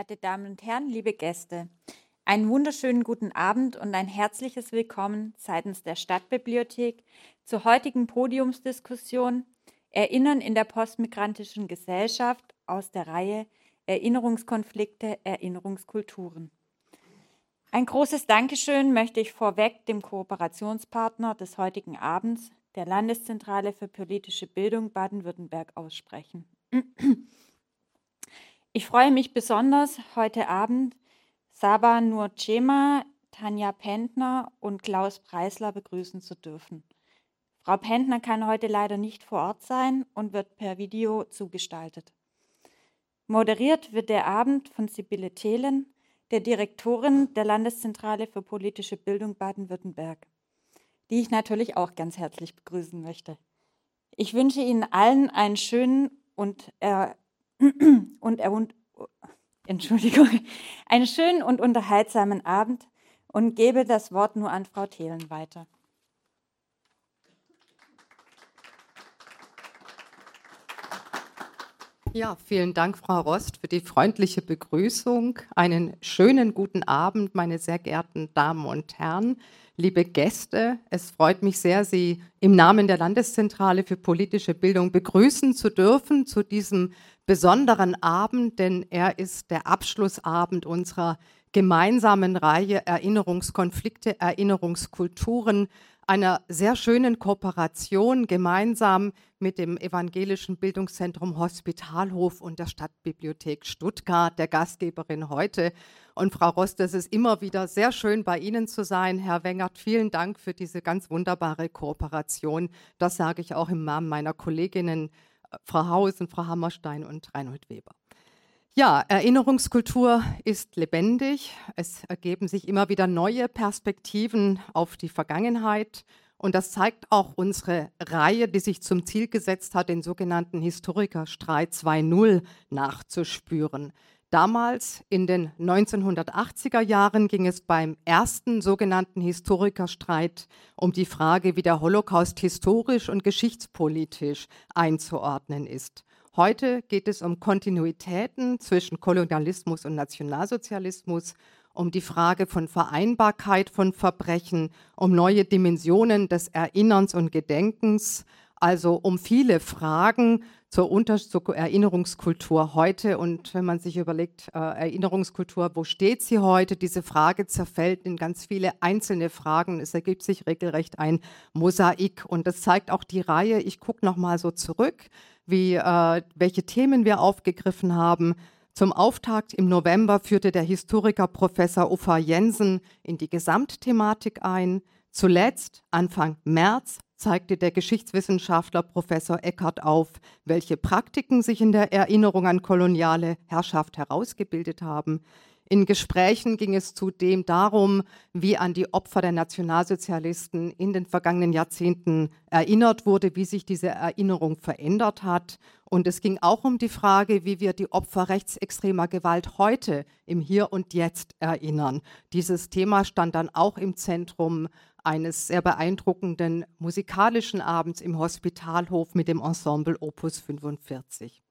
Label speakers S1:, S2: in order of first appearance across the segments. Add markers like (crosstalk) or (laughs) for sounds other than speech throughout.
S1: Verehrte Damen und Herren, liebe Gäste, einen wunderschönen guten Abend und ein herzliches Willkommen seitens der Stadtbibliothek zur heutigen Podiumsdiskussion Erinnern in der postmigrantischen Gesellschaft aus der Reihe Erinnerungskonflikte, Erinnerungskulturen. Ein großes Dankeschön möchte ich vorweg dem Kooperationspartner des heutigen Abends, der Landeszentrale für politische Bildung Baden-Württemberg, aussprechen. Ich freue mich besonders, heute Abend Saba Nurcema, Tanja Pentner und Klaus Preisler begrüßen zu dürfen. Frau Pentner kann heute leider nicht vor Ort sein und wird per Video zugestaltet. Moderiert wird der Abend von Sibylle Thelen, der Direktorin der Landeszentrale für politische Bildung Baden-Württemberg, die ich natürlich auch ganz herzlich begrüßen möchte. Ich wünsche Ihnen allen einen schönen und äh, (clears throat) und er Entschuldigung, (laughs) einen schönen und unterhaltsamen Abend und gebe das Wort nur an Frau Thelen weiter.
S2: Ja, vielen Dank, Frau Rost, für die freundliche Begrüßung. Einen schönen guten Abend, meine sehr geehrten Damen und Herren, liebe Gäste. Es freut mich sehr, Sie im Namen der Landeszentrale für politische Bildung begrüßen zu dürfen zu diesem besonderen Abend, denn er ist der Abschlussabend unserer gemeinsamen Reihe Erinnerungskonflikte, Erinnerungskulturen, einer sehr schönen Kooperation gemeinsam mit dem Evangelischen Bildungszentrum Hospitalhof und der Stadtbibliothek Stuttgart, der Gastgeberin heute. Und Frau Rost, es ist immer wieder sehr schön, bei Ihnen zu sein. Herr Wengert, vielen Dank für diese ganz wunderbare Kooperation. Das sage ich auch im Namen meiner Kolleginnen Frau Hausen, Frau Hammerstein und Reinhold Weber. Ja, Erinnerungskultur ist lebendig. Es ergeben sich immer wieder neue Perspektiven auf die Vergangenheit. Und das zeigt auch unsere Reihe, die sich zum Ziel gesetzt hat, den sogenannten Historikerstreit 2.0 nachzuspüren. Damals in den 1980er Jahren ging es beim ersten sogenannten Historikerstreit um die Frage, wie der Holocaust historisch und geschichtspolitisch einzuordnen ist. Heute geht es um Kontinuitäten zwischen Kolonialismus und Nationalsozialismus, um die Frage von Vereinbarkeit von Verbrechen, um neue Dimensionen des Erinnerns und Gedenkens, also um viele Fragen zur, Unter zur Erinnerungskultur heute. Und wenn man sich überlegt, äh, Erinnerungskultur, wo steht sie heute? Diese Frage zerfällt in ganz viele einzelne Fragen. Es ergibt sich regelrecht ein Mosaik. Und das zeigt auch die Reihe. Ich gucke nochmal so zurück, wie, äh, welche Themen wir aufgegriffen haben. Zum Auftakt im November führte der Historiker Professor Uffa Jensen in die Gesamtthematik ein. Zuletzt, Anfang März, zeigte der Geschichtswissenschaftler Professor Eckert auf, welche Praktiken sich in der Erinnerung an koloniale Herrschaft herausgebildet haben. In Gesprächen ging es zudem darum, wie an die Opfer der Nationalsozialisten in den vergangenen Jahrzehnten erinnert wurde, wie sich diese Erinnerung verändert hat. Und es ging auch um die Frage, wie wir die Opfer rechtsextremer Gewalt heute im Hier und Jetzt erinnern. Dieses Thema stand dann auch im Zentrum eines sehr beeindruckenden musikalischen Abends im Hospitalhof mit dem Ensemble Opus 45.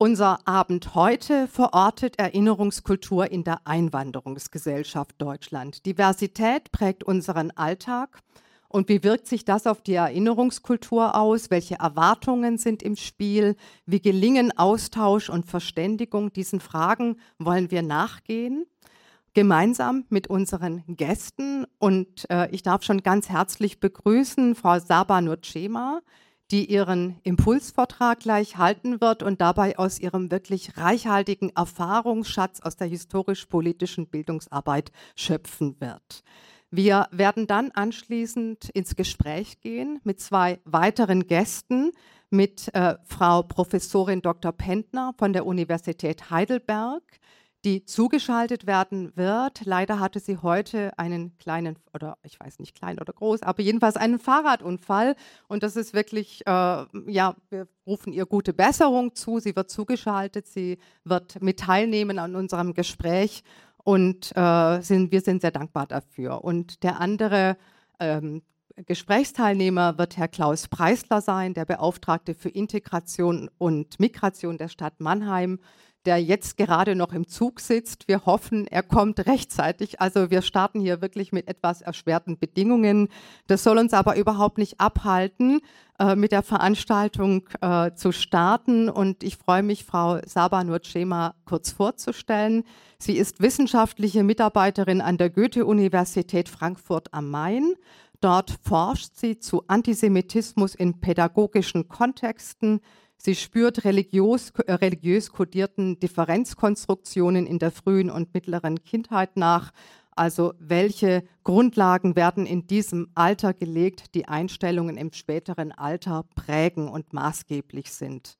S2: Unser Abend heute verortet Erinnerungskultur in der Einwanderungsgesellschaft Deutschland. Diversität prägt unseren Alltag. Und wie wirkt sich das auf die Erinnerungskultur aus? Welche Erwartungen sind im Spiel? Wie gelingen Austausch und Verständigung? Diesen Fragen wollen wir nachgehen gemeinsam mit unseren Gästen. Und äh, ich darf schon ganz herzlich begrüßen Frau Saba Nurcema, die ihren Impulsvortrag gleich halten wird und dabei aus ihrem wirklich reichhaltigen Erfahrungsschatz aus der historisch-politischen Bildungsarbeit schöpfen wird. Wir werden dann anschließend ins Gespräch gehen mit zwei weiteren Gästen, mit äh, Frau Professorin Dr. Pentner von der Universität Heidelberg, die zugeschaltet werden wird. Leider hatte sie heute einen kleinen, oder ich weiß nicht klein oder groß, aber jedenfalls einen Fahrradunfall. Und das ist wirklich, äh, ja, wir rufen ihr gute Besserung zu. Sie wird zugeschaltet, sie wird mit teilnehmen an unserem Gespräch und äh, sind, wir sind sehr dankbar dafür. Und der andere ähm, Gesprächsteilnehmer wird Herr Klaus Preisler sein, der Beauftragte für Integration und Migration der Stadt Mannheim der jetzt gerade noch im Zug sitzt. Wir hoffen, er kommt rechtzeitig. Also wir starten hier wirklich mit etwas erschwerten Bedingungen. Das soll uns aber überhaupt nicht abhalten, äh, mit der Veranstaltung äh, zu starten. Und ich freue mich, Frau Saba Nurcema kurz vorzustellen. Sie ist wissenschaftliche Mitarbeiterin an der Goethe-Universität Frankfurt am Main. Dort forscht sie zu Antisemitismus in pädagogischen Kontexten. Sie spürt religiös, äh, religiös kodierten Differenzkonstruktionen in der frühen und mittleren Kindheit nach. Also welche Grundlagen werden in diesem Alter gelegt, die Einstellungen im späteren Alter prägen und maßgeblich sind.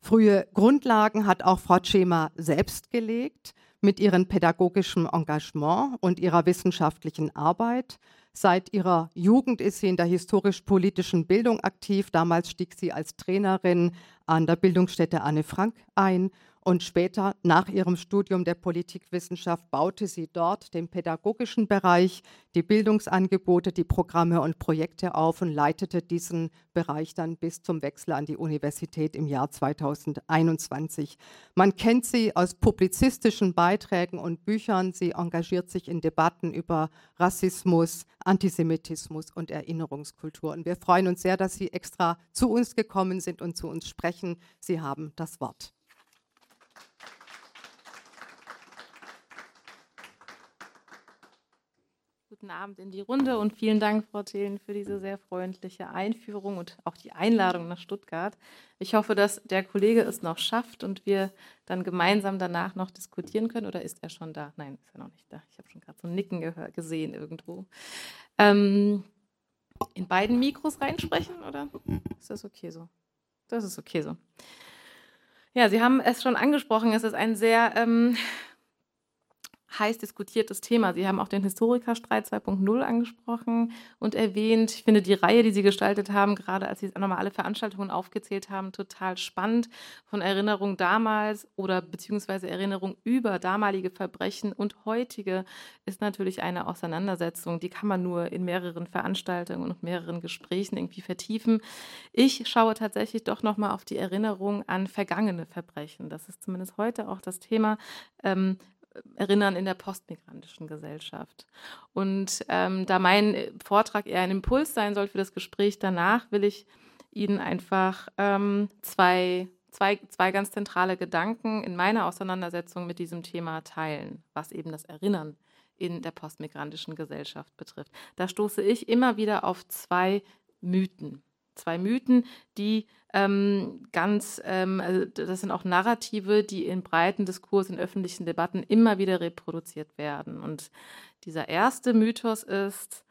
S2: Frühe Grundlagen hat auch Frau Cema selbst gelegt mit ihrem pädagogischen Engagement und ihrer wissenschaftlichen Arbeit. Seit ihrer Jugend ist sie in der historisch-politischen Bildung aktiv. Damals stieg sie als Trainerin an der Bildungsstätte Anne Frank ein und später, nach ihrem Studium der Politikwissenschaft, baute sie dort den pädagogischen Bereich, die Bildungsangebote, die Programme und Projekte auf und leitete diesen Bereich dann bis zum Wechsel an die Universität im Jahr 2021. Man kennt sie aus publizistischen Beiträgen und Büchern. Sie engagiert sich in Debatten über Rassismus, Antisemitismus und Erinnerungskultur. Und wir freuen uns sehr, dass Sie extra zu uns gekommen sind und zu uns sprechen. Sie haben das Wort.
S3: Guten Abend in die Runde und vielen Dank, Frau Thelen, für diese sehr freundliche Einführung und auch die Einladung nach Stuttgart. Ich hoffe, dass der Kollege es noch schafft und wir dann gemeinsam danach noch diskutieren können. Oder ist er schon da? Nein, ist er noch nicht da. Ich habe schon gerade so ein Nicken gesehen irgendwo. Ähm, in beiden Mikros reinsprechen oder ist das okay so? Das ist okay so. Ja, Sie haben es schon angesprochen. Es ist ein sehr ähm, heiß diskutiertes Thema. Sie haben auch den Historikerstreit 2.0 angesprochen und erwähnt. Ich finde die Reihe, die Sie gestaltet haben, gerade als Sie nochmal alle Veranstaltungen aufgezählt haben, total spannend. Von Erinnerung damals oder beziehungsweise Erinnerung über damalige Verbrechen und heutige ist natürlich eine Auseinandersetzung, die kann man nur in mehreren Veranstaltungen und mehreren Gesprächen irgendwie vertiefen. Ich schaue tatsächlich doch nochmal auf die Erinnerung an vergangene Verbrechen. Das ist zumindest heute auch das Thema. Ähm, Erinnern in der postmigrantischen Gesellschaft. Und ähm, da mein Vortrag eher ein Impuls sein soll für das Gespräch danach, will ich Ihnen einfach ähm, zwei, zwei, zwei ganz zentrale Gedanken in meiner Auseinandersetzung mit diesem Thema teilen, was eben das Erinnern in der postmigrantischen Gesellschaft betrifft. Da stoße ich immer wieder auf zwei Mythen. Zwei Mythen, die ähm, ganz, ähm, also das sind auch Narrative, die in breiten Diskurs, in öffentlichen Debatten immer wieder reproduziert werden. Und dieser erste Mythos ist,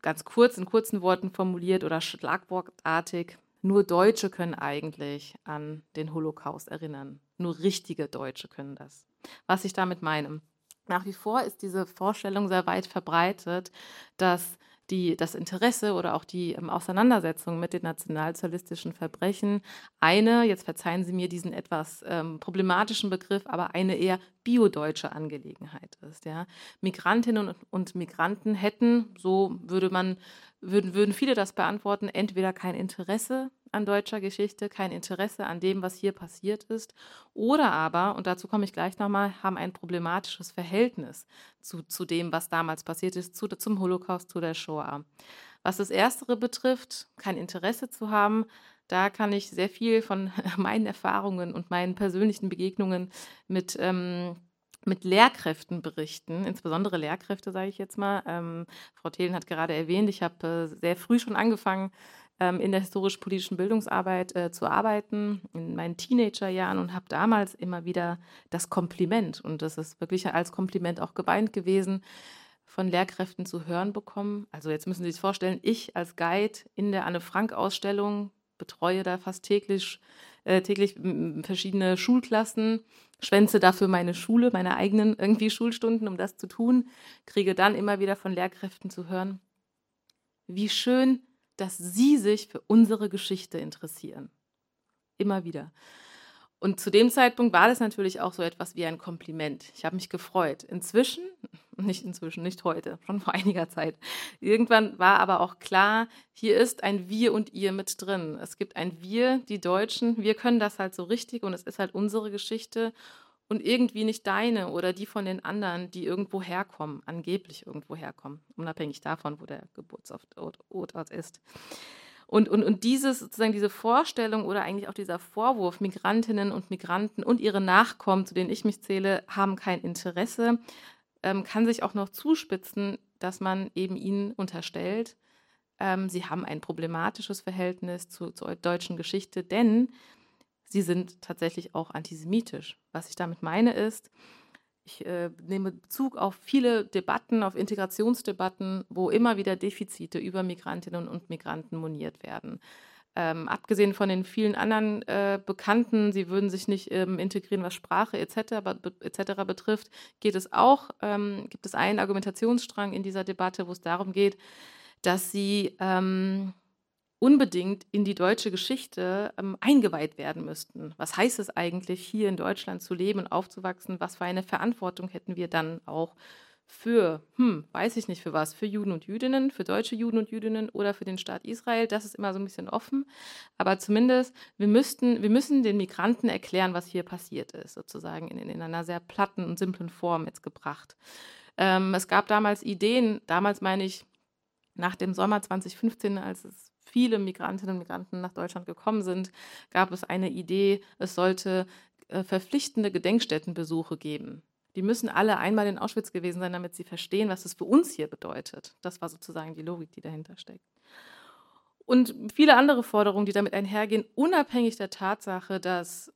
S3: ganz kurz, in kurzen Worten formuliert oder schlagwortartig, nur Deutsche können eigentlich an den Holocaust erinnern. Nur richtige Deutsche können das. Was ich damit meine. Nach wie vor ist diese Vorstellung sehr weit verbreitet, dass die, das Interesse oder auch die ähm, Auseinandersetzung mit den nationalsozialistischen Verbrechen eine, jetzt verzeihen Sie mir diesen etwas ähm, problematischen Begriff, aber eine eher biodeutsche Angelegenheit ist. Ja. Migrantinnen und, Migranten hätten, so würde man, würden, würden viele das beantworten, entweder kein Interesse an deutscher Geschichte, kein Interesse an dem, was hier passiert ist, oder aber, und dazu komme ich gleich nochmal, haben ein problematisches Verhältnis zu, zu dem, was damals passiert ist, zu, zum Holocaust, zu der Shoah. Was das Erstere betrifft, kein Interesse zu haben, da kann ich sehr viel von (laughs) meinen Erfahrungen und meinen persönlichen Begegnungen mit ähm, mit Lehrkräften berichten, insbesondere Lehrkräfte, sage ich jetzt mal. Ähm, Frau Thelen hat gerade erwähnt, ich habe äh, sehr früh schon angefangen, ähm, in der historisch-politischen Bildungsarbeit äh, zu arbeiten, in meinen Teenagerjahren und habe damals immer wieder das Kompliment, und das ist wirklich als Kompliment auch gemeint gewesen, von Lehrkräften zu hören bekommen. Also jetzt müssen Sie sich vorstellen, ich als Guide in der Anne-Frank-Ausstellung betreue da fast täglich, äh, täglich verschiedene Schulklassen, schwänze dafür meine Schule, meine eigenen irgendwie Schulstunden, um das zu tun, kriege dann immer wieder von Lehrkräften zu hören, wie schön dass sie sich für unsere Geschichte interessieren. Immer wieder. Und zu dem Zeitpunkt war das natürlich auch so etwas wie ein Kompliment. Ich habe mich gefreut. Inzwischen, (laughs) nicht inzwischen, nicht heute, schon vor einiger Zeit. Irgendwann war aber auch klar, hier ist ein Wir und Ihr mit drin. Es gibt ein Wir, die Deutschen, wir können das halt so richtig und es ist halt unsere Geschichte und irgendwie nicht deine oder die von den anderen, die irgendwo herkommen, angeblich irgendwo herkommen, unabhängig davon, wo der Geburtsort ist. Und, und, und dieses, sozusagen diese Vorstellung oder eigentlich auch dieser Vorwurf, Migrantinnen und Migranten und ihre Nachkommen, zu denen ich mich zähle, haben kein Interesse, ähm, kann sich auch noch zuspitzen, dass man eben ihnen unterstellt, ähm, sie haben ein problematisches Verhältnis zu, zur deutschen Geschichte, denn sie sind tatsächlich auch antisemitisch. Was ich damit meine ist, ich äh, nehme Bezug auf viele Debatten, auf Integrationsdebatten, wo immer wieder Defizite über Migrantinnen und Migranten moniert werden. Ähm, abgesehen von den vielen anderen äh, Bekannten, sie würden sich nicht ähm, integrieren, was Sprache etc. etc. betrifft, geht es auch, ähm, gibt es einen Argumentationsstrang in dieser Debatte, wo es darum geht, dass sie ähm, unbedingt in die deutsche Geschichte ähm, eingeweiht werden müssten. Was heißt es eigentlich, hier in Deutschland zu leben und aufzuwachsen? Was für eine Verantwortung hätten wir dann auch für, hm, weiß ich nicht für was, für Juden und Jüdinnen, für deutsche Juden und Jüdinnen oder für den Staat Israel? Das ist immer so ein bisschen offen. Aber zumindest, wir, müssten, wir müssen den Migranten erklären, was hier passiert ist, sozusagen in, in einer sehr platten und simplen Form jetzt gebracht. Ähm, es gab damals Ideen, damals meine ich, nach dem Sommer 2015, als es viele Migrantinnen und Migranten nach Deutschland gekommen sind, gab es eine Idee, es sollte äh, verpflichtende Gedenkstättenbesuche geben. Die müssen alle einmal in Auschwitz gewesen sein, damit sie verstehen, was es für uns hier bedeutet. Das war sozusagen die Logik, die dahinter steckt. Und viele andere Forderungen, die damit einhergehen, unabhängig der Tatsache, dass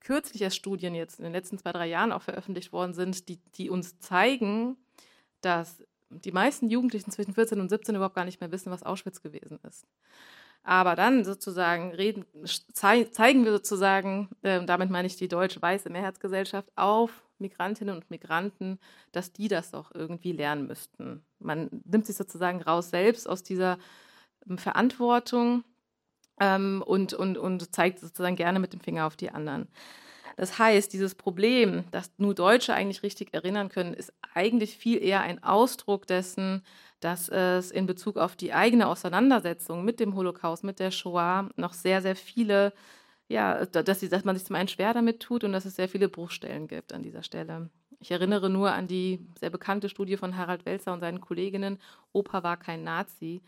S3: kürzlich erst Studien jetzt in den letzten zwei, drei Jahren auch veröffentlicht worden sind, die, die uns zeigen, dass die meisten Jugendlichen zwischen 14 und 17 überhaupt gar nicht mehr wissen, was Auschwitz gewesen ist. Aber dann sozusagen reden, zeigen wir sozusagen, äh, damit meine ich die deutsche weiße Mehrheitsgesellschaft, auf Migrantinnen und Migranten, dass die das doch irgendwie lernen müssten. Man nimmt sich sozusagen raus selbst aus dieser ähm, Verantwortung ähm, und, und, und zeigt sozusagen gerne mit dem Finger auf die anderen. Das heißt, dieses Problem, dass nur Deutsche eigentlich richtig erinnern können, ist eigentlich viel eher ein Ausdruck dessen, dass es in Bezug auf die eigene Auseinandersetzung mit dem Holocaust, mit der Shoah noch sehr, sehr viele, ja, dass, dass man sich zum einen schwer damit tut und dass es sehr viele Bruchstellen gibt an dieser Stelle. Ich erinnere nur an die sehr bekannte Studie von Harald Welzer und seinen Kolleginnen, Opa war kein Nazi,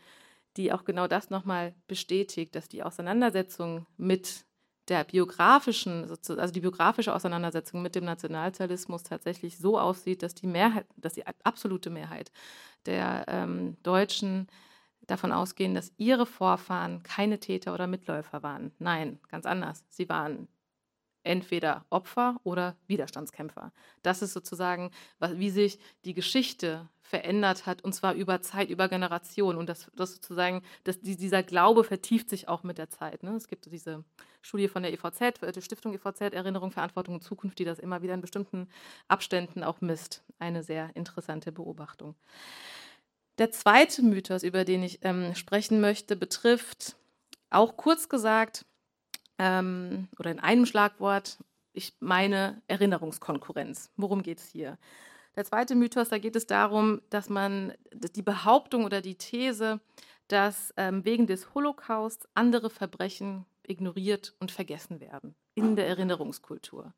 S3: die auch genau das nochmal bestätigt, dass die Auseinandersetzung mit der biografischen, also die biografische Auseinandersetzung mit dem Nationalsozialismus tatsächlich so aussieht, dass die Mehrheit, dass die absolute Mehrheit der ähm, Deutschen davon ausgehen, dass ihre Vorfahren keine Täter oder Mitläufer waren. Nein, ganz anders. Sie waren entweder Opfer oder Widerstandskämpfer. Das ist sozusagen, wie sich die Geschichte verändert hat, und zwar über Zeit, über Generationen. Und das, das sozusagen, das, dieser Glaube vertieft sich auch mit der Zeit. Ne? Es gibt diese Studie von der EVZ, äh, die Stiftung EVZ, Erinnerung, Verantwortung und Zukunft, die das immer wieder in bestimmten Abständen auch misst. Eine sehr interessante Beobachtung. Der zweite Mythos, über den ich ähm, sprechen möchte, betrifft auch kurz gesagt ähm, oder in einem Schlagwort, ich meine Erinnerungskonkurrenz. Worum geht es hier? Der zweite Mythos, da geht es darum, dass man die Behauptung oder die These, dass ähm, wegen des Holocaust andere Verbrechen ignoriert und vergessen werden in der Erinnerungskultur.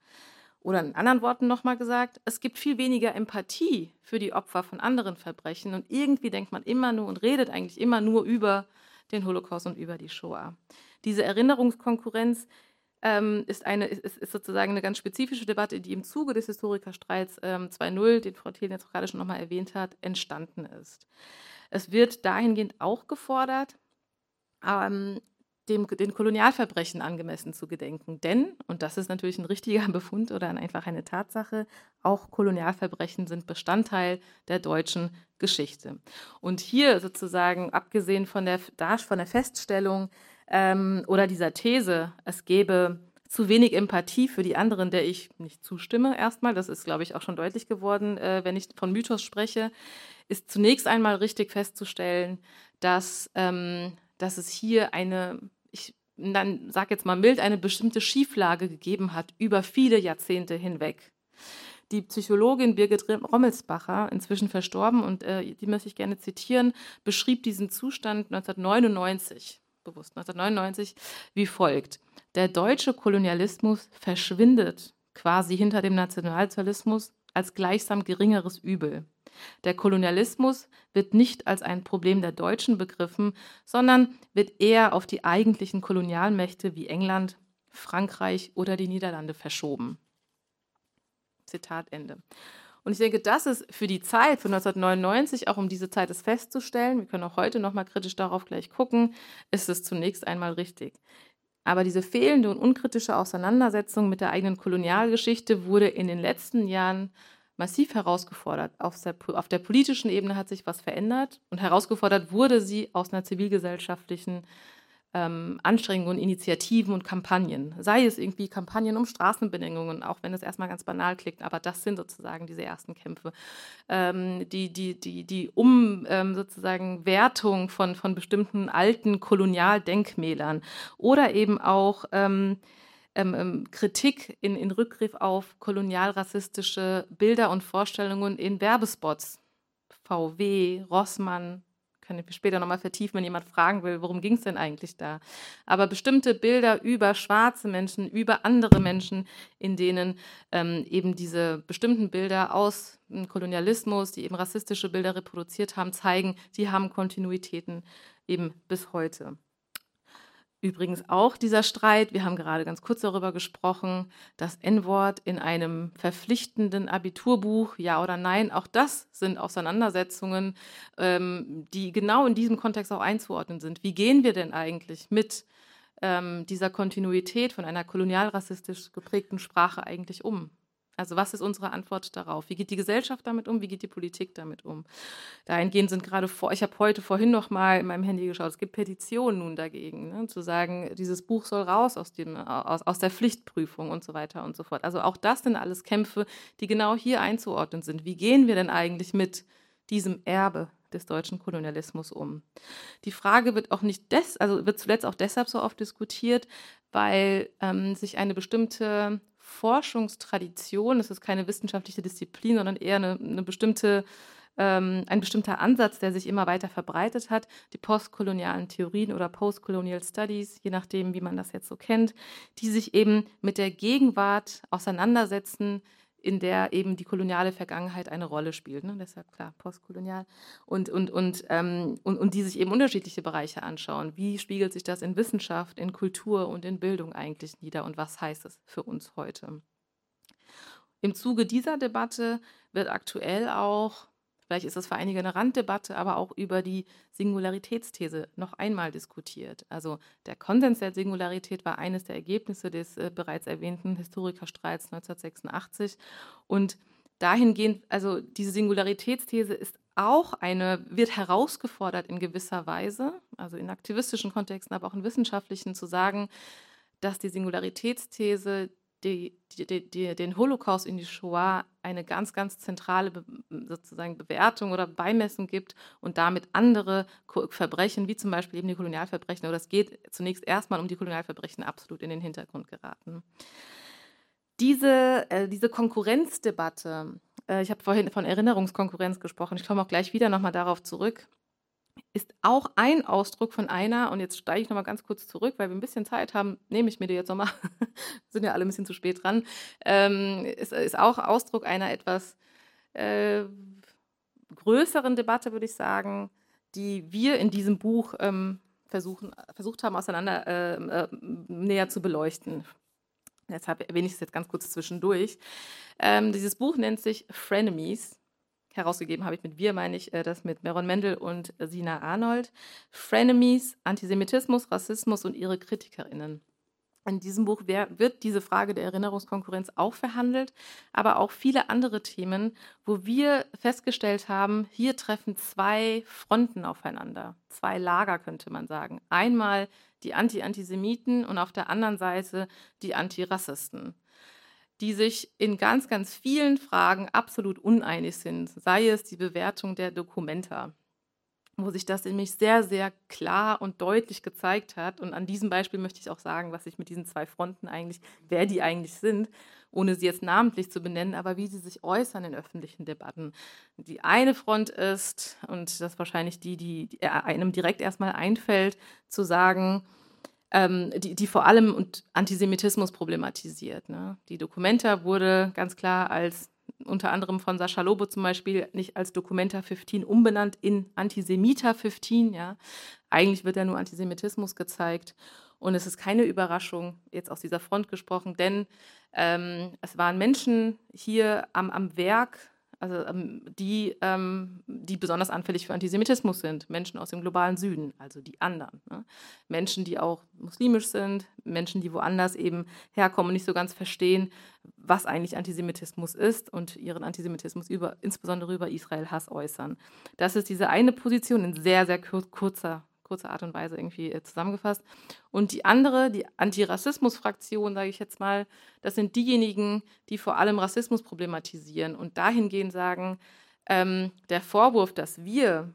S3: Oder in anderen Worten nochmal gesagt, es gibt viel weniger Empathie für die Opfer von anderen Verbrechen und irgendwie denkt man immer nur und redet eigentlich immer nur über den Holocaust und über die Shoah. Diese Erinnerungskonkurrenz ähm, ist, eine, ist, ist, sozusagen eine ganz spezifische Debatte, die im Zuge des Historikerstreits ähm, 2.0, den Frau Thiel jetzt gerade schon nochmal erwähnt hat, entstanden ist. Es wird dahingehend auch gefordert, ähm, dem, den Kolonialverbrechen angemessen zu gedenken. Denn, und das ist natürlich ein richtiger (laughs) Befund oder einfach eine Tatsache, auch Kolonialverbrechen sind Bestandteil der deutschen Geschichte. Und hier sozusagen, abgesehen von der, von der Feststellung ähm, oder dieser These, es gäbe zu wenig Empathie für die anderen, der ich nicht zustimme erstmal, das ist, glaube ich, auch schon deutlich geworden, äh, wenn ich von Mythos spreche, ist zunächst einmal richtig festzustellen, dass ähm, dass es hier eine, ich dann sage jetzt mal mild, eine bestimmte Schieflage gegeben hat über viele Jahrzehnte hinweg. Die Psychologin Birgit Rommelsbacher, inzwischen verstorben, und äh, die möchte ich gerne zitieren, beschrieb diesen Zustand 1999, bewusst 1999, wie folgt. Der deutsche Kolonialismus verschwindet quasi hinter dem Nationalsozialismus als gleichsam geringeres Übel. Der Kolonialismus wird nicht als ein Problem der Deutschen begriffen, sondern wird eher auf die eigentlichen Kolonialmächte wie England, Frankreich oder die Niederlande verschoben. Zitat Ende. Und ich denke, das ist für die Zeit von 1999, auch um diese Zeit es festzustellen, wir können auch heute noch mal kritisch darauf gleich gucken, ist es zunächst einmal richtig. Aber diese fehlende und unkritische Auseinandersetzung mit der eigenen Kolonialgeschichte wurde in den letzten Jahren massiv herausgefordert. Auf der, auf der, politischen Ebene hat sich was verändert und herausgefordert wurde sie aus einer zivilgesellschaftlichen ähm, Anstrengungen, Initiativen und Kampagnen. Sei es irgendwie Kampagnen um Straßenbedingungen, auch wenn es erstmal ganz banal klingt, aber das sind sozusagen diese ersten Kämpfe. Ähm, die, die, die, die Um ähm, sozusagen Wertung von, von bestimmten alten Kolonialdenkmälern oder eben auch ähm, ähm, Kritik in, in Rückgriff auf kolonialrassistische Bilder und Vorstellungen in Werbespots. VW, Rossmann, können wir später nochmal vertiefen, wenn jemand fragen will, worum ging es denn eigentlich da. Aber bestimmte Bilder über schwarze Menschen, über andere Menschen, in denen ähm, eben diese bestimmten Bilder aus dem Kolonialismus, die eben rassistische Bilder reproduziert haben, zeigen, die haben Kontinuitäten eben bis heute. Übrigens auch dieser Streit, wir haben gerade ganz kurz darüber gesprochen, das N-Wort in einem verpflichtenden Abiturbuch, ja oder nein, auch das sind Auseinandersetzungen, ähm, die genau in diesem Kontext auch einzuordnen sind. Wie gehen wir denn eigentlich mit ähm, dieser Kontinuität von einer kolonialrassistisch geprägten Sprache eigentlich um? Also was ist unsere Antwort darauf? Wie geht die Gesellschaft damit um? Wie geht die Politik damit um? Dahingehend sind gerade vor, ich habe heute vorhin noch mal in meinem Handy geschaut, es gibt Petitionen nun dagegen, ne, zu sagen, dieses Buch soll raus aus, dem, aus, aus der Pflichtprüfung und so weiter und so fort. Also auch das sind alles Kämpfe, die genau hier einzuordnen sind. Wie gehen wir denn eigentlich mit diesem Erbe des deutschen Kolonialismus um? Die Frage wird auch nicht des, also wird zuletzt auch deshalb so oft diskutiert, weil ähm, sich eine bestimmte Forschungstradition, es ist keine wissenschaftliche Disziplin, sondern eher eine, eine bestimmte, ähm, ein bestimmter Ansatz, der sich immer weiter verbreitet hat, die postkolonialen Theorien oder Postcolonial Studies, je nachdem, wie man das jetzt so kennt, die sich eben mit der Gegenwart auseinandersetzen, in der eben die koloniale Vergangenheit eine Rolle spielt. Ne? Deshalb klar, postkolonial. Und, und, und, ähm, und, und die sich eben unterschiedliche Bereiche anschauen. Wie spiegelt sich das in Wissenschaft, in Kultur und in Bildung eigentlich nieder und was heißt es für uns heute? Im Zuge dieser Debatte wird aktuell auch Vielleicht ist das für einige eine Randdebatte, aber auch über die Singularitätsthese noch einmal diskutiert. Also der Konsens der Singularität war eines der Ergebnisse des äh, bereits erwähnten Historikerstreits 1986. Und dahingehend, also diese Singularitätsthese ist auch eine, wird herausgefordert in gewisser Weise, also in aktivistischen Kontexten, aber auch in wissenschaftlichen, zu sagen, dass die Singularitätsthese die, die, die, den Holocaust in die Shoah eine ganz, ganz zentrale Be sozusagen Bewertung oder Beimessung gibt und damit andere Verbrechen, wie zum Beispiel eben die Kolonialverbrechen, oder es geht zunächst erstmal um die Kolonialverbrechen, absolut in den Hintergrund geraten. Diese, äh, diese Konkurrenzdebatte, äh, ich habe vorhin von Erinnerungskonkurrenz gesprochen, ich komme auch gleich wieder nochmal darauf zurück, ist auch ein Ausdruck von einer, und jetzt steige ich nochmal ganz kurz zurück, weil wir ein bisschen Zeit haben, nehme ich mir die jetzt nochmal, (laughs) sind ja alle ein bisschen zu spät dran, ähm, ist, ist auch Ausdruck einer etwas äh, größeren Debatte, würde ich sagen, die wir in diesem Buch ähm, versuchen, versucht haben, auseinander äh, äh, näher zu beleuchten. Deshalb erwähne ich es jetzt ganz kurz zwischendurch. Ähm, dieses Buch nennt sich Frenemies herausgegeben habe ich mit wir, meine ich äh, das mit Meron Mendel und Sina Arnold. Frenemies, Antisemitismus, Rassismus und ihre KritikerInnen. In diesem Buch wird diese Frage der Erinnerungskonkurrenz auch verhandelt, aber auch viele andere Themen, wo wir festgestellt haben, hier treffen zwei Fronten aufeinander, zwei Lager könnte man sagen. Einmal die Anti-Antisemiten und auf der anderen Seite die Antirassisten die sich in ganz, ganz vielen Fragen absolut uneinig sind, sei es die Bewertung der Dokumenta. wo sich das nämlich sehr, sehr klar und deutlich gezeigt hat. Und an diesem Beispiel möchte ich auch sagen, was ich mit diesen zwei Fronten eigentlich, wer die eigentlich sind, ohne sie jetzt namentlich zu benennen, aber wie sie sich äußern in öffentlichen Debatten. Die eine Front ist, und das ist wahrscheinlich die, die einem direkt erstmal einfällt, zu sagen, ähm, die, die vor allem Antisemitismus problematisiert. Ne? Die Documenta wurde ganz klar als unter anderem von Sascha Lobo zum Beispiel nicht als Documenta 15 umbenannt in Antisemita 15. Ja. Eigentlich wird ja nur Antisemitismus gezeigt. Und es ist keine Überraschung, jetzt aus dieser Front gesprochen, denn ähm, es waren Menschen hier am, am Werk, also ähm, die, ähm, die besonders anfällig für Antisemitismus sind. Menschen aus dem globalen Süden, also die anderen. Ne? Menschen, die auch muslimisch sind, Menschen, die woanders eben herkommen und nicht so ganz verstehen, was eigentlich Antisemitismus ist und ihren Antisemitismus über, insbesondere über Israel-Hass äußern. Das ist diese eine Position in sehr, sehr kurzer kurze Art und Weise irgendwie äh, zusammengefasst. Und die andere, die Antirassismus-Fraktion, sage ich jetzt mal, das sind diejenigen, die vor allem Rassismus problematisieren und dahingehend sagen, ähm, der Vorwurf, dass wir,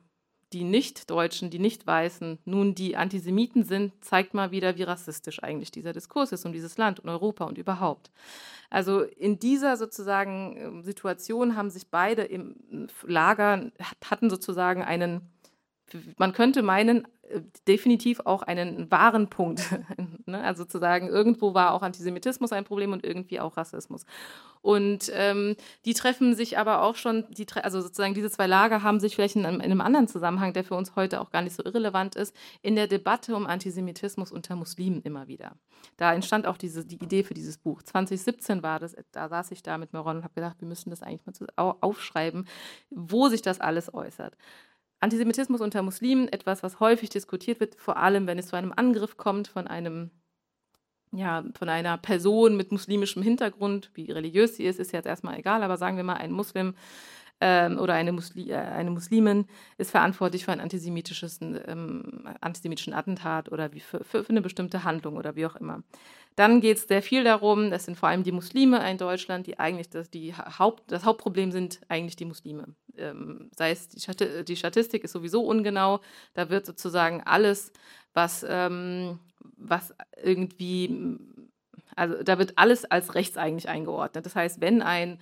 S3: die Nicht-Deutschen, die Nicht-Weißen, nun die Antisemiten sind, zeigt mal wieder, wie rassistisch eigentlich dieser Diskurs ist um dieses Land und Europa und überhaupt. Also in dieser sozusagen ähm, Situation haben sich beide im Lager, hatten sozusagen einen man könnte meinen, definitiv auch einen wahren Punkt. (laughs) Ne? also zu sagen, irgendwo war auch Antisemitismus ein Problem und irgendwie auch Rassismus. Und ähm, die treffen sich aber auch schon, die, also sozusagen diese zwei Lager haben sich vielleicht in einem, in einem, anderen Zusammenhang, der für uns heute auch gar nicht so irrelevant ist, in der Debatte um Antisemitismus unter Muslimen immer wieder. Da entstand auch diese, die Idee für dieses Buch. 2017 war das, da saß ich da mit Maron und habe gedacht, wir müssen das eigentlich mal aufschreiben, wo sich das alles äußert. Antisemitismus unter Muslimen, etwas, was häufig diskutiert wird, vor allem wenn es zu einem Angriff kommt von einem ja, von einer Person mit muslimischem Hintergrund, wie religiös sie ist, ist jetzt erstmal egal, aber sagen wir mal, ein Muslim ähm, oder eine, Musli äh, eine Muslimin ist verantwortlich für ein antisemitisches, ähm, antisemitischen Attentat oder wie für, für, für, eine bestimmte Handlung oder wie auch immer. Dann geht es sehr viel darum, das sind vor allem die Muslime in Deutschland, die eigentlich das, die Haupt, das Hauptproblem sind eigentlich die Muslime. Ähm, sei es die, die, Statistik ist sowieso ungenau, da wird sozusagen alles, was, ähm, was irgendwie, also da wird alles als rechts eigentlich eingeordnet. Das heißt, wenn ein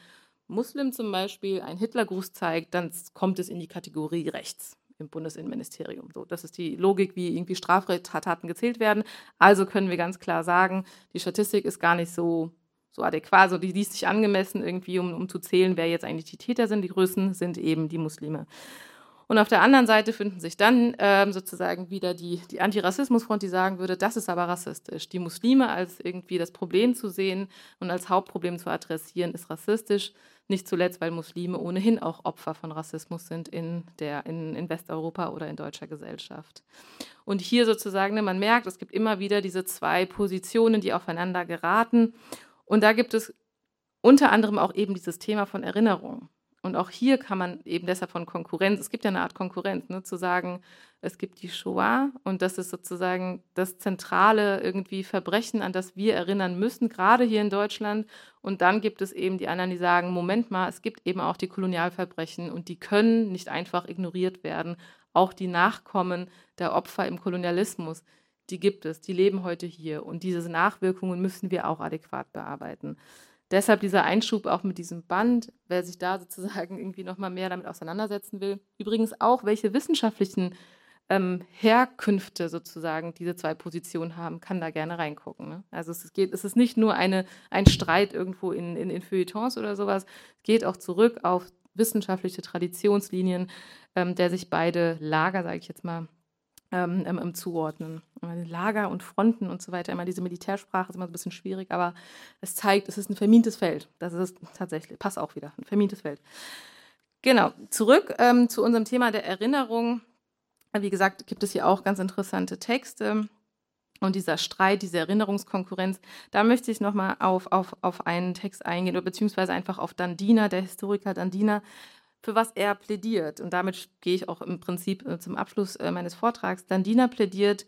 S3: Muslim zum Beispiel einen Hitlergruß zeigt, dann kommt es in die Kategorie rechts im Bundesinnenministerium. So, das ist die Logik, wie irgendwie Straftaten gezählt werden. Also können wir ganz klar sagen, die Statistik ist gar nicht so, so adäquat, also die liest sich angemessen irgendwie, um, um zu zählen, wer jetzt eigentlich die Täter sind. Die Größen sind eben die Muslime. Und auf der anderen Seite finden sich dann ähm, sozusagen wieder die, die Antirassismusfront, die sagen würde, das ist aber rassistisch. Die Muslime als irgendwie das Problem zu sehen und als Hauptproblem zu adressieren, ist rassistisch. Nicht zuletzt, weil Muslime ohnehin auch Opfer von Rassismus sind in, der, in, in Westeuropa oder in deutscher Gesellschaft. Und hier sozusagen, ne, man merkt, es gibt immer wieder diese zwei Positionen, die aufeinander geraten. Und da gibt es unter anderem auch eben dieses Thema von Erinnerung. Und auch hier kann man eben deshalb von Konkurrenz, es gibt ja eine Art Konkurrenz, ne, zu sagen, es gibt die Shoah und das ist sozusagen das zentrale irgendwie Verbrechen, an das wir erinnern müssen, gerade hier in Deutschland. Und dann gibt es eben die anderen, die sagen, Moment mal, es gibt eben auch die Kolonialverbrechen und die können nicht einfach ignoriert werden. Auch die Nachkommen der Opfer im Kolonialismus, die gibt es, die leben heute hier und diese Nachwirkungen müssen wir auch adäquat bearbeiten. Deshalb dieser Einschub auch mit diesem Band, wer sich da (laughs) sozusagen irgendwie nochmal mehr damit auseinandersetzen will. Übrigens auch, welche wissenschaftlichen ähm, Herkünfte sozusagen diese zwei Positionen haben, kann da gerne reingucken. Ne? Also es, geht, es ist nicht nur eine, ein Streit irgendwo in, in, in Feuilletons oder sowas, es geht auch zurück auf wissenschaftliche Traditionslinien, ähm, der sich beide Lager, sage ich jetzt mal, ähm, ähm, zuordnen. Lager und Fronten und so weiter, immer diese Militärsprache ist immer ein bisschen schwierig, aber es zeigt, es ist ein vermintes Feld. Das ist tatsächlich, passt auch wieder, ein vermintes Feld. Genau, zurück ähm, zu unserem Thema der Erinnerung. Wie gesagt, gibt es hier auch ganz interessante Texte. Und dieser Streit, diese Erinnerungskonkurrenz, da möchte ich nochmal auf, auf, auf einen Text eingehen, beziehungsweise einfach auf Dandina, der Historiker Dandina, für was er plädiert. Und damit gehe ich auch im Prinzip äh, zum Abschluss äh, meines Vortrags. Dandina plädiert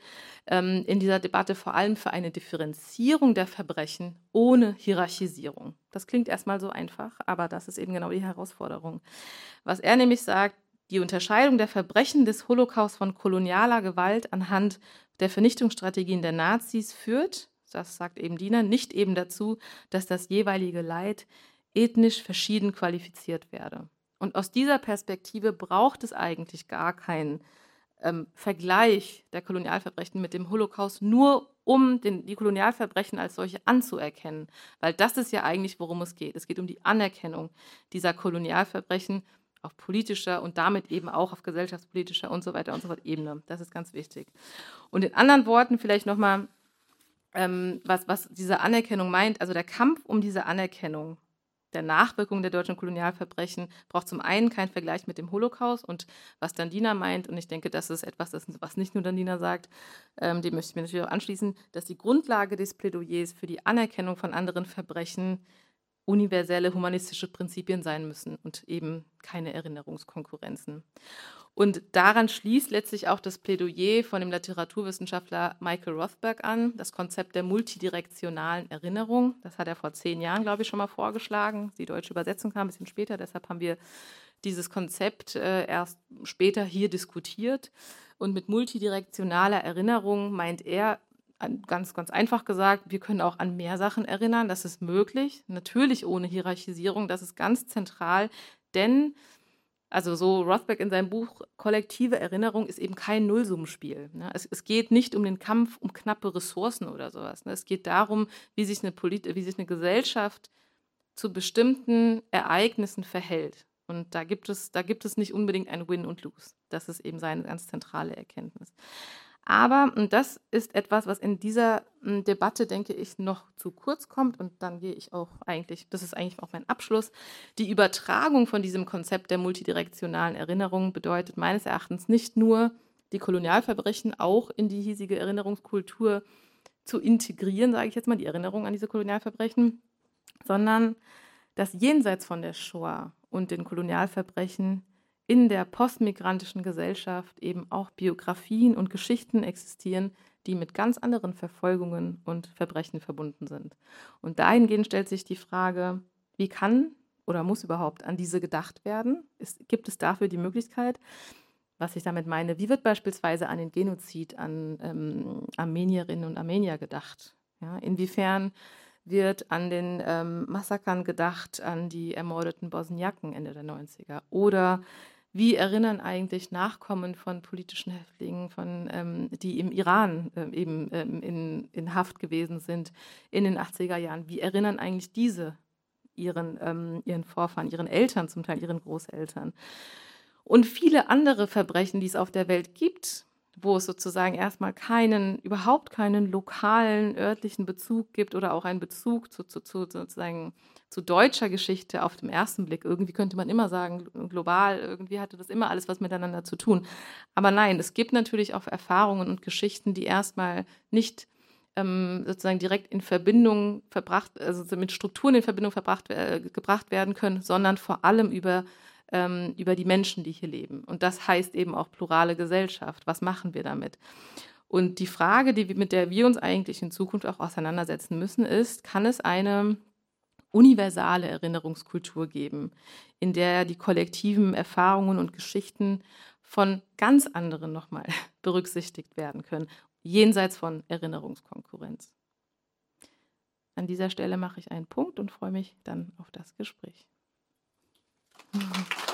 S3: ähm, in dieser Debatte vor allem für eine Differenzierung der Verbrechen ohne Hierarchisierung. Das klingt erstmal so einfach, aber das ist eben genau die Herausforderung. Was er nämlich sagt, Die Unterscheidung der Verbrechen des Holocaust von kolonialer Gewalt anhand der Vernichtungsstrategien der Nazis führt, das sagt eben Diener, nicht eben dazu, dass das jeweilige Leid ethnisch verschieden qualifiziert werde. Und aus dieser Perspektive braucht es eigentlich gar keinen ähm, Vergleich der Kolonialverbrechen mit dem Holocaust, nur um den, die Kolonialverbrechen als solche anzuerkennen. Weil das ist ja eigentlich, worum es geht. Es geht um die Anerkennung dieser Kolonialverbrechen auf politischer und damit eben auch auf gesellschaftspolitischer und so weiter und so fort Ebene. Das ist ganz wichtig. Und in anderen Worten vielleicht nochmal, ähm, was, was diese Anerkennung meint. Also der Kampf um diese Anerkennung der Nachwirkungen der deutschen Kolonialverbrechen braucht zum einen keinen Vergleich mit dem Holocaust und was Dandina meint, und ich denke, das ist etwas, das, was nicht nur Dandina sagt, ähm, dem möchte ich mir natürlich auch anschließen, dass die Grundlage des Plädoyers für die Anerkennung von anderen Verbrechen universelle humanistische Prinzipien sein müssen und eben keine Erinnerungskonkurrenzen. Und daran schließt letztlich auch das Plädoyer von dem Literaturwissenschaftler Michael Rothberg an, das Konzept der multidirektionalen Erinnerung. Das hat er vor zehn Jahren, glaube ich, schon mal vorgeschlagen. Die deutsche Übersetzung kam ein bisschen später, deshalb haben wir dieses Konzept äh, erst später hier diskutiert. Und mit multidirektionaler Erinnerung meint er, ganz, ganz einfach gesagt, wir können auch an mehr Sachen erinnern, das ist möglich, natürlich ohne Hierarchisierung, das ist ganz zentral, denn also so Rothberg in seinem Buch Kollektive Erinnerung ist eben kein Nullsummenspiel. Ne? Es, es, geht nicht um den Kampf um knappe Ressourcen oder sowas. Ne? Es geht darum, wie sich, eine Polit wie sich eine Gesellschaft zu bestimmten Ereignissen verhält. Und da gibt es, da gibt es nicht unbedingt ein Win und Lose. Das ist eben seine ganz zentrale Erkenntnis. Aber, und das ist etwas, was in dieser hm, Debatte, denke ich, noch zu kurz kommt, und dann gehe ich auch eigentlich, das ist eigentlich auch mein Abschluss, die Übertragung von diesem Konzept der multidirektionalen Erinnerung bedeutet meines Erachtens nicht nur, die Kolonialverbrechen auch in die hiesige Erinnerungskultur zu integrieren, sage ich jetzt mal, die Erinnerung an diese Kolonialverbrechen, sondern dass jenseits von der Shoah und den Kolonialverbrechen in der postmigrantischen Gesellschaft eben auch Biografien und Geschichten existieren, die mit ganz anderen Verfolgungen und Verbrechen verbunden sind. Und dahingehend stellt sich die Frage, wie kann oder muss überhaupt an diese gedacht werden? Ist, gibt es dafür die Möglichkeit? Was ich damit meine, wie wird beispielsweise an den Genozid an ähm, Armenierinnen und Armenier gedacht? Ja, inwiefern wird an den ähm, Massakern gedacht, an die ermordeten Bosniaken Ende der 90er? Oder wie erinnern eigentlich Nachkommen von politischen Häftlingen, von, ähm, die im Iran äh, eben ähm, in, in Haft gewesen sind in den 80er Jahren, wie erinnern eigentlich diese ihren, ähm, ihren Vorfahren, ihren Eltern, zum Teil ihren Großeltern? Und viele andere Verbrechen, die es auf der Welt gibt, wo es sozusagen erstmal keinen, überhaupt keinen lokalen, örtlichen Bezug gibt oder auch einen Bezug zu, zu, zu sozusagen zu deutscher Geschichte auf den ersten Blick. Irgendwie könnte man immer sagen, global, irgendwie hatte das immer alles was miteinander zu tun. Aber nein, es gibt natürlich auch Erfahrungen und Geschichten, die erstmal nicht ähm, sozusagen direkt in Verbindung verbracht, also mit Strukturen in Verbindung verbracht, äh, gebracht werden können, sondern vor allem über ähm, über die Menschen, die hier leben. Und das heißt eben auch plurale Gesellschaft. Was machen wir damit? Und die Frage, die, mit der wir uns eigentlich in Zukunft auch auseinandersetzen müssen, ist, kann es eine universale Erinnerungskultur geben, in der die kollektiven Erfahrungen und Geschichten von ganz anderen nochmal (laughs) berücksichtigt werden können, jenseits von Erinnerungskonkurrenz. An dieser Stelle mache ich einen Punkt und freue mich dann auf das Gespräch. Mm -hmm.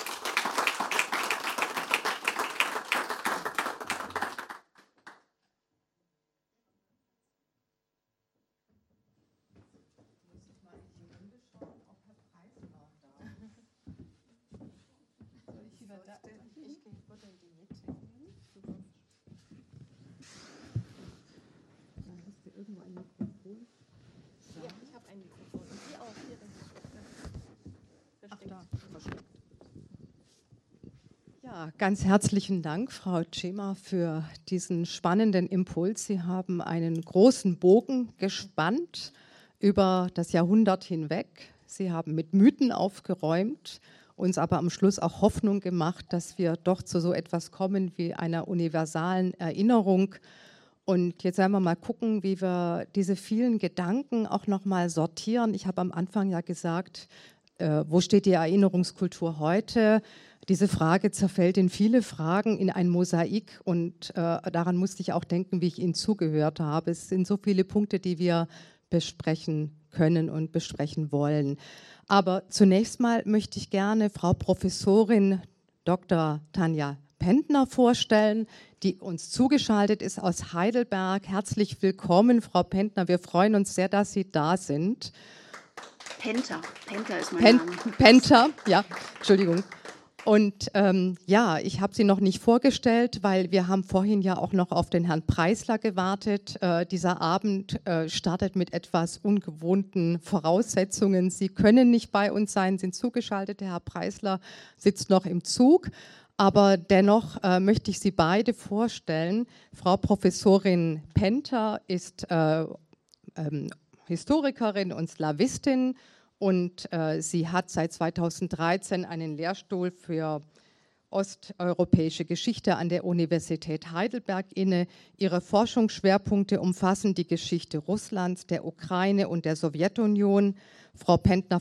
S2: Ganz herzlichen Dank, Frau Cema, für diesen spannenden Impuls. Sie haben einen großen Bogen gespannt über das Jahrhundert hinweg. Sie haben mit Mythen aufgeräumt, uns aber am Schluss auch Hoffnung gemacht, dass wir doch zu so etwas kommen wie einer universalen Erinnerung. Und jetzt werden wir mal gucken, wie wir diese vielen Gedanken auch noch mal sortieren. Ich habe am Anfang ja gesagt, äh, wo steht die Erinnerungskultur heute? Diese Frage zerfällt in viele Fragen, in ein Mosaik und äh, daran musste ich auch denken, wie ich Ihnen zugehört habe. Es sind so viele Punkte, die wir besprechen können und besprechen wollen. Aber zunächst mal möchte ich gerne Frau Professorin Dr. Tanja Pentner vorstellen, die uns zugeschaltet ist aus Heidelberg. Herzlich willkommen, Frau Pentner. Wir freuen uns sehr, dass Sie da sind.
S4: Penta, Penta ist mein
S2: Pen
S4: Name.
S2: Penta, ja, Entschuldigung. Und ähm, ja, ich habe sie noch nicht vorgestellt, weil wir haben vorhin ja auch noch auf den Herrn Preisler gewartet. Äh, dieser Abend äh, startet mit etwas ungewohnten Voraussetzungen. Sie können nicht bei uns sein, sind zugeschaltet. Der Herr Preisler sitzt noch im Zug. Aber dennoch äh, möchte ich Sie beide vorstellen. Frau Professorin Penter ist äh, ähm, Historikerin und Slawistin und äh, sie hat seit 2013 einen Lehrstuhl für osteuropäische Geschichte an der Universität Heidelberg inne. Ihre Forschungsschwerpunkte umfassen die Geschichte Russlands, der Ukraine und der Sowjetunion. Frau Pentner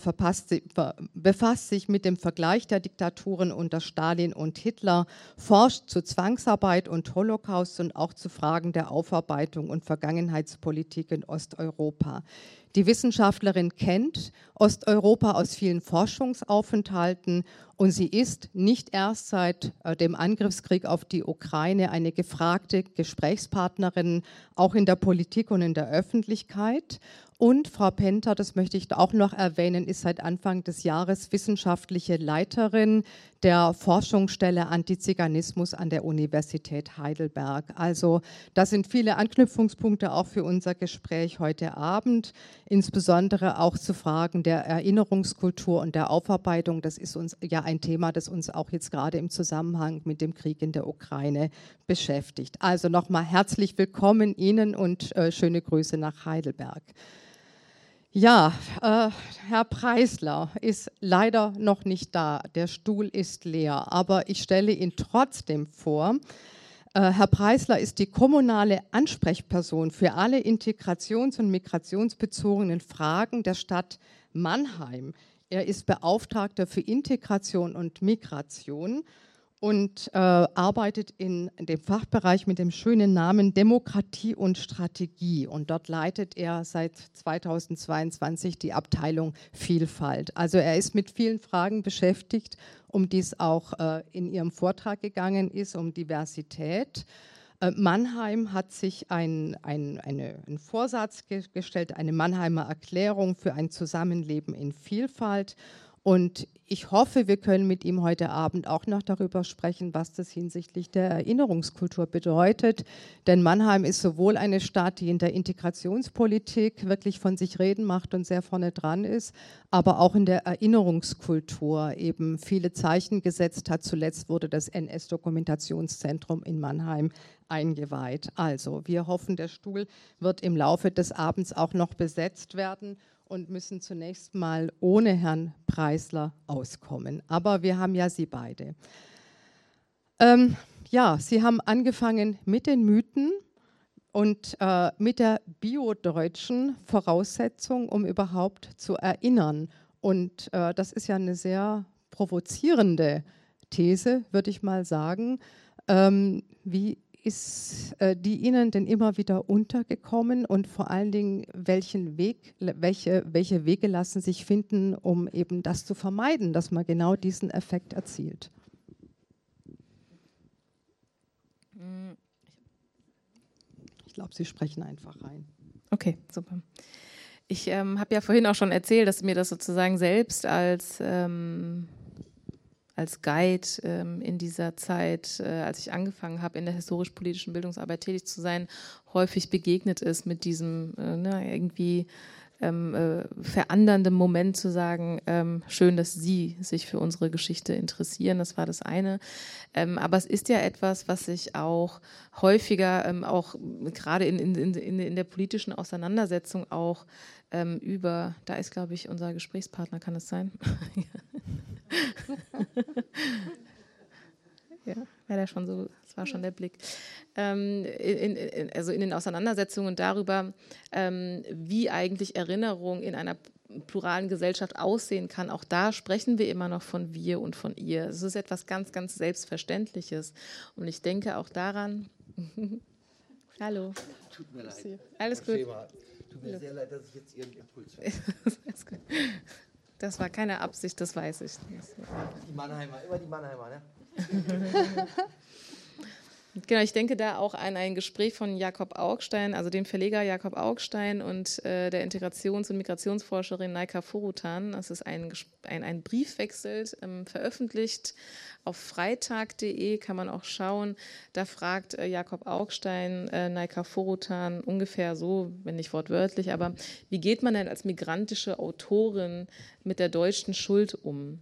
S2: befasst sich mit dem Vergleich der Diktaturen unter Stalin und Hitler, forscht zu Zwangsarbeit und Holocaust und auch zu Fragen der Aufarbeitung und Vergangenheitspolitik in Osteuropa. Die Wissenschaftlerin kennt Osteuropa aus vielen Forschungsaufenthalten und sie ist nicht erst seit äh, dem Angriffskrieg auf die Ukraine eine gefragte Gesprächspartnerin, auch in der Politik und in der Öffentlichkeit. Und Frau Penter, das möchte ich auch noch erwähnen, ist seit Anfang des Jahres wissenschaftliche Leiterin der Forschungsstelle Antiziganismus an der Universität Heidelberg. Also das sind viele Anknüpfungspunkte auch für unser Gespräch heute Abend, insbesondere auch zu Fragen der Erinnerungskultur und der Aufarbeitung. Das ist uns ja ein Thema, das uns auch jetzt gerade im Zusammenhang mit dem Krieg in der Ukraine beschäftigt. Also nochmal herzlich willkommen Ihnen und äh, schöne Grüße nach Heidelberg. Ja, äh, Herr Preisler ist leider noch nicht da. Der Stuhl ist leer, aber ich stelle ihn trotzdem vor. Äh, Herr Preisler ist die kommunale Ansprechperson für alle integrations- und migrationsbezogenen Fragen der Stadt Mannheim. Er ist Beauftragter für Integration und Migration und äh, arbeitet in dem Fachbereich mit dem schönen Namen Demokratie und Strategie. Und dort leitet er seit 2022 die Abteilung Vielfalt. Also er ist mit vielen Fragen beschäftigt, um die es auch äh, in Ihrem Vortrag gegangen ist, um Diversität. Äh, Mannheim hat sich ein, ein, eine, einen Vorsatz ge gestellt, eine Mannheimer Erklärung für ein Zusammenleben in Vielfalt. Und ich hoffe, wir können mit ihm heute Abend auch noch darüber sprechen, was das hinsichtlich der Erinnerungskultur bedeutet. Denn Mannheim ist sowohl eine Stadt, die in der Integrationspolitik wirklich von sich reden macht und sehr vorne dran ist, aber auch in der Erinnerungskultur eben viele Zeichen gesetzt hat. Zuletzt wurde das NS-Dokumentationszentrum in Mannheim eingeweiht. Also wir hoffen, der Stuhl wird im Laufe des Abends auch noch besetzt werden und müssen zunächst mal ohne Herrn Preisler auskommen. Aber wir haben ja Sie beide. Ähm, ja, Sie haben angefangen mit den Mythen und äh, mit der biodeutschen Voraussetzung, um überhaupt zu erinnern. Und äh, das ist ja eine sehr provozierende These, würde ich mal sagen. Ähm, wie ist äh, die Ihnen denn immer wieder untergekommen und vor allen Dingen, welchen Weg, welche, welche Wege lassen sich finden, um eben das zu vermeiden, dass man genau diesen Effekt erzielt? Ich glaube, Sie sprechen einfach rein.
S3: Okay, super. Ich ähm, habe ja vorhin auch schon erzählt, dass mir das sozusagen selbst als ähm, als Guide ähm, in dieser Zeit, äh, als ich angefangen habe, in der historisch-politischen Bildungsarbeit tätig zu sein, häufig begegnet ist mit diesem äh, ne, irgendwie ähm, äh, verändernden Moment zu sagen, ähm, schön, dass Sie sich für unsere Geschichte interessieren, das war das eine. Ähm, aber es ist ja etwas, was sich auch häufiger, ähm, auch gerade in, in, in, in der politischen Auseinandersetzung auch ähm, über, da ist, glaube ich, unser Gesprächspartner, kann es sein? (laughs) ja, war der schon so, das war schon der Blick. Ähm, in, in, also in den Auseinandersetzungen darüber, ähm, wie eigentlich Erinnerung in einer pluralen Gesellschaft aussehen kann, auch da sprechen wir immer noch von wir und von ihr. Es ist etwas ganz, ganz Selbstverständliches. Und ich denke auch daran. (laughs) Hallo.
S5: Tut mir leid.
S3: Alles gut.
S5: Tut mir sehr leid, dass ich jetzt Ihren Impuls (laughs)
S3: Das war keine Absicht, das weiß ich.
S5: Die Mannheimer, immer die Mannheimer, ne? (laughs)
S3: Genau, ich denke da auch an ein Gespräch von Jakob Augstein, also dem Verleger Jakob Augstein und äh, der Integrations- und Migrationsforscherin Naika Forutan. Das ist ein, ein, ein Briefwechsel, ähm, veröffentlicht auf freitag.de, kann man auch schauen. Da fragt äh, Jakob Augstein äh, Naika Forutan ungefähr so, wenn nicht wortwörtlich, aber wie geht man denn als migrantische Autorin mit der deutschen Schuld um?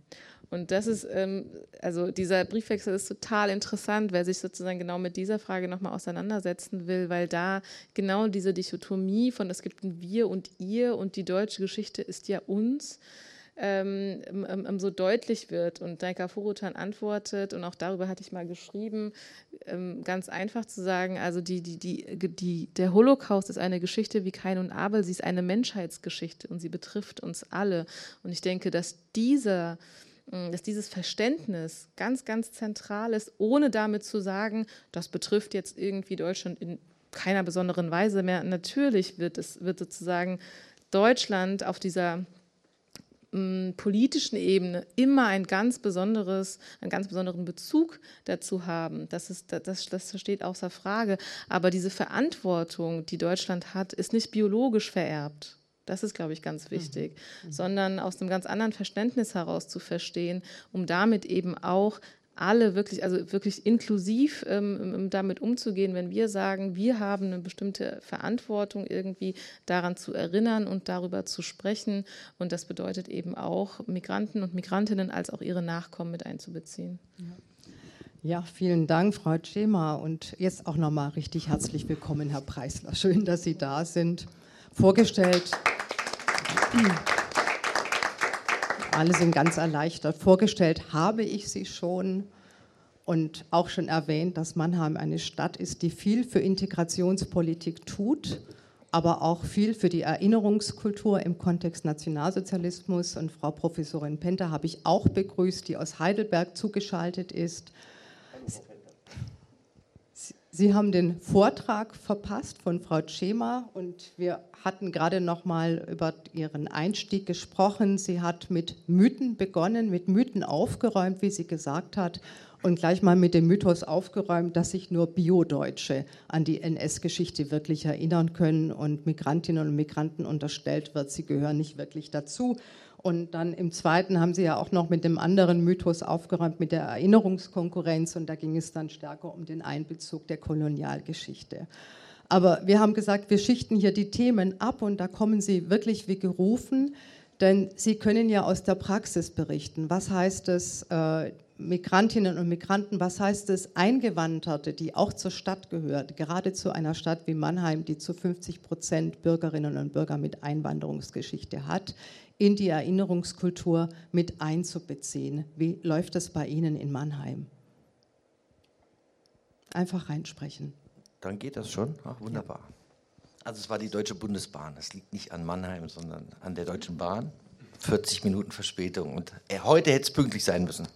S3: Und das ist, ähm, also dieser Briefwechsel ist total interessant, wer sich sozusagen genau mit dieser Frage nochmal auseinandersetzen will, weil da genau diese Dichotomie von es gibt ein Wir und ihr und die deutsche Geschichte ist ja uns. Ähm, ähm, so deutlich wird. Und Daika Furutan antwortet, und auch darüber hatte ich mal geschrieben, ähm, ganz einfach zu sagen, also die, die, die, die, der Holocaust ist eine Geschichte wie Kain und Abel, sie ist eine Menschheitsgeschichte und sie betrifft uns alle. Und ich denke, dass dieser dass dieses Verständnis ganz, ganz zentral ist, ohne damit zu sagen, das betrifft jetzt irgendwie Deutschland in keiner besonderen Weise mehr. Natürlich wird es wird sozusagen Deutschland auf dieser mm, politischen Ebene immer ein ganz besonderes, einen ganz besonderen Bezug dazu haben. Das, ist, das, das steht außer Frage. Aber diese Verantwortung, die Deutschland hat, ist nicht biologisch vererbt. Das ist, glaube ich, ganz mhm. wichtig, mhm. sondern aus einem ganz anderen Verständnis heraus zu verstehen, um damit eben auch alle wirklich, also wirklich inklusiv ähm, damit umzugehen, wenn wir sagen, wir haben eine bestimmte Verantwortung irgendwie daran zu erinnern und darüber zu sprechen. Und das bedeutet eben auch, Migranten und Migrantinnen als auch ihre Nachkommen mit einzubeziehen.
S2: Ja. Ja, vielen Dank, Frau Tschema. Und jetzt auch nochmal richtig herzlich willkommen, Herr Preisler. Schön, dass Sie da sind. Vorgestellt. Alle sind ganz erleichtert. Vorgestellt habe ich sie schon und auch schon erwähnt, dass Mannheim eine Stadt ist, die viel für Integrationspolitik tut, aber auch viel für die Erinnerungskultur im Kontext Nationalsozialismus. Und Frau Professorin Penter habe ich auch begrüßt, die aus Heidelberg zugeschaltet ist. Sie haben den Vortrag verpasst von Frau Tschema und wir hatten gerade noch mal über Ihren Einstieg gesprochen. Sie hat mit Mythen begonnen, mit Mythen aufgeräumt, wie sie gesagt hat, und gleich mal mit dem Mythos aufgeräumt, dass sich nur Biodeutsche an die NS-Geschichte wirklich erinnern können und Migrantinnen und Migranten unterstellt wird, sie gehören nicht wirklich dazu. Und dann im zweiten haben sie ja auch noch mit dem anderen Mythos aufgeräumt, mit der Erinnerungskonkurrenz. Und da ging es dann stärker um den Einbezug der Kolonialgeschichte. Aber wir haben gesagt, wir schichten hier die Themen ab und da kommen sie wirklich wie gerufen, denn sie können ja aus der Praxis berichten. Was heißt es, äh, Migrantinnen und Migranten, was heißt es, Eingewanderte, die auch zur Stadt gehört, gerade zu einer Stadt wie Mannheim, die zu 50 Prozent Bürgerinnen und Bürger mit Einwanderungsgeschichte hat, in die Erinnerungskultur mit einzubeziehen. Wie läuft das bei Ihnen in Mannheim? Einfach reinsprechen.
S5: Dann geht das schon. Ach, wunderbar. Also es war die Deutsche Bundesbahn. Das liegt nicht an Mannheim, sondern an der Deutschen Bahn. 40 Minuten Verspätung. Und äh, heute hätte es pünktlich sein müssen.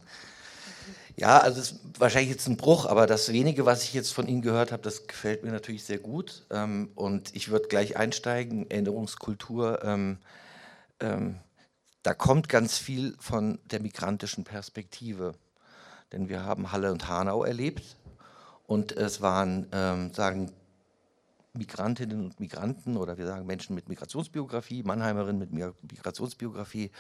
S5: Ja, also es ist wahrscheinlich jetzt ein Bruch, aber das wenige, was ich jetzt von Ihnen gehört habe, das gefällt mir natürlich sehr gut. Ähm, und ich würde gleich einsteigen. Erinnerungskultur ähm, da kommt ganz viel von der migrantischen Perspektive. Denn wir haben Halle und Hanau erlebt und es waren, ähm, sagen Migrantinnen und Migranten oder wir sagen Menschen mit Migrationsbiografie, Mannheimerinnen mit Migrationsbiografie,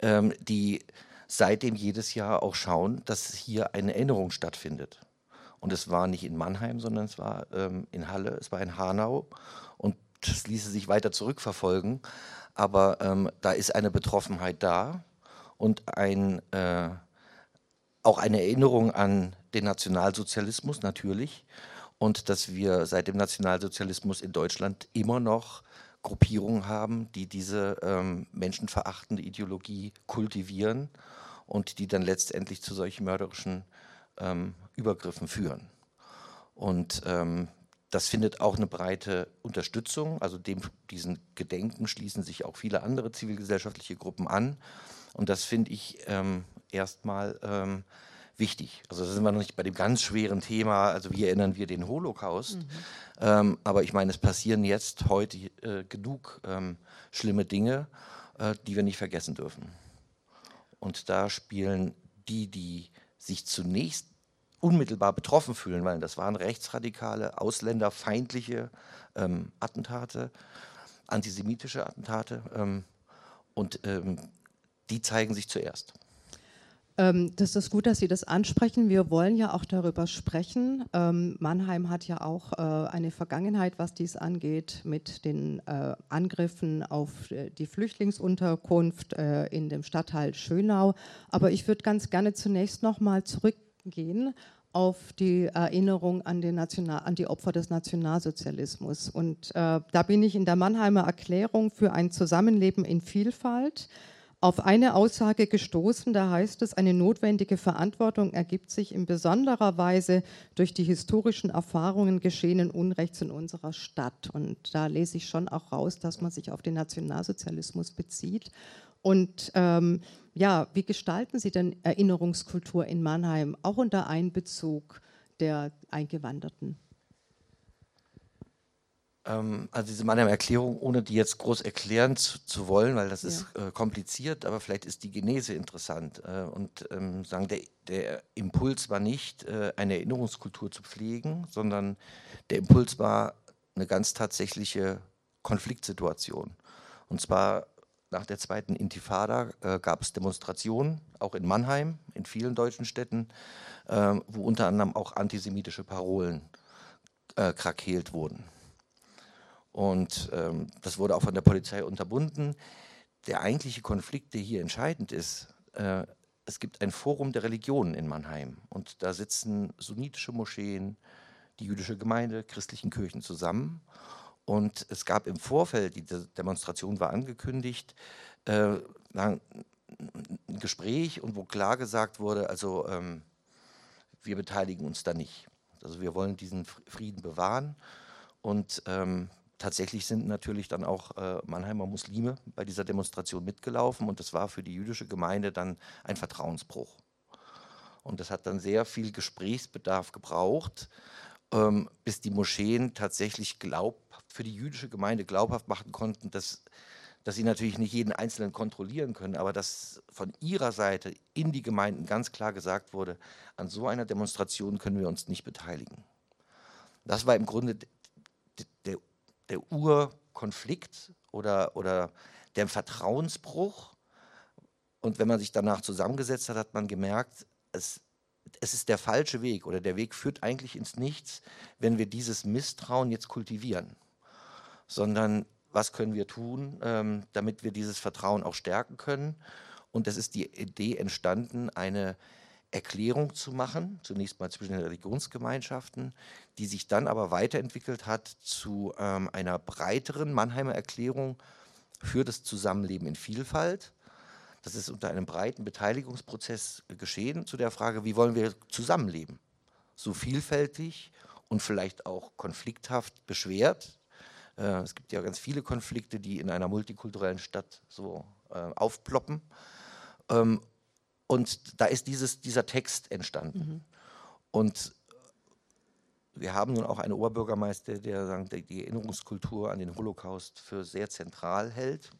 S5: ähm, die seitdem jedes Jahr auch schauen, dass hier eine Erinnerung stattfindet. Und es war nicht in Mannheim, sondern es war ähm, in Halle, es war in Hanau und das ließe sich weiter zurückverfolgen aber ähm, da ist eine Betroffenheit da und ein, äh, auch eine Erinnerung an den Nationalsozialismus natürlich und dass wir seit dem Nationalsozialismus in Deutschland immer noch Gruppierungen haben, die diese ähm, menschenverachtende Ideologie kultivieren und die dann letztendlich zu solchen mörderischen ähm, Übergriffen führen. Und ähm, das findet auch eine breite Unterstützung. Also dem, diesen Gedenken schließen sich auch viele andere zivilgesellschaftliche Gruppen an. Und das finde ich ähm, erstmal ähm, wichtig. Also da sind wir noch nicht bei dem ganz schweren Thema, also wie erinnern wir den Holocaust. Mhm. Ähm, aber ich meine, es passieren jetzt heute äh, genug ähm, schlimme Dinge, äh, die wir nicht vergessen dürfen. Und da spielen die, die sich zunächst unmittelbar betroffen fühlen, weil das waren rechtsradikale, ausländerfeindliche ähm, Attentate, antisemitische Attentate. Ähm, und ähm, die zeigen sich zuerst.
S2: Ähm, das ist gut, dass Sie das ansprechen. Wir wollen ja auch darüber sprechen. Ähm, Mannheim hat ja auch äh, eine Vergangenheit, was dies angeht, mit den äh, Angriffen auf äh, die Flüchtlingsunterkunft äh, in dem Stadtteil Schönau. Aber ich würde ganz gerne zunächst noch mal zurückgehen auf die Erinnerung an, an, die Opfer des Nationalsozialismus. Und äh, da bin ich in der Mannheimer Erklärung für ein Zusammenleben in Vielfalt auf eine Aussage gestoßen, da heißt es, eine notwendige Verantwortung ergibt sich in besonderer Weise durch die historischen Erfahrungen geschehenen Unrechts in unserer Stadt. Und da lese ich schon auch raus, dass man sich auf den Nationalsozialismus bezieht. Und ähm, ja, wie gestalten Sie denn Erinnerungskultur in Mannheim, auch unter Einbezug der Eingewanderten?
S5: Ähm, also diese Mannheimer Erklärung, ohne die jetzt groß erklären zu, zu wollen, weil das ja. ist äh, kompliziert, aber vielleicht ist die Genese interessant. Äh, und ähm, sagen, der, der, Impuls war nicht, äh, eine Erinnerungskultur zu pflegen, sondern der Impuls war eine ganz tatsächliche Konfliktsituation. Und zwar nach der zweiten Intifada äh, gab es Demonstrationen, auch in Mannheim, in vielen deutschen Städten, äh, wo unter anderem auch antisemitische Parolen äh, krakeelt wurden. Und ähm, das wurde auch von der Polizei unterbunden. Der eigentliche Konflikt, der hier entscheidend ist, äh, es gibt ein Forum der Religionen in Mannheim und da sitzen sunnitische Moscheen, die jüdische Gemeinde, christlichen Kirchen zusammen. Und es gab im Vorfeld, die Demonstration war angekündigt, äh, ein Gespräch und wo klar gesagt wurde, also ähm, wir beteiligen uns da nicht. Also wir wollen diesen Frieden bewahren und ähm, tatsächlich sind natürlich dann auch äh, Mannheimer Muslime bei dieser Demonstration mitgelaufen und das war für die jüdische Gemeinde dann ein Vertrauensbruch. Und das hat dann sehr viel Gesprächsbedarf gebraucht, bis die Moscheen tatsächlich glaub, für die jüdische Gemeinde glaubhaft machen konnten, dass, dass sie natürlich nicht jeden Einzelnen kontrollieren können, aber dass von ihrer Seite in die Gemeinden ganz klar gesagt wurde, an so einer Demonstration können wir uns nicht beteiligen. Das war im Grunde der der Urkonflikt oder, oder der Vertrauensbruch. Und wenn man sich danach zusammengesetzt hat, hat man gemerkt, es, es ist der falsche Weg oder der Weg führt eigentlich ins Nichts, wenn wir dieses Misstrauen jetzt kultivieren. Sondern was können wir tun, ähm, damit wir dieses Vertrauen auch stärken können? Und es ist die Idee entstanden, eine Erklärung zu machen, zunächst mal zwischen den Religionsgemeinschaften, die sich dann aber weiterentwickelt hat zu ähm, einer breiteren Mannheimer Erklärung für das Zusammenleben in Vielfalt. Das ist unter einem breiten Beteiligungsprozess geschehen zu der Frage, wie wollen wir zusammenleben? So vielfältig und vielleicht auch konflikthaft beschwert. Äh, es gibt ja ganz viele Konflikte, die in einer multikulturellen Stadt so äh, aufploppen. Ähm, und da ist dieses, dieser Text entstanden. Mhm. Und wir haben nun auch einen Oberbürgermeister, der die Erinnerungskultur an den Holocaust für sehr zentral hält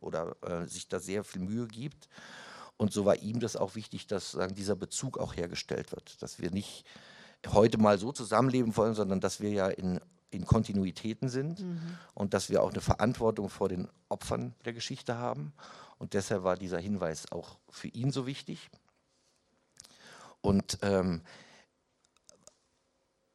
S5: oder äh, sich da sehr viel Mühe gibt. Und so war ihm das auch wichtig, dass sagen, dieser Bezug auch hergestellt wird, dass wir nicht heute mal so zusammenleben wollen, sondern dass wir ja in, in Kontinuitäten sind mhm. und dass wir auch eine Verantwortung vor den Opfern der Geschichte haben und deshalb war dieser Hinweis auch für ihn so wichtig. Und ähm,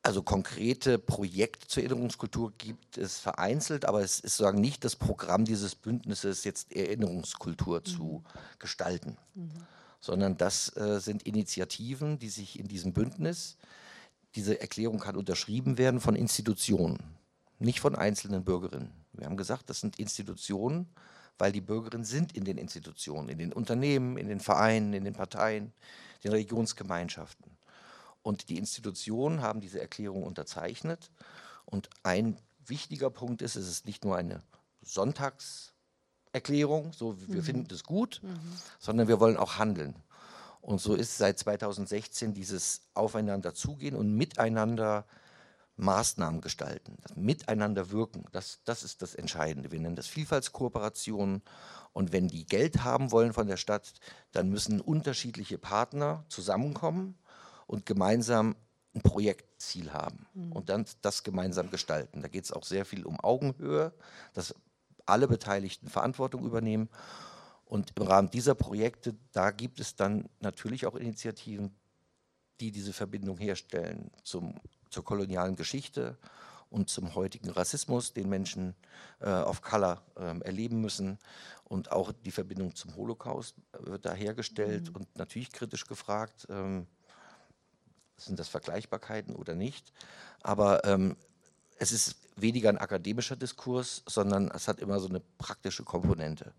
S5: also konkrete Projekte zur Erinnerungskultur gibt es vereinzelt, aber es ist sozusagen nicht das Programm dieses Bündnisses, jetzt Erinnerungskultur mhm. zu gestalten, mhm. sondern das äh, sind Initiativen, die sich in diesem Bündnis, diese Erklärung kann unterschrieben werden von Institutionen, nicht von einzelnen Bürgerinnen. Wir haben gesagt, das sind Institutionen, weil die Bürgerinnen sind in den Institutionen, in den Unternehmen, in den Vereinen, in den Parteien, den Religionsgemeinschaften. Und die Institutionen haben diese Erklärung unterzeichnet Und ein wichtiger Punkt ist, es ist nicht nur eine Sonntagserklärung, so wir mhm. finden es gut, mhm. sondern wir wollen auch handeln. Und so ist seit 2016 dieses Aufeinander zugehen und miteinander Maßnahmen gestalten, das Miteinander wirken. Das, das ist das Entscheidende. Wir nennen das Vielfaltskooperation. Und wenn die Geld haben wollen von der Stadt, dann müssen unterschiedliche Partner zusammenkommen und gemeinsam ein Projektziel haben mhm. und dann das gemeinsam gestalten. Da geht es auch sehr viel um Augenhöhe, dass alle Beteiligten Verantwortung übernehmen. Und im Rahmen dieser Projekte, da gibt es dann natürlich auch Initiativen, die diese Verbindung herstellen zum, zur kolonialen Geschichte und zum heutigen Rassismus, den Menschen äh, auf Color äh, erleben müssen. Und auch die Verbindung zum Holocaust wird da hergestellt mhm. und natürlich kritisch gefragt. Ähm, sind das Vergleichbarkeiten oder nicht? Aber ähm, es ist weniger ein akademischer Diskurs, sondern es hat immer so eine praktische Komponente.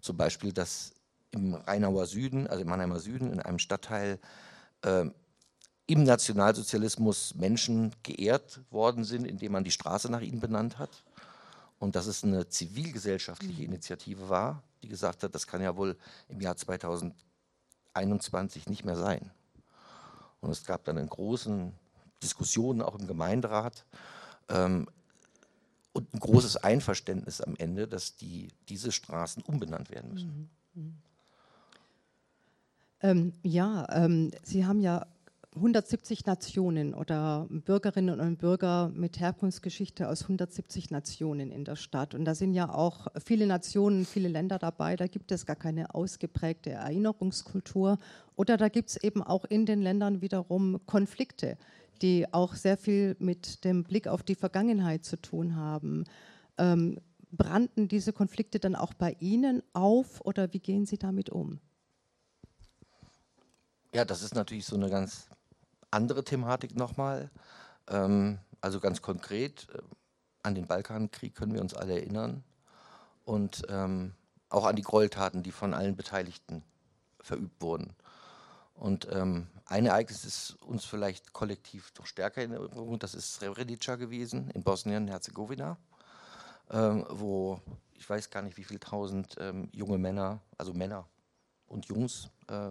S5: Zum Beispiel, dass im Rheinauer Süden, also im Mannheimer Süden, in einem Stadtteil äh, im Nationalsozialismus Menschen geehrt worden sind, indem man die Straße nach ihnen benannt hat. Und dass es eine zivilgesellschaftliche Initiative war, die gesagt hat, das kann ja wohl im Jahr 2021 nicht mehr sein. Und es gab dann in großen Diskussionen auch im Gemeinderat ähm, und ein großes Einverständnis am Ende, dass die, diese Straßen umbenannt werden müssen. Mhm. Mhm.
S2: Ähm, ja, ähm, Sie haben ja 170 Nationen oder Bürgerinnen und Bürger mit Herkunftsgeschichte aus 170 Nationen in der Stadt. Und da sind ja auch viele Nationen, viele Länder dabei. Da gibt es gar keine ausgeprägte Erinnerungskultur. Oder da gibt es eben auch in den Ländern wiederum Konflikte, die auch sehr viel mit dem Blick auf die Vergangenheit zu tun haben. Ähm, brannten diese Konflikte dann auch bei Ihnen auf oder wie gehen Sie damit um?
S5: Ja, das ist natürlich so eine ganz andere Thematik nochmal. Ähm, also ganz konkret, äh, an den Balkankrieg können wir uns alle erinnern und ähm, auch an die Gräueltaten, die von allen Beteiligten verübt wurden. Und ähm, ein Ereignis ist uns vielleicht kollektiv doch stärker in Erinnerung, das ist Srebrenica gewesen in Bosnien-Herzegowina, ähm, wo ich weiß gar nicht, wie viele tausend ähm, junge Männer, also Männer und Jungs äh,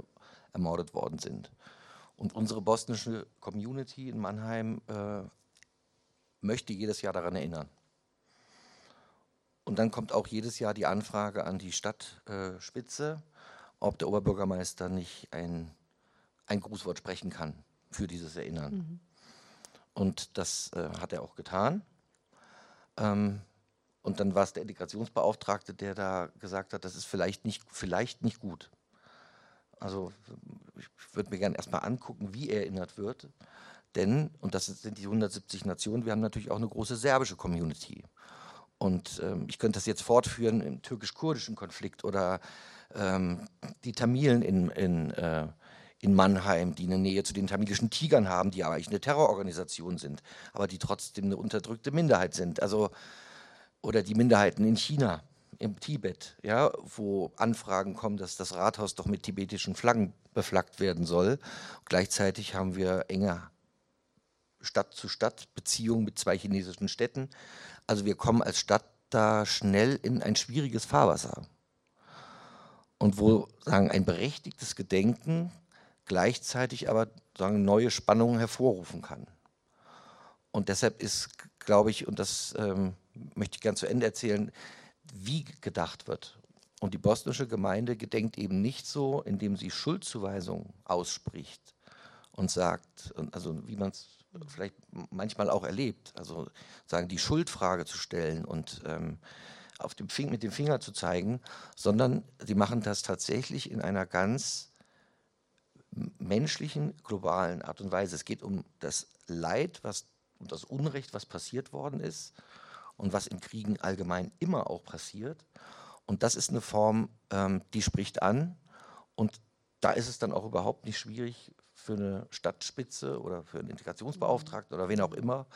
S5: ermordet worden sind. Und unsere bosnische Community in Mannheim äh, möchte jedes Jahr daran erinnern. Und dann kommt auch jedes Jahr die Anfrage an die Stadtspitze, äh, ob der Oberbürgermeister nicht ein, ein Grußwort sprechen kann für dieses Erinnern. Mhm. Und das äh, hat er auch getan. Ähm, und dann war es der Integrationsbeauftragte, der da gesagt hat, das ist vielleicht nicht, vielleicht nicht gut. Also ich würde mir gerne erstmal angucken, wie erinnert wird. Denn, und das sind die 170 Nationen, wir haben natürlich auch eine große serbische Community. Und ähm, ich könnte das jetzt fortführen im türkisch-kurdischen Konflikt oder ähm, die Tamilen in, in, äh, in Mannheim, die eine Nähe zu den tamilischen Tigern haben, die aber eigentlich eine Terrororganisation sind, aber die trotzdem eine unterdrückte Minderheit sind. Also, oder die Minderheiten in China im Tibet, ja, wo Anfragen kommen, dass das Rathaus doch mit tibetischen Flaggen beflaggt werden soll. Gleichzeitig haben wir enge Stadt-zu-Stadt-Beziehungen mit zwei chinesischen Städten. Also wir kommen als Stadt da schnell in ein schwieriges Fahrwasser. Und wo sagen ein berechtigtes Gedenken gleichzeitig aber sagen neue Spannungen hervorrufen kann. Und deshalb ist, glaube ich, und das ähm, möchte ich gern zu Ende erzählen, wie gedacht wird. Und die bosnische Gemeinde gedenkt eben nicht so, indem sie Schuldzuweisungen ausspricht und sagt, also wie man es vielleicht manchmal auch erlebt, also sagen die Schuldfrage zu stellen und ähm, auf dem Fing mit dem Finger zu zeigen, sondern sie machen das tatsächlich in einer ganz menschlichen, globalen Art und Weise. Es geht um das Leid, was, um das Unrecht, was passiert worden ist und was in Kriegen allgemein immer auch passiert. Und das ist eine Form, ähm, die spricht an. Und da ist es dann auch überhaupt nicht schwierig für eine Stadtspitze oder für einen Integrationsbeauftragten oder wen auch immer,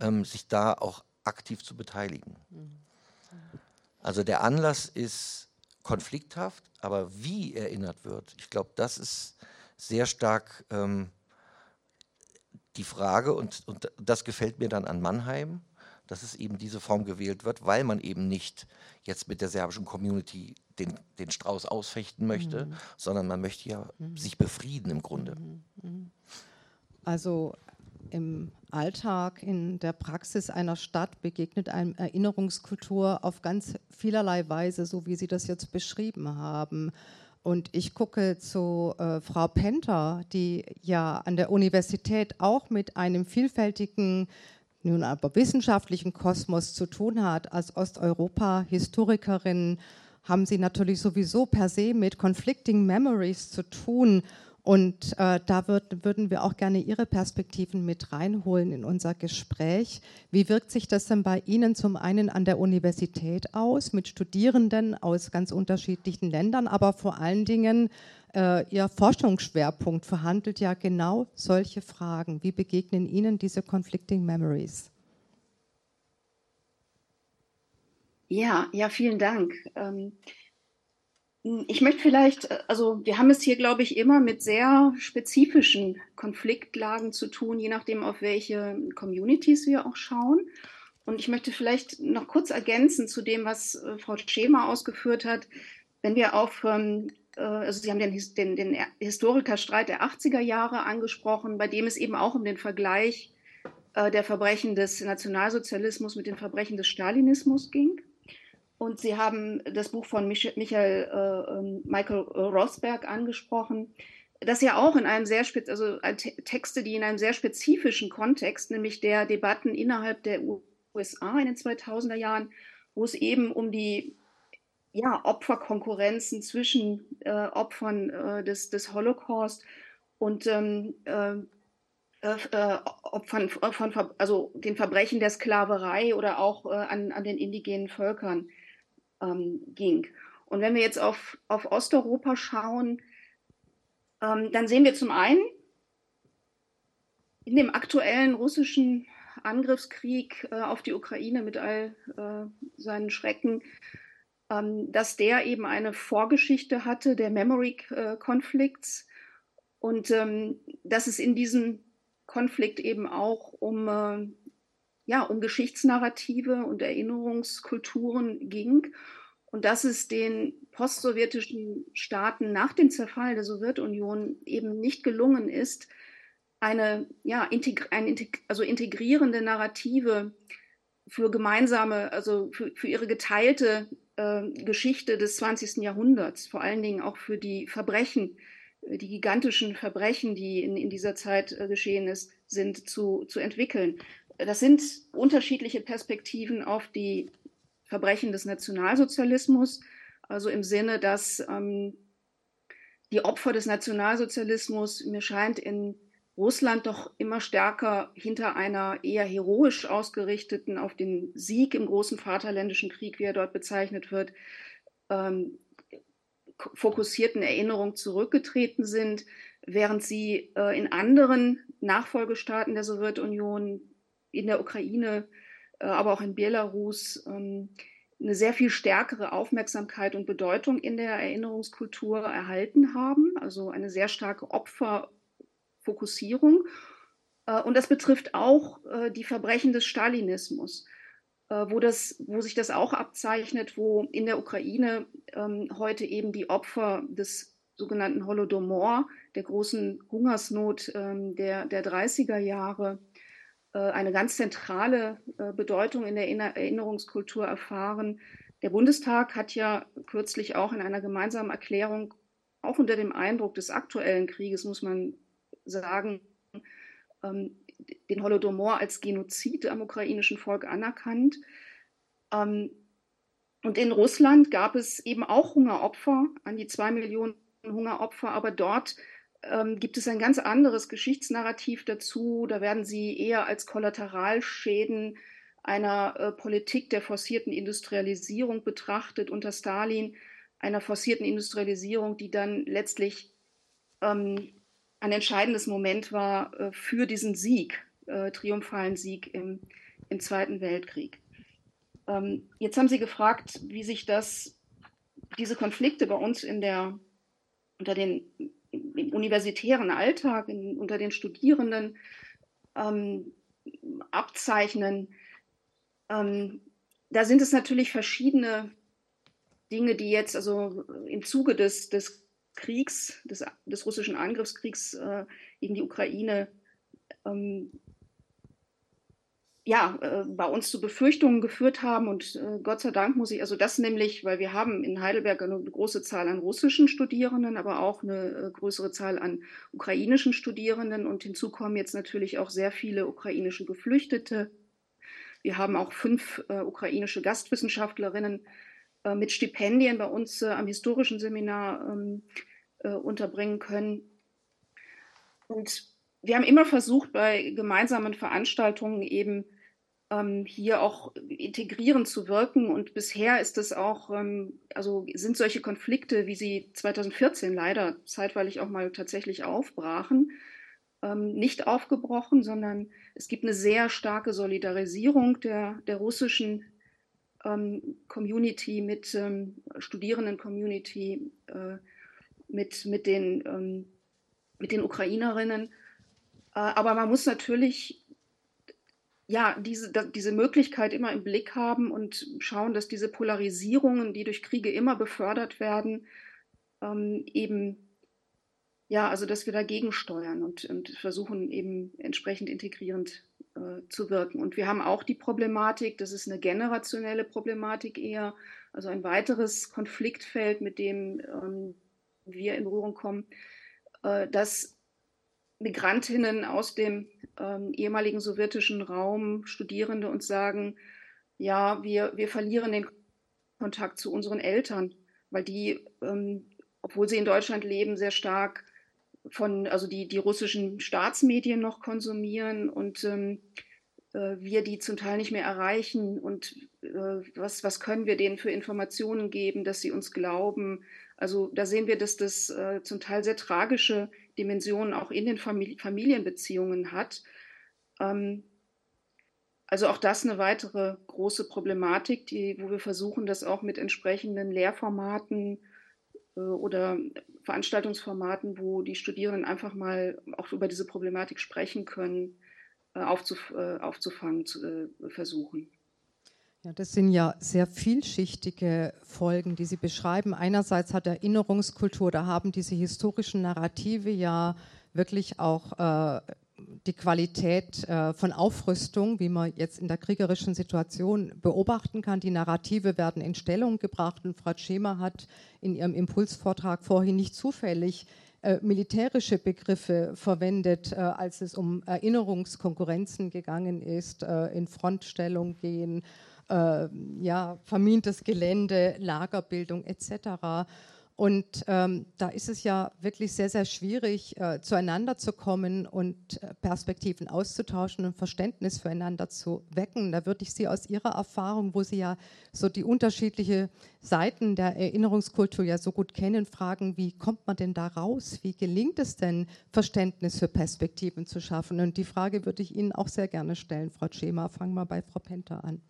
S5: ähm, sich da auch aktiv zu beteiligen. Also der Anlass ist konflikthaft, aber wie erinnert wird, ich glaube, das ist sehr stark ähm, die Frage, und, und das gefällt mir dann an Mannheim, dass es eben diese Form gewählt wird, weil man eben nicht jetzt mit der serbischen Community den, den Strauß ausfechten möchte, mhm. sondern man möchte ja mhm. sich befrieden im Grunde. Mhm.
S2: mhm. Also im Alltag, in der Praxis einer Stadt begegnet einem Erinnerungskultur auf ganz vielerlei Weise, so wie Sie das jetzt beschrieben haben. Und ich gucke zu äh, Frau Penter, die ja an der Universität auch mit einem vielfältigen, nun aber wissenschaftlichen Kosmos zu tun hat. Als Osteuropa-Historikerin haben Sie natürlich sowieso per se mit Conflicting Memories zu tun. Und äh, da würd, würden wir auch gerne Ihre Perspektiven mit reinholen in unser Gespräch. Wie wirkt sich das denn bei Ihnen zum einen an der Universität aus, mit Studierenden aus ganz unterschiedlichen Ländern, aber vor allen Dingen äh, Ihr Forschungsschwerpunkt verhandelt ja genau solche Fragen. Wie begegnen Ihnen diese Conflicting Memories?
S4: Ja, ja, vielen Dank. Ähm ich möchte vielleicht, äh, also wir haben es hier, glaube ich, immer mit sehr spezifischen Konfliktlagen zu tun, je nachdem, auf welche Communities wir auch schauen. Und ich möchte vielleicht noch kurz ergänzen zu dem, was äh, Frau Schema ausgeführt hat. Wenn wir auf, ähm, äh, also Sie haben den, den, den Historikerstreit der 80er Jahre angesprochen, bei dem es eben auch um den Vergleich der Verbrechen des Nationalsozialismus mit den Verbrechen des Stalinismus ging. Und Sie haben das Buch von Michael, äh, ähm, Michael Rosberg angesprochen, das ja auch in einem sehr also Texte, die in einem sehr spezifischen Kontext, nämlich der Debatten innerhalb der USA in den 2000er Jahren, wo es eben um die ja, Opferkonkurrenzen zwischen äh, Opfern äh, des, des Holocaust und ähm, äh, äh Opfern von, also den Verbrechen der Sklaverei oder auch äh, an, an den indigenen Völkern ähm, ging. Und wenn wir jetzt auf, auf Osteuropa schauen, ähm, dann sehen wir zum einen in dem aktuellen russischen Angriffskrieg äh, auf die Ukraine mit all äh, seinen Schrecken, ähm, dass der eben eine Vorgeschichte hatte, der Memory-Konflikts. Und ähm, dass es in diesem Konflikt eben auch um, äh, ja, um Geschichtsnarrative und Erinnerungskulturen ging und dass es den postsowjetischen Staaten nach dem Zerfall der Sowjetunion eben nicht gelungen ist, eine, ja, integ ein, integ also integrierende Narrative für gemeinsame, also für, für ihre geteilte äh, Geschichte des 20. Jahrhunderts, vor allen Dingen auch für die Verbrechen, äh, die gigantischen Verbrechen, die in, in dieser Zeit äh, geschehen ist, sind zu, zu entwickeln. Das sind unterschiedliche Perspektiven auf die Verbrechen des Nationalsozialismus, also im Sinne, dass ähm, die Opfer des Nationalsozialismus, mir scheint, in Russland doch immer stärker hinter einer eher heroisch ausgerichteten, auf den Sieg im großen Vaterländischen Krieg, wie er dort bezeichnet wird, ähm, fokussierten Erinnerung zurückgetreten sind, während sie äh, in anderen Nachfolgestaaten der Sowjetunion, in der Ukraine, äh, aber auch in Belarus ähm, eine sehr viel stärkere Aufmerksamkeit und Bedeutung in der Erinnerungskultur erhalten haben, also eine sehr starke Opferfokussierung. Äh, und das betrifft auch äh, die Verbrechen des Stalinismus, wo, das, wo sich das auch abzeichnet, wo in der Ukraine ähm, heute eben die Opfer des sogenannten Holodomor, der großen Hungersnot ähm, der, der 30er Jahre, eine ganz zentrale äh, Bedeutung in der Erinnerungskultur erfahren. Der Bundestag hat ja kürzlich auch in einer gemeinsamen Erklärung, auch unter dem Eindruck des aktuellen Krieges, muss man sagen, ähm, den Holodomor als Genozid am ukrainischen Volk anerkannt. Ähm, und in Russland gab es eben auch Hungeropfer, an die zwei Millionen Hungeropfer, aber dort ähm, gibt es ein ganz anderes Geschichtsnarrativ dazu. Da werden sie eher als Kollateralschäden einer äh, Politik der forcierten Industrialisierung betrachtet unter Stalin, einer forcierten Industrialisierung, die dann letztlich ähm, ein entscheidendes Moment war äh, für diesen Sieg, äh, triumphalen Sieg im, im Zweiten Weltkrieg. Ähm, jetzt haben Sie gefragt, wie sich das, diese Konflikte bei uns in der, unter den im universitären Alltag, in, unter den Studierenden ähm, abzeichnen. Ähm, da sind es natürlich verschiedene Dinge, die jetzt also im Zuge des, des Kriegs, des, des russischen Angriffskriegs äh, gegen die Ukraine ähm, ja, äh, bei uns zu Befürchtungen geführt haben. Und äh, Gott sei Dank muss ich, also das nämlich, weil wir haben in Heidelberg eine große Zahl an russischen Studierenden, aber auch eine äh, größere Zahl an ukrainischen Studierenden. Und hinzu kommen jetzt natürlich auch sehr viele ukrainische Geflüchtete. Wir haben auch fünf äh, ukrainische Gastwissenschaftlerinnen äh, mit Stipendien bei uns äh, am historischen Seminar ähm, unterbringen können. Und wir haben immer versucht, bei gemeinsamen Veranstaltungen eben hier auch integrierend zu wirken. Und bisher ist es auch, ähm, also sind solche Konflikte, wie sie 2014 leider zeitweilig auch mal tatsächlich aufbrachen, ähm, nicht aufgebrochen, sondern es gibt eine sehr starke Solidarisierung der, der russischen ähm, Community mit ähm, Studierenden-Community, äh, mit, mit, den, ähm, mit den Ukrainerinnen. Äh, aber man muss natürlich ja, diese, diese Möglichkeit immer im Blick haben und schauen, dass diese Polarisierungen, die durch Kriege immer befördert werden, ähm, eben, ja, also dass wir dagegen steuern und, und versuchen eben entsprechend integrierend äh, zu wirken. Und wir haben auch die Problematik, das ist eine generationelle Problematik eher, also ein weiteres Konfliktfeld, mit dem ähm, wir in Berührung kommen, äh, dass Migrantinnen aus dem ähm, ehemaligen sowjetischen Raum, Studierende uns sagen, ja, wir, wir verlieren den Kontakt zu unseren Eltern, weil die, ähm, obwohl sie in Deutschland leben, sehr stark von, also die, die russischen Staatsmedien noch konsumieren und ähm, äh, wir die zum Teil nicht mehr erreichen und äh, was, was können wir denen für Informationen geben, dass sie uns glauben. Also da sehen wir, dass das äh, zum Teil sehr tragische Dimensionen auch in den Famili Familienbeziehungen hat. Ähm, also auch das eine weitere große Problematik, die, wo wir versuchen, das auch mit entsprechenden Lehrformaten äh, oder Veranstaltungsformaten, wo die Studierenden einfach mal auch über diese Problematik sprechen können, äh, aufzuf äh, aufzufangen, zu, äh, versuchen.
S2: Ja, das sind ja sehr vielschichtige Folgen, die Sie beschreiben. Einerseits hat Erinnerungskultur, da haben diese historischen Narrative ja wirklich auch äh, die Qualität äh, von Aufrüstung, wie man jetzt in der kriegerischen Situation beobachten kann. Die Narrative werden in Stellung gebracht und Frau Schema hat in ihrem Impulsvortrag vorhin nicht zufällig äh, militärische Begriffe verwendet, äh, als es um Erinnerungskonkurrenzen gegangen ist, äh, in Frontstellung gehen äh, ja, vermintes Gelände, Lagerbildung etc. Und ähm, da ist es ja wirklich sehr, sehr schwierig, äh, zueinander zu kommen und äh, Perspektiven auszutauschen und Verständnis füreinander zu wecken. Da würde ich Sie aus Ihrer Erfahrung, wo Sie ja so die unterschiedlichen Seiten der Erinnerungskultur ja so gut kennen, fragen, wie kommt man denn da raus? Wie gelingt es denn, Verständnis für Perspektiven zu schaffen? Und die Frage würde ich Ihnen auch sehr gerne stellen, Frau Schema. Fangen wir bei Frau Penter an.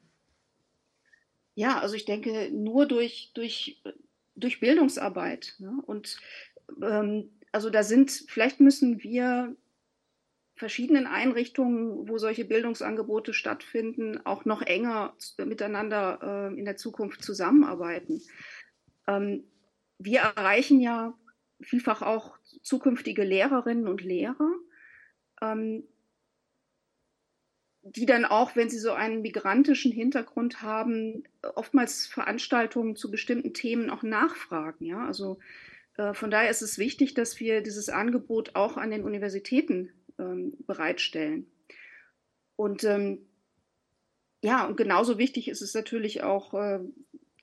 S4: Ja, also ich denke, nur durch, durch, durch Bildungsarbeit. Ne? Und ähm, also da sind, vielleicht müssen wir verschiedenen Einrichtungen, wo solche Bildungsangebote stattfinden, auch noch enger miteinander äh, in der Zukunft zusammenarbeiten. Ähm, wir erreichen ja vielfach auch zukünftige Lehrerinnen und Lehrer, ähm, die dann auch, wenn sie so einen migrantischen Hintergrund haben, oftmals Veranstaltungen zu bestimmten Themen auch nachfragen. Ja, also äh, von daher ist es wichtig, dass wir dieses Angebot auch an den Universitäten ähm, bereitstellen. Und ähm, ja, und genauso wichtig ist es natürlich auch äh,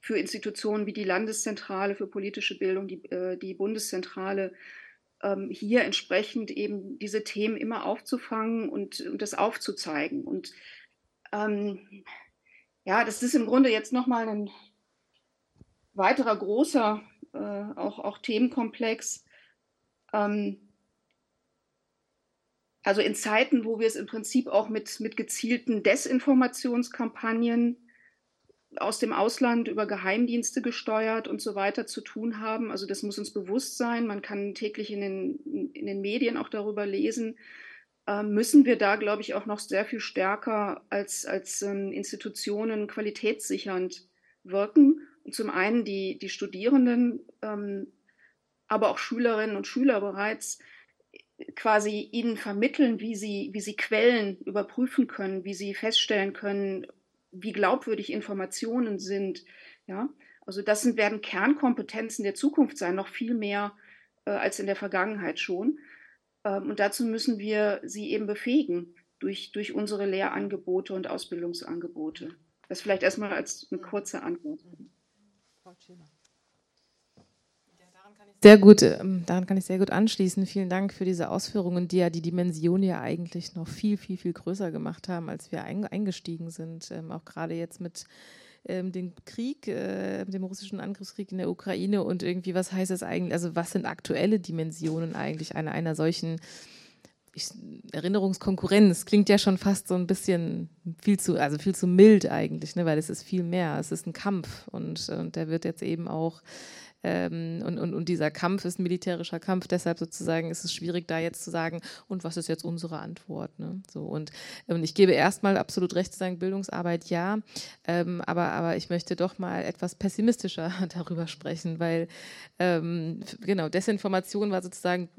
S4: für Institutionen wie die Landeszentrale für politische Bildung, die, äh, die Bundeszentrale, ähm, hier entsprechend eben diese Themen immer aufzufangen und, und das aufzuzeigen. Und ähm, ja, das ist im Grunde jetzt nochmal ein weiterer großer äh, auch, auch Themenkomplex. Ähm, also in Zeiten, wo wir es im Prinzip auch mit, mit gezielten Desinformationskampagnen aus dem Ausland über Geheimdienste gesteuert und so weiter zu tun haben. Also das muss uns bewusst sein. Man kann täglich in den, in den Medien auch darüber lesen, äh, müssen wir da, glaube ich, auch noch sehr viel stärker als, als ähm, Institutionen qualitätssichernd wirken. Und zum einen die, die Studierenden, ähm, aber auch Schülerinnen und Schüler bereits quasi ihnen vermitteln, wie sie, wie sie Quellen überprüfen können, wie sie feststellen können, wie glaubwürdig Informationen sind. Ja, also das sind, werden Kernkompetenzen der Zukunft sein, noch viel mehr äh, als in der Vergangenheit schon. Ähm, und dazu müssen wir sie eben befähigen durch, durch unsere Lehrangebote und Ausbildungsangebote. Das vielleicht erstmal als eine kurze Antwort. Frau Schiller.
S3: Sehr gut, ähm, daran kann ich sehr gut anschließen. Vielen Dank für diese Ausführungen, die ja die Dimension ja eigentlich noch viel, viel, viel größer gemacht haben, als wir eingestiegen sind. Ähm, auch gerade jetzt mit ähm, dem Krieg, äh, dem russischen Angriffskrieg in der Ukraine und irgendwie, was heißt es eigentlich, also was sind aktuelle Dimensionen eigentlich einer, einer solchen ich, Erinnerungskonkurrenz klingt ja schon fast so ein bisschen viel zu, also viel zu mild eigentlich, ne, weil es ist viel mehr. Es ist ein Kampf und, und der wird jetzt eben auch ähm, und, und, und dieser Kampf ist ein militärischer Kampf, deshalb sozusagen ist es schwierig, da jetzt zu sagen, und was ist jetzt unsere Antwort? Ne? So, und, und ich gebe erstmal absolut recht zu sagen, Bildungsarbeit ja, ähm, aber, aber ich möchte doch mal etwas pessimistischer (laughs) darüber sprechen, weil ähm, genau, Desinformation war sozusagen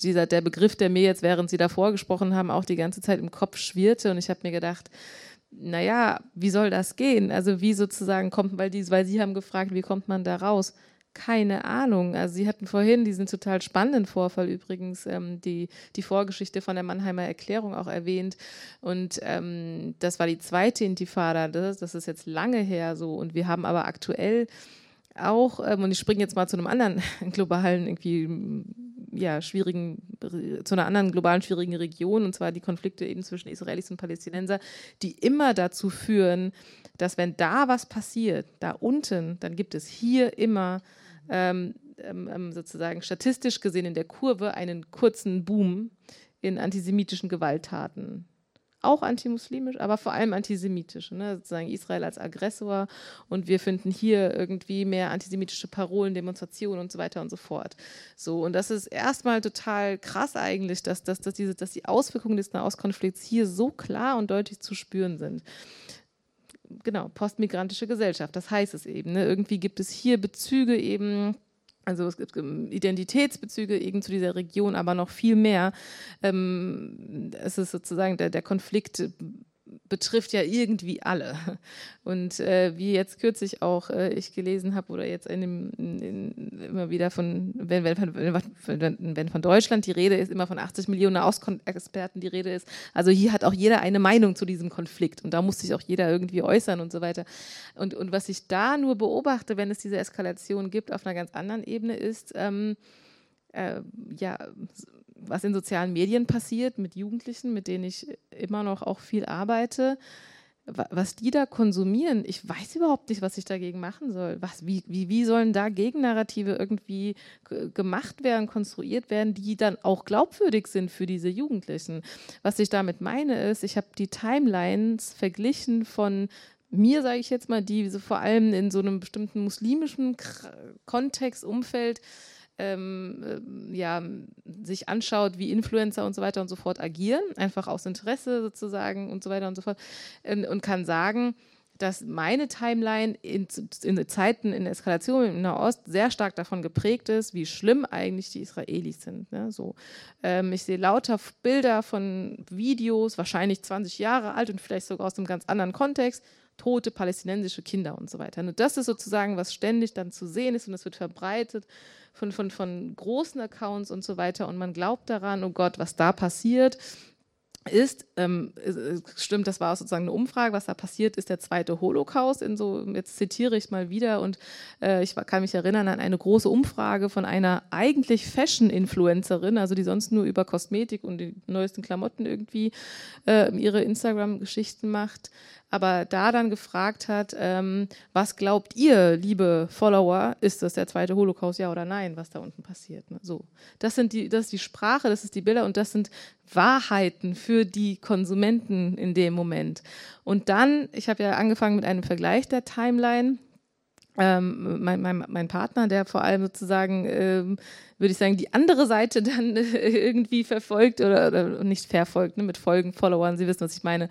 S3: dieser, der Begriff, der mir jetzt, während Sie davor gesprochen haben, auch die ganze Zeit im Kopf schwirrte und ich habe mir gedacht, naja, wie soll das gehen? Also wie sozusagen kommt, weil, die, weil Sie haben gefragt, wie kommt man da raus? Keine Ahnung. Also Sie hatten vorhin diesen total spannenden Vorfall übrigens, ähm, die, die Vorgeschichte von der Mannheimer Erklärung auch erwähnt. Und ähm, das war die zweite Intifada, das, das ist jetzt lange her so. Und wir haben aber aktuell auch, ähm, und ich springe jetzt mal zu einem anderen (laughs) globalen, irgendwie, ja, schwierigen, zu einer anderen globalen schwierigen Region, und zwar die Konflikte eben zwischen Israelis und Palästinenser, die immer dazu führen, dass wenn da was passiert, da unten, dann gibt es hier immer ähm, ähm, ähm sozusagen statistisch gesehen in der Kurve einen kurzen Boom in antisemitischen Gewalttaten auch antimuslimisch, aber vor allem antisemitisch. Ne? Sozusagen Israel als Aggressor und wir finden hier irgendwie mehr antisemitische Parolen, Demonstrationen und so weiter und so fort. So, und das ist erstmal total krass eigentlich, dass, dass, dass, diese, dass die Auswirkungen des Nahostkonflikts hier so klar und deutlich zu spüren sind genau, postmigrantische Gesellschaft, das heißt es eben. Ne? Irgendwie gibt es hier Bezüge eben also es gibt ähm, Identitätsbezüge eben zu dieser Region, aber noch viel mehr. Ähm, es ist sozusagen der, der Konflikt betrifft ja irgendwie alle. (laughs) Und äh, wie jetzt kürzlich auch äh, ich gelesen habe oder jetzt in dem, in, in, immer wieder von, wenn, wenn, wenn, von Deutschland die Rede ist, immer von 80 Millionen Ausexperten die Rede ist. Also hier hat auch jeder eine Meinung zu diesem Konflikt und da muss sich auch jeder irgendwie äußern und so weiter. Und, und was ich da nur beobachte, wenn es diese Eskalation gibt auf einer ganz anderen Ebene, ist, ähm, äh, ja, was in sozialen Medien passiert mit Jugendlichen, mit denen ich immer noch auch viel arbeite, was die da konsumieren, ich weiß überhaupt nicht, was ich dagegen machen soll. Was, wie, wie, wie sollen da Gegennarrative irgendwie gemacht werden, konstruiert werden, die dann auch glaubwürdig sind für diese Jugendlichen? Was ich damit meine ist, ich habe die Timelines verglichen von mir, sage ich jetzt mal, die so vor allem in so einem bestimmten muslimischen Kontext, Umfeld ähm, äh, ja, sich anschaut, wie Influencer und so weiter und so fort agieren, einfach aus Interesse sozusagen und so weiter und so fort, und, und kann sagen, dass meine Timeline in, in Zeiten in Eskalation in Nahost sehr stark davon geprägt ist, wie schlimm eigentlich die Israelis sind. Ne? So, ähm, ich sehe lauter Bilder von Videos, wahrscheinlich 20 Jahre alt und vielleicht sogar aus einem ganz anderen Kontext, tote palästinensische Kinder und so weiter. Und das ist sozusagen, was ständig dann zu sehen ist und es wird verbreitet von, von, von großen Accounts und so weiter und man glaubt daran, oh Gott, was da passiert, ist, ähm, stimmt, das war sozusagen eine Umfrage, was da passiert, ist der zweite Holocaust. In so, jetzt zitiere ich mal wieder und äh, ich kann mich erinnern an eine große Umfrage von einer eigentlich Fashion-Influencerin, also die sonst nur über Kosmetik und die neuesten Klamotten irgendwie äh, ihre Instagram-Geschichten macht, aber da dann gefragt hat, ähm, was glaubt ihr, liebe Follower, ist das der zweite Holocaust, ja oder nein, was da unten passiert? Ne? So, das sind die, das ist die Sprache, das ist die Bilder und das sind Wahrheiten für die Konsumenten in dem Moment. Und dann, ich habe ja angefangen mit einem Vergleich der Timeline ähm, mein, mein, mein Partner, der vor allem sozusagen ähm, würde ich sagen, die andere Seite dann irgendwie verfolgt oder, oder nicht verfolgt, ne, mit Folgen, Followern, Sie wissen, was ich meine,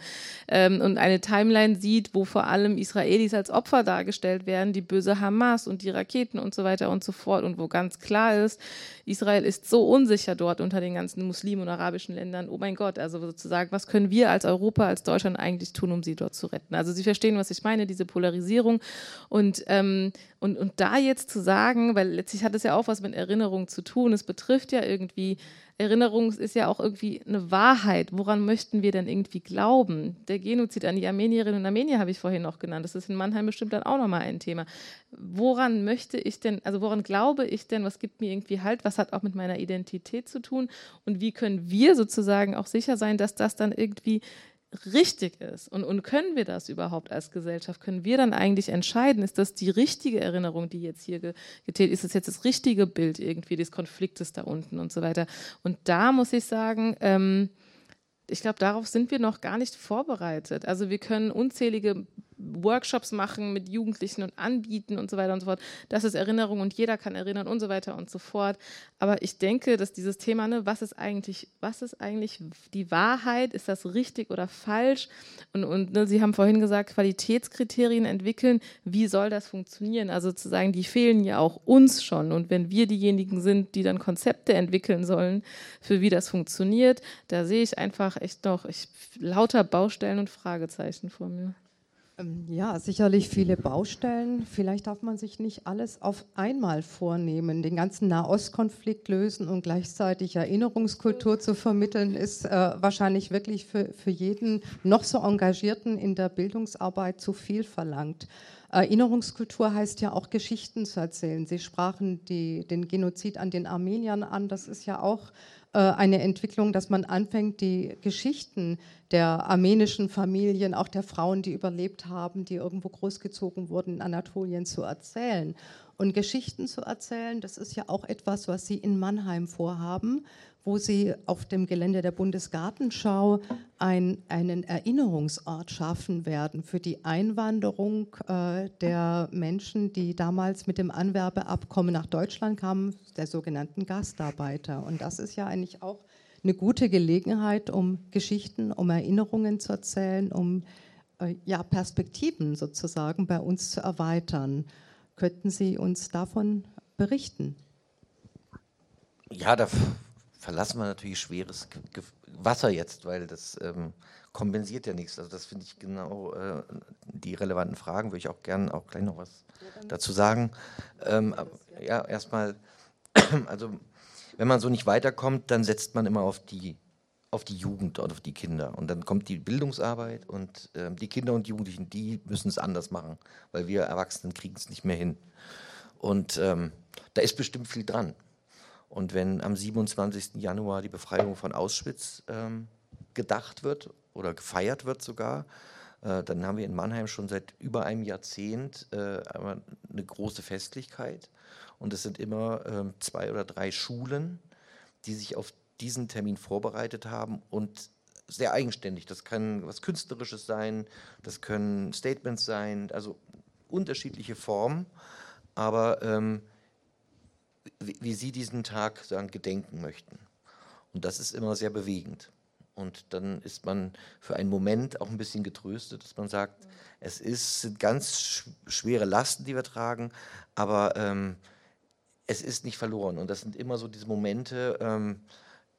S3: ähm, und eine Timeline sieht, wo vor allem Israelis als Opfer dargestellt werden, die böse Hamas und die Raketen und so weiter und so fort und wo ganz klar ist, Israel ist so unsicher dort unter den ganzen Muslimen und arabischen Ländern, oh mein Gott, also sozusagen, was können wir als Europa, als Deutschland eigentlich tun, um sie dort zu retten? Also Sie verstehen, was ich meine, diese Polarisierung und, ähm, und, und da jetzt zu sagen, weil letztlich hat es ja auch was mit Erinnerung zu tun. Es betrifft ja irgendwie, Erinnerung ist ja auch irgendwie eine Wahrheit. Woran möchten wir denn irgendwie glauben? Der Genozid an die Armenierinnen und Armenier habe ich vorhin noch genannt. Das ist in Mannheim bestimmt dann auch nochmal ein Thema. Woran möchte ich denn, also woran glaube ich denn, was gibt mir irgendwie Halt, was hat auch mit meiner Identität zu tun und wie können wir sozusagen auch sicher sein, dass das dann irgendwie richtig ist und, und können wir das überhaupt als Gesellschaft? Können wir dann eigentlich entscheiden, ist das die richtige Erinnerung, die jetzt hier getätigt ist, ist das jetzt das richtige Bild irgendwie des Konfliktes da unten und so weiter? Und da muss ich sagen, ähm, ich glaube, darauf sind wir noch gar nicht vorbereitet. Also wir können unzählige Workshops machen mit Jugendlichen und anbieten und so weiter und so fort. Das ist Erinnerung und jeder kann erinnern und so weiter und so fort. Aber ich denke, dass dieses Thema, ne, was ist eigentlich, was ist eigentlich die Wahrheit? Ist das richtig oder falsch? Und, und ne, Sie haben vorhin gesagt, Qualitätskriterien entwickeln. Wie soll das funktionieren? Also zu sagen, die fehlen ja auch uns schon. Und wenn wir diejenigen sind, die dann Konzepte entwickeln sollen, für wie das funktioniert, da sehe ich einfach echt noch ich, lauter Baustellen und Fragezeichen vor mir.
S2: Ähm, ja, sicherlich viele Baustellen. Vielleicht darf man sich nicht alles auf einmal vornehmen. Den ganzen Nahostkonflikt lösen und gleichzeitig Erinnerungskultur zu vermitteln, ist äh, wahrscheinlich wirklich für, für jeden noch so Engagierten in der Bildungsarbeit zu viel verlangt. Erinnerungskultur heißt ja auch Geschichten zu erzählen. Sie sprachen die, den Genozid an den Armeniern an. Das ist ja auch eine Entwicklung, dass man anfängt, die Geschichten der armenischen Familien, auch der Frauen, die überlebt haben, die irgendwo großgezogen wurden in Anatolien, zu erzählen. Und Geschichten zu erzählen, das ist ja auch etwas, was Sie in Mannheim vorhaben, wo Sie auf dem Gelände der Bundesgartenschau ein, einen Erinnerungsort schaffen werden für die Einwanderung äh, der Menschen, die damals mit dem Anwerbeabkommen nach Deutschland kamen, der sogenannten Gastarbeiter. Und das ist ja eigentlich auch eine gute Gelegenheit, um Geschichten, um Erinnerungen zu erzählen, um äh, ja, Perspektiven sozusagen bei uns zu erweitern. Könnten Sie uns davon berichten?
S5: Ja, da verlassen wir natürlich schweres Wasser jetzt, weil das ähm, kompensiert ja nichts. Also das finde ich genau äh, die relevanten Fragen, würde ich auch gerne auch gleich noch was dazu sagen. Ähm, ja, erstmal, (clears throat) also wenn man so nicht weiterkommt, dann setzt man immer auf die auf die Jugend und auf die Kinder. Und dann kommt die Bildungsarbeit und äh, die Kinder und Jugendlichen, die müssen es anders machen, weil wir Erwachsenen kriegen es nicht mehr hin. Und ähm, da ist bestimmt viel dran. Und wenn am 27. Januar die Befreiung von Auschwitz ähm, gedacht wird oder gefeiert wird sogar, äh, dann haben wir in Mannheim schon seit über einem Jahrzehnt äh, eine große Festlichkeit. Und es sind immer äh, zwei oder drei Schulen, die sich auf diesen Termin vorbereitet haben und sehr eigenständig. Das kann was Künstlerisches sein, das können Statements sein, also unterschiedliche Formen. Aber ähm, wie, Sie diesen Tag sagen, gedenken möchten. Und das ist immer sehr bewegend. Und dann ist man für einen Moment auch ein bisschen getröstet, dass man sagt, es ist, sind ganz schwere Lasten, die wir tragen, aber ähm, es ist nicht verloren. Und das sind immer so diese Momente, ähm,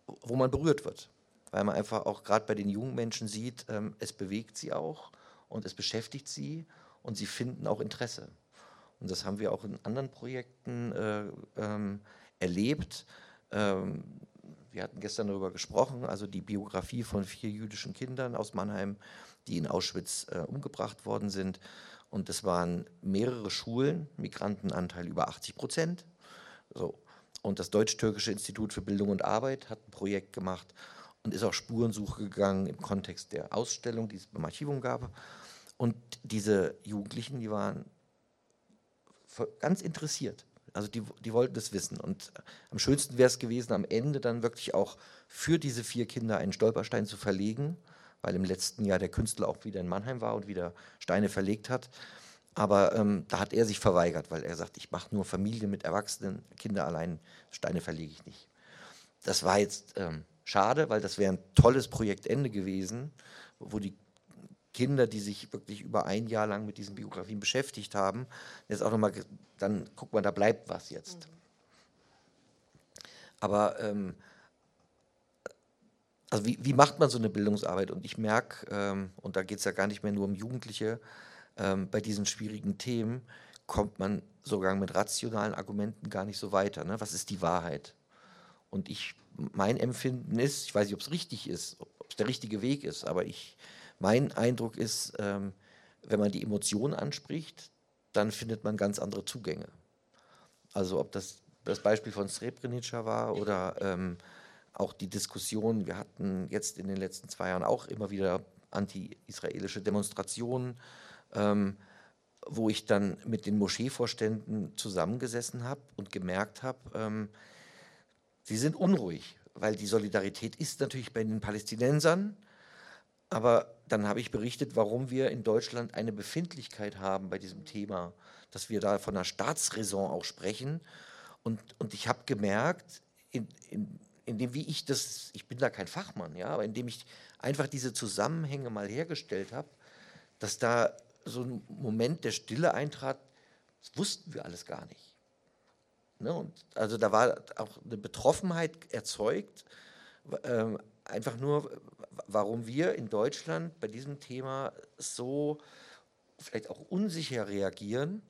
S5: wo man berührt wird. Weil man einfach auch gerade bei den jungen Menschen sieht, ähm, es bewegt sie auch und es beschäftigt sie und sie finden auch Interesse. Und das haben wir auch in anderen Projekten äh, ähm, erlebt. Ähm, wir hatten gestern darüber gesprochen, also die Biografie von vier jüdischen Kindern aus Mannheim, die in Auschwitz äh, umgebracht worden sind. Und es waren mehrere Schulen, Migrantenanteil über 80 Prozent. So. Und das Deutsch-Türkische Institut für Bildung und Arbeit hat ein Projekt gemacht und ist auch Spurensuche gegangen im Kontext der Ausstellung, die es beim Archivum gab. Und diese Jugendlichen, die waren ganz interessiert. Also die, die wollten das wissen. Und am schönsten wäre es gewesen, am Ende dann wirklich auch für diese vier Kinder einen Stolperstein zu verlegen, weil im letzten Jahr der Künstler auch wieder in Mannheim war und wieder Steine verlegt hat. Aber ähm, da hat er sich verweigert, weil er sagt, ich mache nur Familien mit Erwachsenen, Kinder allein, Steine verlege ich nicht. Das war jetzt ähm, schade, weil das wäre ein tolles Projektende gewesen, wo die Kinder, die sich wirklich über ein Jahr lang mit diesen Biografien beschäftigt haben, jetzt auch nochmal, dann guck mal, da bleibt was jetzt. Mhm. Aber ähm, also wie, wie, macht man so eine Bildungsarbeit? Und ich merke, ähm, und da geht es ja gar nicht mehr nur um Jugendliche, ähm, bei diesen schwierigen Themen kommt man sogar mit rationalen Argumenten gar nicht so weiter. Ne? Was ist die Wahrheit? Und ich, mein Empfinden ist, ich weiß nicht, ob es richtig ist, ob es der richtige Weg ist, aber ich, mein Eindruck ist, ähm, wenn man die Emotionen anspricht, dann findet man ganz andere Zugänge. Also ob das das Beispiel von Srebrenica war oder ähm, auch die Diskussion, wir hatten jetzt in den letzten zwei Jahren auch immer wieder anti-israelische Demonstrationen, ähm, wo ich dann mit den Moscheevorständen zusammengesessen habe und gemerkt habe, ähm, sie sind unruhig, weil die Solidarität ist natürlich bei den Palästinensern, aber dann habe ich berichtet, warum wir in Deutschland eine Befindlichkeit haben bei diesem Thema, dass wir da von einer Staatsräson auch sprechen und, und ich habe gemerkt, in, in, in dem, wie ich das, ich bin da kein Fachmann, ja, aber indem ich einfach diese Zusammenhänge mal hergestellt habe, dass da so ein Moment der Stille eintrat, das wussten wir alles gar nicht. Ne? Und also da war auch eine Betroffenheit erzeugt, äh, einfach nur, warum wir in Deutschland bei diesem Thema so vielleicht auch unsicher reagieren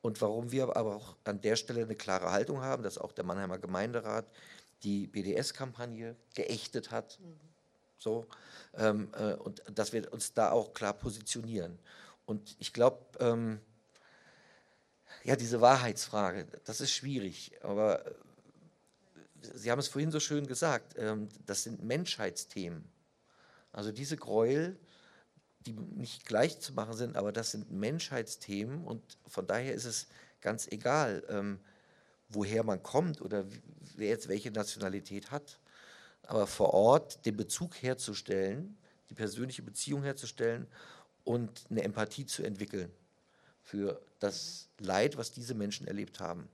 S5: und warum wir aber auch an der Stelle eine klare Haltung haben, dass auch der Mannheimer Gemeinderat die BDS-Kampagne geächtet hat. Mhm. So, ähm, äh, und dass wir uns da auch klar positionieren. Und ich glaube, ähm, ja, diese Wahrheitsfrage, das ist schwierig, aber Sie haben es vorhin so schön gesagt, ähm, das sind Menschheitsthemen. Also diese Gräuel, die nicht gleich zu machen sind, aber das sind Menschheitsthemen und von daher ist es ganz egal, ähm, woher man kommt oder wer jetzt welche Nationalität hat. Aber vor Ort den Bezug herzustellen, die persönliche Beziehung herzustellen und eine Empathie zu entwickeln für das Leid, was diese Menschen erlebt haben.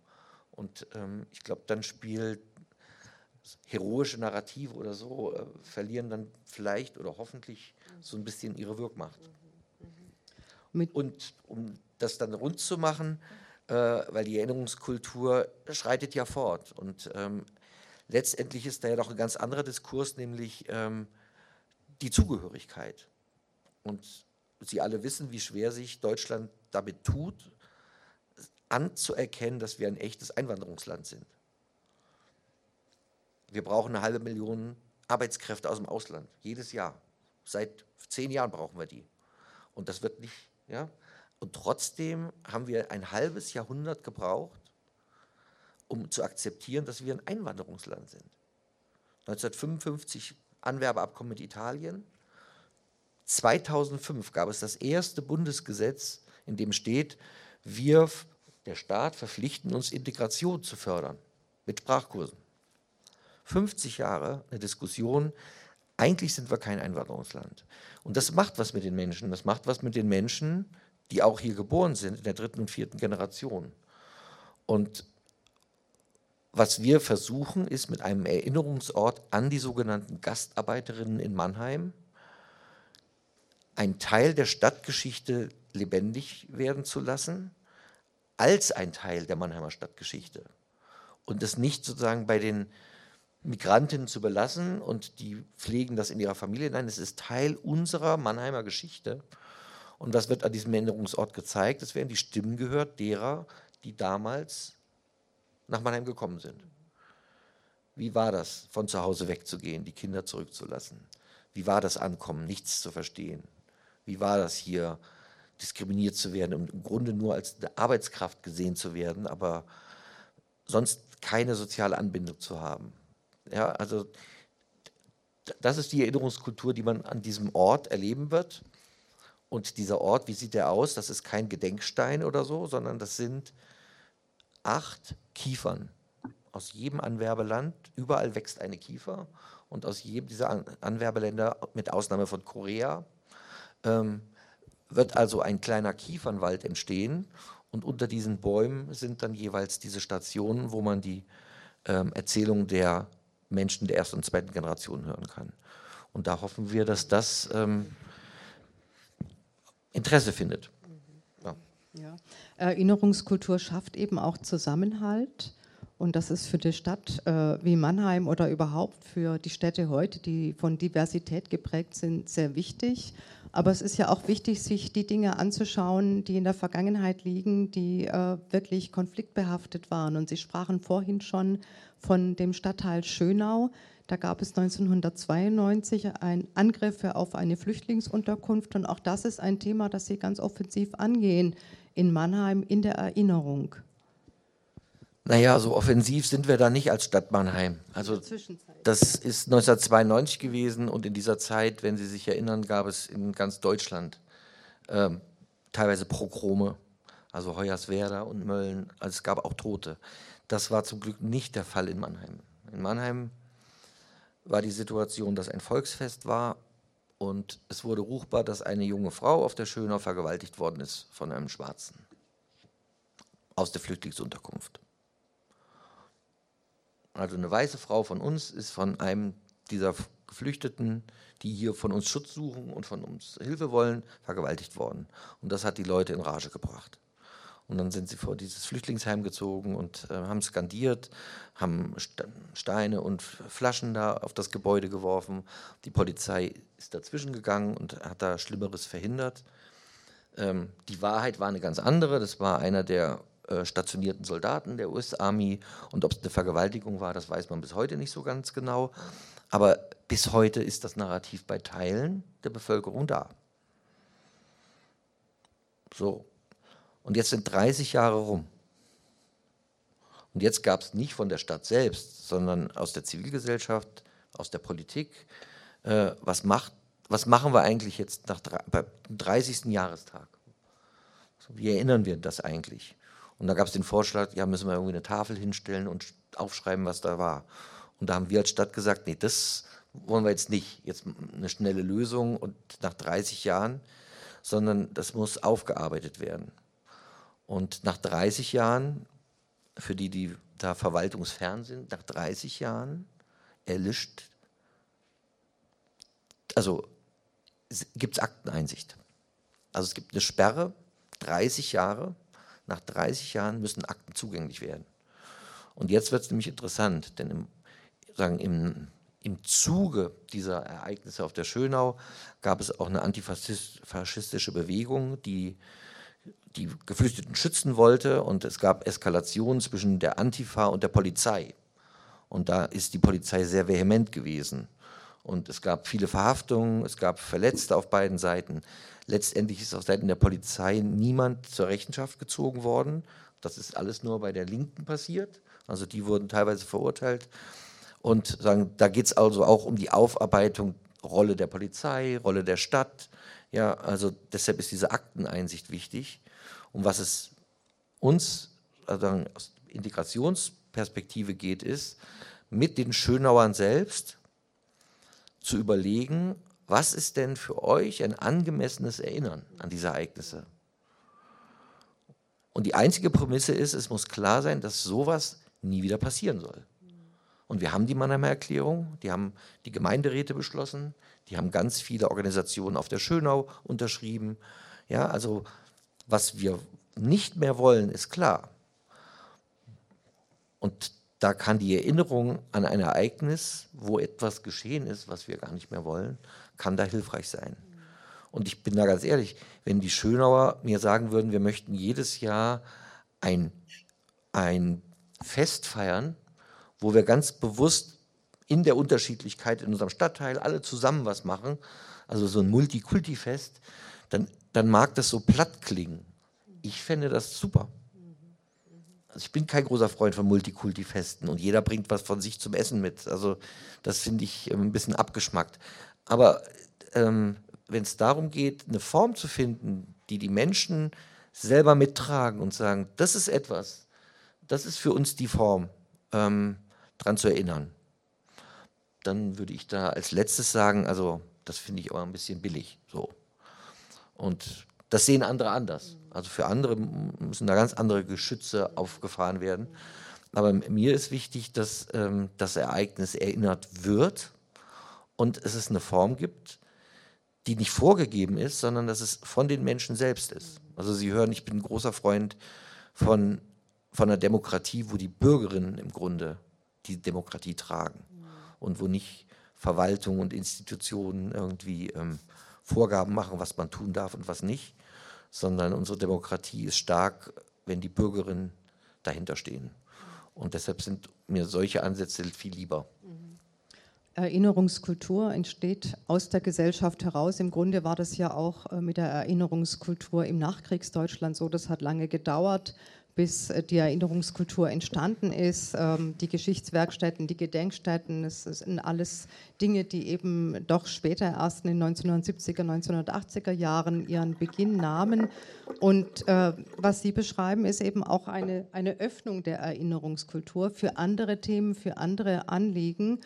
S5: Und ähm, ich glaube, dann spielt heroische Narrative oder so äh, verlieren dann vielleicht oder hoffentlich so ein bisschen ihre Wirkmacht. Und um das dann rund zu machen, äh, weil die Erinnerungskultur schreitet ja fort. Und ähm, letztendlich ist da ja noch ein ganz anderer Diskurs, nämlich ähm, die Zugehörigkeit. Und Sie alle wissen, wie schwer sich Deutschland damit tut, anzuerkennen, dass wir ein echtes Einwanderungsland sind. Wir brauchen eine halbe Million Arbeitskräfte aus dem Ausland, jedes Jahr. Seit zehn Jahren brauchen wir die. Und das wird nicht, ja. Und trotzdem haben wir ein halbes Jahrhundert gebraucht, um zu akzeptieren, dass wir ein Einwanderungsland sind. 1955 Anwerbeabkommen mit Italien. 2005 gab es das erste Bundesgesetz, in dem steht, wir, der Staat, verpflichten uns, Integration zu fördern mit Sprachkursen. 50 Jahre eine Diskussion, eigentlich sind wir kein Einwanderungsland. Und das macht was mit den Menschen. Das macht was mit den Menschen, die auch hier geboren sind, in der dritten und vierten Generation. Und was wir versuchen, ist mit einem Erinnerungsort an die sogenannten Gastarbeiterinnen in Mannheim einen Teil der Stadtgeschichte lebendig werden zu lassen, als ein Teil der Mannheimer Stadtgeschichte. Und das nicht sozusagen bei den Migrantinnen zu belassen und die pflegen das in ihrer Familie. Nein, es ist Teil unserer Mannheimer Geschichte. Und was wird an diesem Erinnerungsort gezeigt? Es werden die Stimmen gehört derer, die damals nach Mannheim gekommen sind. Wie war das, von zu Hause wegzugehen, die Kinder zurückzulassen? Wie war das Ankommen, nichts zu verstehen? Wie war das hier, diskriminiert zu werden und im Grunde nur als eine Arbeitskraft gesehen zu werden, aber sonst keine soziale Anbindung zu haben? Ja, also das ist die Erinnerungskultur, die man an diesem Ort erleben wird. Und dieser Ort, wie sieht der aus? Das ist kein Gedenkstein oder so, sondern das sind acht Kiefern aus jedem Anwerbeland. Überall wächst eine Kiefer. Und aus jedem dieser Anwerbeländer, mit Ausnahme von Korea, ähm, wird also ein kleiner Kiefernwald entstehen und unter diesen Bäumen sind dann jeweils diese Stationen, wo man die ähm, Erzählung der Menschen der ersten und zweiten Generation hören kann. Und da hoffen wir, dass das ähm, Interesse findet.
S2: Ja. Ja. Erinnerungskultur schafft eben auch Zusammenhalt. Und das ist für die Stadt äh, wie Mannheim oder überhaupt für die Städte heute, die von Diversität geprägt sind, sehr wichtig. Aber es ist ja auch wichtig, sich die Dinge anzuschauen, die in der Vergangenheit liegen, die äh, wirklich konfliktbehaftet waren. Und Sie sprachen vorhin schon von dem Stadtteil Schönau. Da gab es 1992 einen Angriff auf eine Flüchtlingsunterkunft. Und auch das ist ein Thema, das Sie ganz offensiv angehen in Mannheim in der Erinnerung.
S5: Naja, so offensiv sind wir da nicht als Stadt Mannheim. Also das ist 1992 gewesen und in dieser Zeit, wenn Sie sich erinnern, gab es in ganz Deutschland ähm, teilweise Progrome, also Hoyerswerda und Mölln. Also es gab auch Tote. Das war zum Glück nicht der Fall in Mannheim. In Mannheim war die Situation, dass ein Volksfest war und es wurde ruchbar, dass eine junge Frau auf der Schönau vergewaltigt worden ist von einem Schwarzen aus der Flüchtlingsunterkunft. Also eine weiße Frau von uns ist von einem dieser Geflüchteten, die hier von uns Schutz suchen und von uns Hilfe wollen, vergewaltigt worden. Und das hat die Leute in Rage gebracht. Und dann sind sie vor dieses Flüchtlingsheim gezogen und äh, haben skandiert, haben Steine und Flaschen da auf das Gebäude geworfen. Die Polizei ist dazwischen gegangen und hat da Schlimmeres verhindert. Ähm, die Wahrheit war eine ganz andere. Das war einer der äh, stationierten Soldaten der US-Army. Und ob es eine Vergewaltigung war, das weiß man bis heute nicht so ganz genau. Aber bis heute ist das Narrativ bei Teilen der Bevölkerung da. So. Und jetzt sind 30 Jahre rum. Und jetzt gab es nicht von der Stadt selbst, sondern aus der Zivilgesellschaft, aus der Politik, äh, was, macht, was machen wir eigentlich jetzt nach beim 30. Jahrestag? Wie erinnern wir das eigentlich? Und da gab es den Vorschlag, ja, müssen wir irgendwie eine Tafel hinstellen und aufschreiben, was da war. Und da haben wir als Stadt gesagt, nee, das wollen wir jetzt nicht, jetzt eine schnelle Lösung und nach 30 Jahren, sondern das muss aufgearbeitet werden. Und nach 30 Jahren, für die, die da verwaltungsfern sind, nach 30 Jahren erlischt, also gibt es Akteneinsicht. Also es gibt eine Sperre, 30 Jahre, nach 30 Jahren müssen Akten zugänglich werden. Und jetzt wird es nämlich interessant, denn im, sagen, im, im Zuge dieser Ereignisse auf der Schönau gab es auch eine antifaschistische Bewegung, die die Geflüchteten schützen wollte und es gab Eskalationen zwischen der Antifa und der Polizei. Und da ist die Polizei sehr vehement gewesen. Und es gab viele Verhaftungen, es gab Verletzte auf beiden Seiten. Letztendlich ist auf Seiten der Polizei niemand zur Rechenschaft gezogen worden. Das ist alles nur bei der Linken passiert. Also die wurden teilweise verurteilt. Und sagen, da geht es also auch um die Aufarbeitung, Rolle der Polizei, Rolle der Stadt. Ja, also deshalb ist diese Akteneinsicht wichtig. Und was es uns also aus Integrationsperspektive geht, ist, mit den Schönauern selbst zu überlegen, was ist denn für euch ein angemessenes Erinnern an diese Ereignisse? Und die einzige Prämisse ist, es muss klar sein, dass sowas nie wieder passieren soll. Und wir haben die Mannheimer Erklärung, die haben die Gemeinderäte beschlossen, die haben ganz viele Organisationen auf der Schönau unterschrieben. Ja, also was wir nicht mehr wollen, ist klar. Und da kann die Erinnerung an ein Ereignis, wo etwas geschehen ist, was wir gar nicht mehr wollen, kann da hilfreich sein. Und ich bin da ganz ehrlich, wenn die Schönauer mir sagen würden, wir möchten jedes Jahr ein, ein Fest feiern, wo wir ganz bewusst in der Unterschiedlichkeit in unserem Stadtteil alle zusammen was machen, also so ein Multikulti-Fest, dann, dann mag das so platt klingen. Ich fände das super. Also ich bin kein großer Freund von Multikulti-Festen und jeder bringt was von sich zum Essen mit. Also das finde ich ähm, ein bisschen abgeschmackt. Aber ähm, wenn es darum geht, eine Form zu finden, die die Menschen selber mittragen und sagen, das ist etwas, das ist für uns die Form, ähm, daran zu erinnern, dann würde ich da als letztes sagen, also das finde ich auch ein bisschen billig. So. Und Das sehen andere anders. Also für andere müssen da ganz andere Geschütze aufgefahren werden. Aber mir ist wichtig, dass ähm, das Ereignis erinnert wird und es ist eine Form gibt, die nicht vorgegeben ist, sondern dass es von den Menschen selbst ist. Also Sie hören, ich bin ein großer Freund von, von einer Demokratie, wo die Bürgerinnen im Grunde die Demokratie tragen und wo nicht Verwaltung und Institutionen irgendwie ähm, Vorgaben machen, was man tun darf und was nicht, sondern unsere Demokratie ist stark, wenn die Bürgerinnen dahinter stehen. Und deshalb sind mir solche Ansätze viel lieber.
S2: Erinnerungskultur entsteht aus der Gesellschaft heraus. Im Grunde war das ja auch äh, mit der Erinnerungskultur im Nachkriegsdeutschland so. Das hat lange gedauert, bis äh, die Erinnerungskultur entstanden ist. Ähm, die Geschichtswerkstätten, die Gedenkstätten, das sind alles Dinge, die eben doch später erst in den 1970er, 1980er Jahren ihren Beginn nahmen. Und äh, was Sie beschreiben, ist eben auch eine, eine Öffnung der Erinnerungskultur für andere Themen, für andere Anliegen.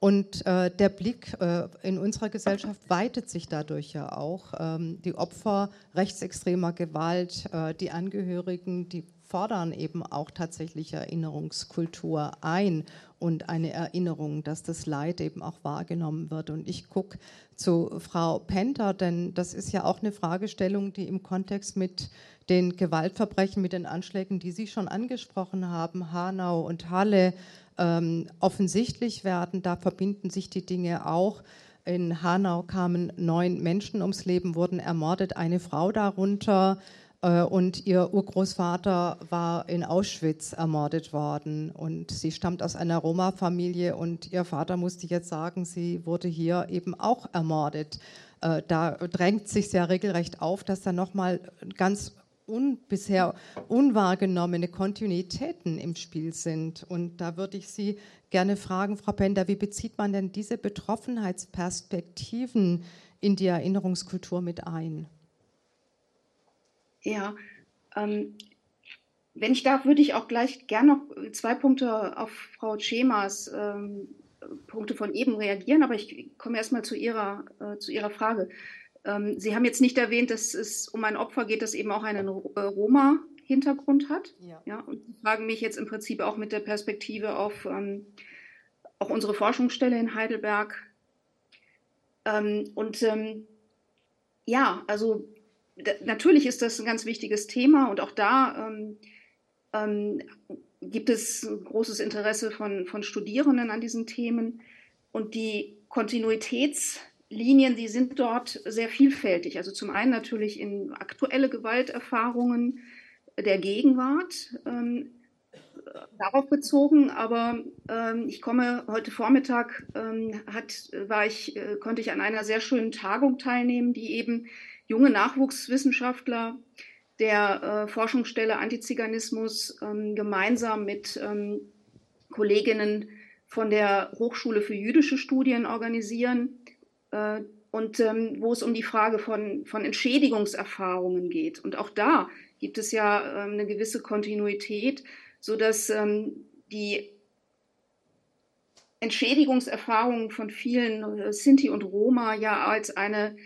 S2: Und äh, der Blick äh, in unserer Gesellschaft weitet sich dadurch ja auch. Ähm, die Opfer rechtsextremer Gewalt, äh, die Angehörigen, die fordern eben auch tatsächlich Erinnerungskultur ein und eine Erinnerung, dass das Leid eben auch wahrgenommen wird. Und ich gucke zu Frau Penter, denn das ist ja auch eine Fragestellung, die im Kontext mit den Gewaltverbrechen, mit den Anschlägen, die Sie schon angesprochen haben, Hanau und Halle, ähm, offensichtlich werden. Da verbinden sich die Dinge auch. In Hanau kamen neun Menschen ums Leben, wurden ermordet, eine Frau darunter. Äh, und ihr Urgroßvater war in Auschwitz ermordet worden. Und sie stammt aus einer Roma-Familie und ihr Vater musste jetzt sagen, sie wurde hier eben auch ermordet. Äh, da drängt sich sehr regelrecht auf, dass da nochmal ganz un, bisher unwahrgenommene Kontinuitäten im Spiel sind. Und da würde ich Sie gerne fragen, Frau Pender, wie bezieht man denn diese Betroffenheitsperspektiven in die Erinnerungskultur mit ein?
S4: Ja, ähm, wenn ich darf, würde ich auch gleich gerne noch zwei Punkte auf Frau Schemas ähm, Punkte von eben reagieren, aber ich komme erstmal zu Ihrer, äh, zu Ihrer Frage. Ähm, Sie haben jetzt nicht erwähnt, dass es um ein Opfer geht, das eben auch einen äh, Roma-Hintergrund hat. Ja. ja. Und Sie fragen mich jetzt im Prinzip auch mit der Perspektive auf ähm, auch unsere Forschungsstelle in Heidelberg. Ähm, und ähm, ja, also natürlich ist das ein ganz wichtiges Thema und auch da ähm, ähm, gibt es großes Interesse von, von Studierenden an diesen Themen. Und die Kontinuitäts- Linien, die sind dort sehr vielfältig. Also zum einen natürlich in aktuelle Gewalterfahrungen der Gegenwart, ähm, darauf bezogen, aber ähm, ich komme heute Vormittag, ähm, hat, war ich, äh, konnte ich an einer sehr schönen Tagung teilnehmen, die eben junge Nachwuchswissenschaftler der äh, Forschungsstelle Antiziganismus ähm, gemeinsam mit ähm, Kolleginnen von der Hochschule für jüdische Studien organisieren äh, und ähm, wo es um die Frage von, von Entschädigungserfahrungen geht. Und auch da gibt es ja ähm, eine gewisse Kontinuität, sodass ähm, die Entschädigungserfahrungen von vielen äh, Sinti und Roma ja als eine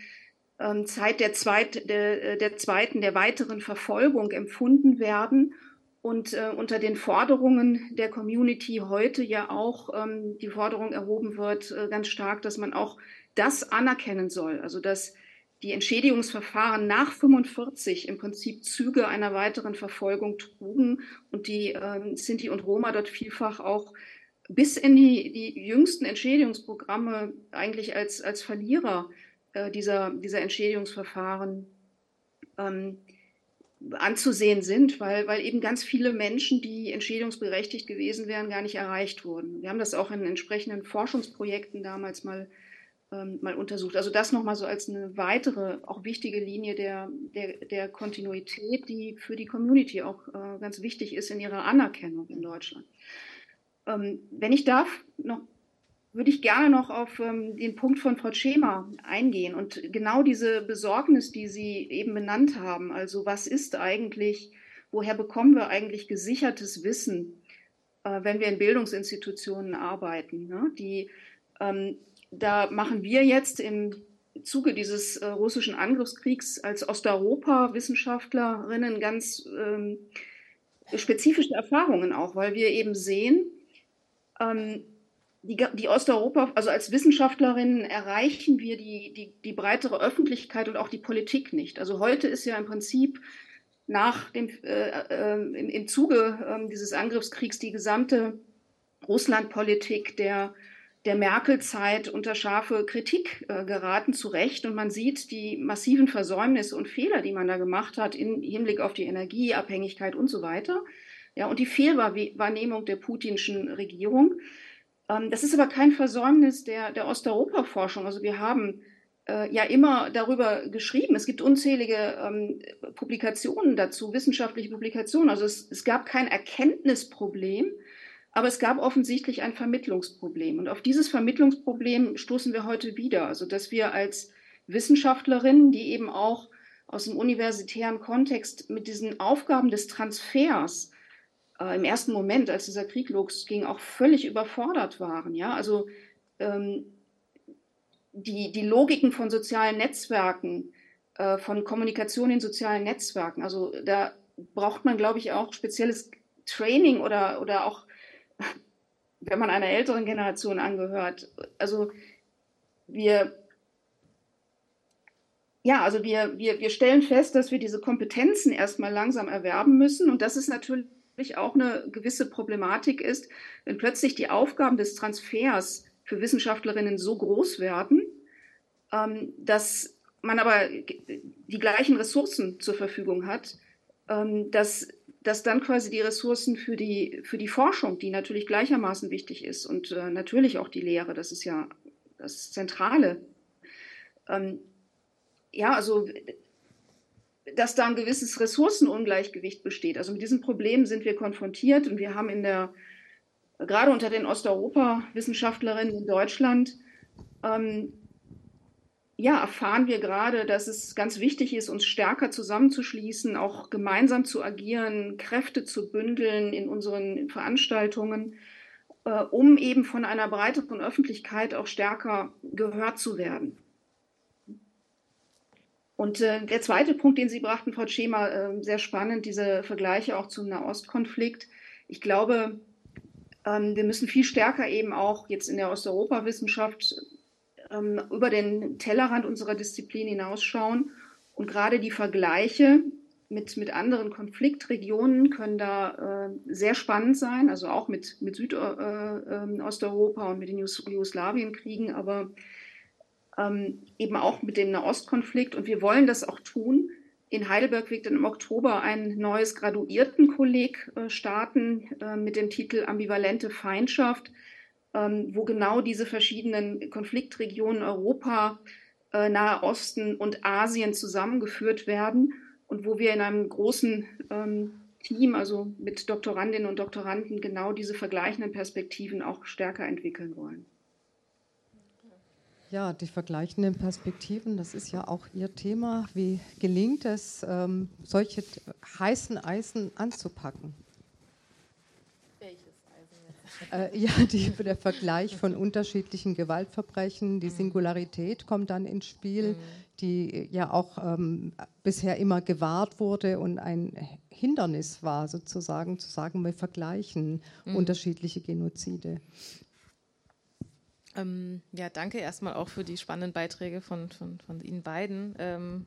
S4: Zeit der, Zweit, der, der, zweiten, der weiteren Verfolgung empfunden werden und äh, unter den Forderungen der Community heute ja auch ähm, die Forderung erhoben wird, äh, ganz stark, dass man auch das anerkennen soll. Also dass die Entschädigungsverfahren nach 45 im Prinzip Züge einer weiteren Verfolgung trugen und die äh, Sinti und Roma dort vielfach auch bis in die, die jüngsten Entschädigungsprogramme eigentlich als, als Verlierer äh, dieser, dieser Entschädigungsverfahren ähm, anzusehen sind, weil, weil eben ganz viele Menschen, die entschädigungsberechtigt gewesen wären, gar nicht erreicht wurden. Wir haben das auch in entsprechenden Forschungsprojekten damals mal ähm, mal untersucht. Also das nochmal so als eine weitere, auch wichtige Linie der, der, der Kontinuität, die für die Community auch äh, ganz wichtig ist in ihrer Anerkennung in Deutschland. Ähm, wenn ich darf, noch, würde ich gerne noch auf ähm, den Punkt von Frau Schema eingehen und genau diese Besorgnis, die Sie eben benannt haben. Also was ist eigentlich, woher bekommen wir eigentlich gesichertes Wissen, äh, wenn wir in Bildungsinstitutionen arbeiten, ne? die ähm, da machen wir jetzt im Zuge dieses äh, russischen Angriffskriegs als Osteuropa-Wissenschaftlerinnen ganz ähm, spezifische Erfahrungen auch, weil wir eben sehen, ähm, die, die, Osteuropa, also als Wissenschaftlerinnen erreichen wir die, die, die breitere Öffentlichkeit und auch die Politik nicht. Also heute ist ja im Prinzip nach dem, äh, äh, im, im, Zuge äh, dieses Angriffskriegs die gesamte Russlandpolitik der, der Merkel-Zeit unter scharfe Kritik äh, geraten, zu Recht. Und man sieht die massiven Versäumnisse und Fehler, die man da gemacht hat im Hinblick auf die Energieabhängigkeit und so weiter. Ja, und die Fehlwahrnehmung der putinschen Regierung. Ähm, das ist aber kein Versäumnis der, der Osteuropa-Forschung. Also wir haben äh, ja immer darüber geschrieben. Es gibt unzählige ähm, Publikationen dazu, wissenschaftliche Publikationen. Also es, es gab kein Erkenntnisproblem, aber es gab offensichtlich ein Vermittlungsproblem. Und auf dieses Vermittlungsproblem stoßen wir heute wieder. Also dass wir als Wissenschaftlerinnen, die eben auch aus dem universitären Kontext mit diesen Aufgaben des Transfers äh, im ersten Moment, als dieser Krieg losging, auch völlig überfordert waren. Ja, also ähm, die, die Logiken von sozialen Netzwerken, äh, von Kommunikation in sozialen Netzwerken, also da braucht man, glaube ich, auch spezielles Training oder, oder auch, (laughs) wenn man einer älteren Generation angehört. Also wir ja, also wir, wir, wir stellen fest, dass wir diese Kompetenzen erstmal langsam erwerben müssen. Und das ist natürlich auch eine gewisse Problematik ist, wenn plötzlich die Aufgaben des Transfers für Wissenschaftlerinnen so groß werden, ähm, dass man aber die gleichen Ressourcen zur Verfügung hat, ähm, dass, dass dann quasi die Ressourcen für die, für die Forschung, die natürlich gleichermaßen wichtig ist und äh, natürlich auch die Lehre, das ist ja das Zentrale. Ähm, ja, also dass da ein gewisses Ressourcenungleichgewicht besteht. Also mit diesem Problem sind wir konfrontiert und wir haben in der, gerade unter den Osteuropa-Wissenschaftlerinnen in Deutschland, ähm, ja, erfahren wir gerade, dass es ganz wichtig ist, uns stärker zusammenzuschließen, auch gemeinsam zu agieren, Kräfte zu bündeln in unseren Veranstaltungen, äh, um eben von einer breiteren Öffentlichkeit auch stärker gehört zu werden. Und äh, der zweite Punkt, den Sie brachten, Frau Schema, äh, sehr spannend, diese Vergleiche auch zum Nahostkonflikt. Ich glaube, ähm, wir müssen viel stärker eben auch jetzt in der Osteuropa-Wissenschaft ähm, über den Tellerrand unserer Disziplin hinausschauen. Und gerade die Vergleiche mit, mit anderen Konfliktregionen können da äh, sehr spannend sein, also auch mit, mit Südosteuropa äh, ähm, und mit den Jugoslawienkriegen, aber ähm, eben auch mit dem Nahostkonflikt. Und wir wollen das auch tun. In Heidelberg wird dann im Oktober ein neues Graduiertenkolleg äh, starten äh, mit dem Titel Ambivalente Feindschaft, ähm, wo genau diese verschiedenen Konfliktregionen Europa, äh, Nahe Osten und Asien zusammengeführt werden und wo wir in einem großen ähm, Team, also mit Doktorandinnen und Doktoranden, genau diese vergleichenden Perspektiven auch stärker entwickeln wollen.
S2: Ja, die vergleichenden Perspektiven, das ist ja auch Ihr Thema. Wie gelingt es, ähm, solche heißen Eisen anzupacken? Welches Eisen jetzt? Äh, ja, die, der Vergleich von unterschiedlichen Gewaltverbrechen, die mhm. Singularität kommt dann ins Spiel, mhm. die ja auch ähm, bisher immer gewahrt wurde und ein Hindernis war, sozusagen zu sagen, wir vergleichen mhm. unterschiedliche Genozide.
S3: Ähm, ja, danke erstmal auch für die spannenden Beiträge von, von, von Ihnen beiden. Ähm,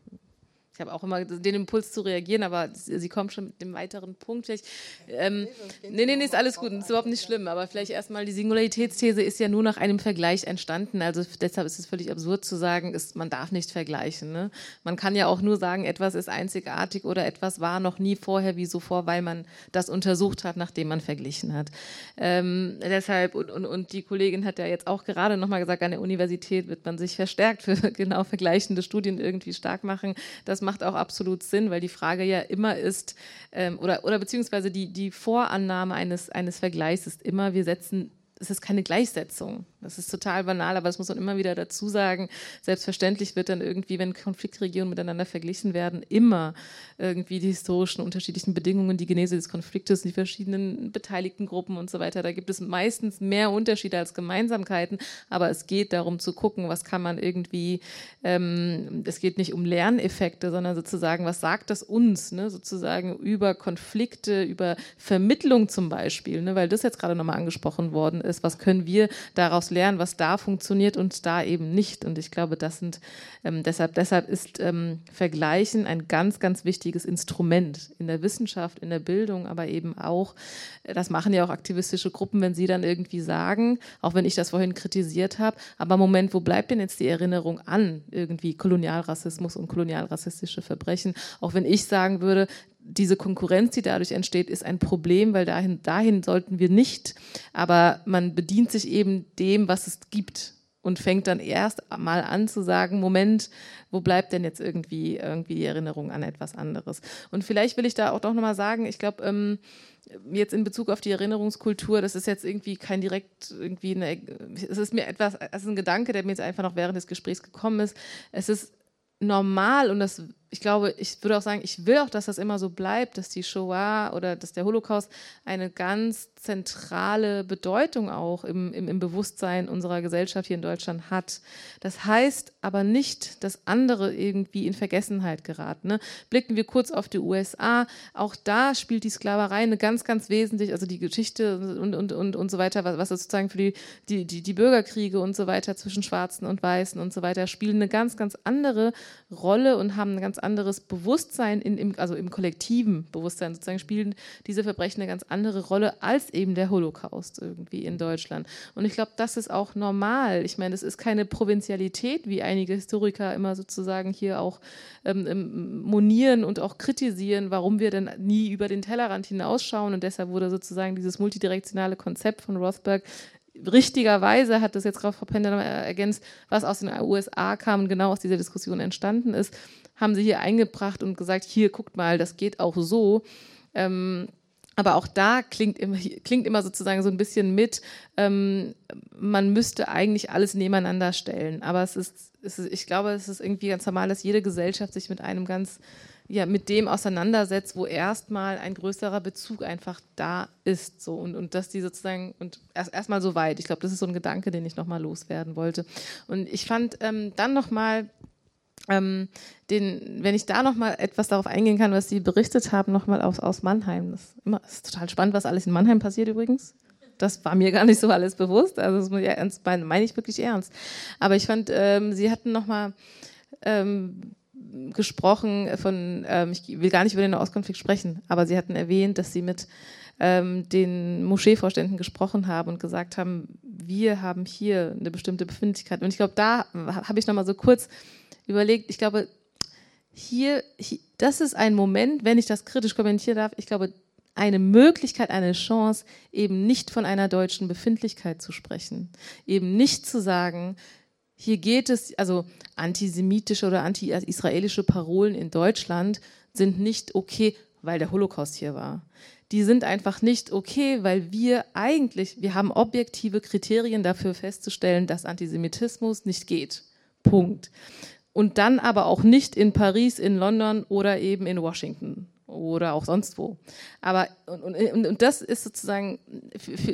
S3: ich habe auch immer den Impuls zu reagieren, aber Sie kommen schon mit dem weiteren Punkt. Vielleicht, ähm, nee, nee, nee, ist alles gut, ist überhaupt nicht schlimm. Aber vielleicht erstmal, die Singularitätsthese ist ja nur nach einem Vergleich entstanden. Also deshalb ist es völlig absurd zu sagen, ist, man darf nicht vergleichen. Ne? Man kann ja auch nur sagen, etwas ist einzigartig oder etwas war noch nie vorher wie so vor, weil man das untersucht hat, nachdem man verglichen hat. Ähm, deshalb, und, und, und die Kollegin hat ja jetzt auch gerade nochmal gesagt, an der Universität wird man sich verstärkt für (laughs) genau vergleichende Studien irgendwie stark machen. Das macht auch absolut Sinn, weil die Frage ja immer ist, ähm, oder, oder beziehungsweise die, die Vorannahme eines, eines Vergleichs ist immer, wir setzen, es ist keine Gleichsetzung. Das ist total banal, aber das muss man immer wieder dazu sagen. Selbstverständlich wird dann irgendwie, wenn Konfliktregionen miteinander verglichen werden, immer irgendwie die historischen unterschiedlichen Bedingungen, die Genese des Konfliktes, die verschiedenen beteiligten Gruppen und so weiter. Da gibt es meistens mehr Unterschiede als Gemeinsamkeiten, aber es geht darum zu gucken, was kann man irgendwie, ähm, es geht nicht um Lerneffekte, sondern sozusagen, was sagt das uns, ne, sozusagen über Konflikte, über Vermittlung zum Beispiel, ne, weil das jetzt gerade nochmal angesprochen worden ist, was können wir daraus lernen, was da funktioniert und da eben nicht. Und ich glaube, das sind ähm, deshalb, deshalb ist ähm, Vergleichen ein ganz, ganz wichtiges Instrument in der Wissenschaft, in der Bildung, aber eben auch, äh, das machen ja auch aktivistische Gruppen, wenn sie dann irgendwie sagen, auch wenn ich das vorhin kritisiert habe, aber Moment, wo bleibt denn jetzt die Erinnerung an irgendwie Kolonialrassismus und kolonialrassistische Verbrechen? Auch wenn ich sagen würde, diese Konkurrenz, die dadurch entsteht, ist ein Problem, weil dahin, dahin sollten wir nicht. Aber man bedient sich eben dem, was es gibt und fängt dann erst mal an zu sagen, Moment, wo bleibt denn jetzt irgendwie, irgendwie die Erinnerung an etwas anderes? Und vielleicht will ich da auch doch nochmal sagen, ich glaube, ähm, jetzt in Bezug auf die Erinnerungskultur, das ist jetzt irgendwie kein direkt irgendwie eine, es ist mir etwas, es ist ein Gedanke, der mir jetzt einfach noch während des Gesprächs gekommen ist. Es ist normal und das ich glaube, ich würde auch sagen, ich will auch, dass das immer so bleibt, dass die Shoah oder dass der Holocaust eine ganz zentrale Bedeutung auch im, im, im, Bewusstsein unserer Gesellschaft hier in Deutschland hat. Das heißt aber nicht, dass andere irgendwie in Vergessenheit geraten. Ne? Blicken wir kurz auf die USA, auch da spielt die Sklaverei eine ganz, ganz wesentlich, also die Geschichte und, und, und, und so weiter, was, was sozusagen für die, die, die, die Bürgerkriege und so weiter zwischen Schwarzen und Weißen und so weiter spielen eine ganz, ganz andere Rolle und haben eine ganz anderes Bewusstsein, in, im, also im kollektiven Bewusstsein sozusagen, spielen diese Verbrechen eine ganz andere Rolle als eben der Holocaust irgendwie in Deutschland. Und ich glaube, das ist auch normal. Ich meine, das ist keine Provinzialität, wie einige Historiker immer sozusagen hier auch ähm, ähm, monieren und auch kritisieren, warum wir denn nie über den Tellerrand hinausschauen. Und deshalb wurde sozusagen dieses multidirektionale Konzept von Rothberg richtigerweise hat das jetzt Frau Pender ergänzt, was aus den USA kam und genau aus dieser Diskussion entstanden ist haben sie hier eingebracht und gesagt, hier guckt mal, das geht auch so. Ähm, aber auch da klingt immer, klingt immer sozusagen so ein bisschen mit, ähm, man müsste eigentlich alles nebeneinander stellen. Aber es ist, es ist, ich glaube, es ist irgendwie ganz normal, dass jede Gesellschaft sich mit einem ganz, ja, mit dem auseinandersetzt, wo erstmal ein größerer Bezug einfach da ist. So. Und, und dass die sozusagen, und erst erstmal so weit. Ich glaube, das ist so ein Gedanke, den ich nochmal loswerden wollte. Und ich fand ähm, dann nochmal ähm, den, wenn ich da noch mal etwas darauf eingehen kann, was Sie berichtet haben, noch mal aus, aus Mannheim. Das ist, immer, ist total spannend, was alles in Mannheim passiert übrigens. Das war mir gar nicht so alles bewusst. Also das ja ernst, meine, meine ich wirklich ernst. Aber ich fand, ähm, Sie hatten noch mal ähm, gesprochen von, ähm, ich will gar nicht über den Nahostkonflikt sprechen, aber Sie hatten erwähnt, dass Sie mit ähm, den Moscheevorständen gesprochen haben und gesagt haben, wir haben hier eine bestimmte Befindlichkeit. Und ich glaube, da habe ich noch mal so kurz überlegt, ich glaube, hier, hier, das ist ein Moment, wenn ich das kritisch kommentieren darf, ich glaube, eine Möglichkeit, eine Chance, eben nicht von einer deutschen Befindlichkeit zu sprechen. Eben nicht zu sagen, hier geht es, also antisemitische oder anti-israelische Parolen in Deutschland sind nicht okay, weil der Holocaust hier war. Die sind einfach nicht okay, weil wir eigentlich, wir haben objektive Kriterien dafür festzustellen, dass Antisemitismus nicht geht. Punkt und dann aber auch nicht in Paris, in London oder eben in Washington oder auch sonst wo. Aber und, und, und das ist sozusagen,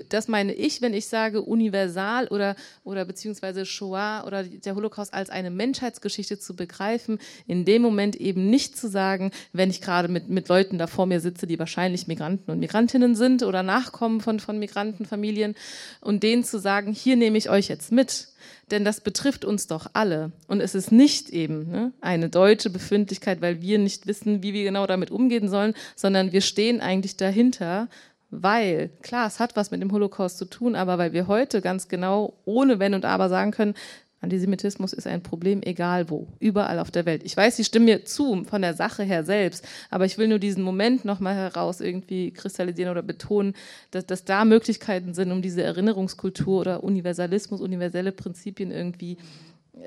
S3: das meine ich, wenn ich sage universal oder, oder beziehungsweise Shoah oder der Holocaust als eine Menschheitsgeschichte zu begreifen, in dem Moment eben nicht zu sagen, wenn ich gerade mit, mit Leuten da vor mir sitze, die wahrscheinlich Migranten und Migrantinnen sind oder Nachkommen von, von Migrantenfamilien und denen zu sagen, hier nehme ich euch jetzt mit denn das betrifft uns doch alle. Und es ist nicht eben ne, eine deutsche Befindlichkeit, weil wir nicht wissen, wie wir genau damit umgehen sollen, sondern wir stehen eigentlich dahinter, weil, klar, es hat was mit dem Holocaust zu tun, aber weil wir heute ganz genau ohne Wenn und Aber sagen können, Antisemitismus ist ein Problem, egal wo, überall auf der Welt. Ich weiß, Sie stimmen mir zu von der Sache her selbst, aber ich will nur diesen Moment nochmal heraus irgendwie kristallisieren oder betonen, dass, dass da Möglichkeiten sind, um diese Erinnerungskultur oder Universalismus, universelle Prinzipien irgendwie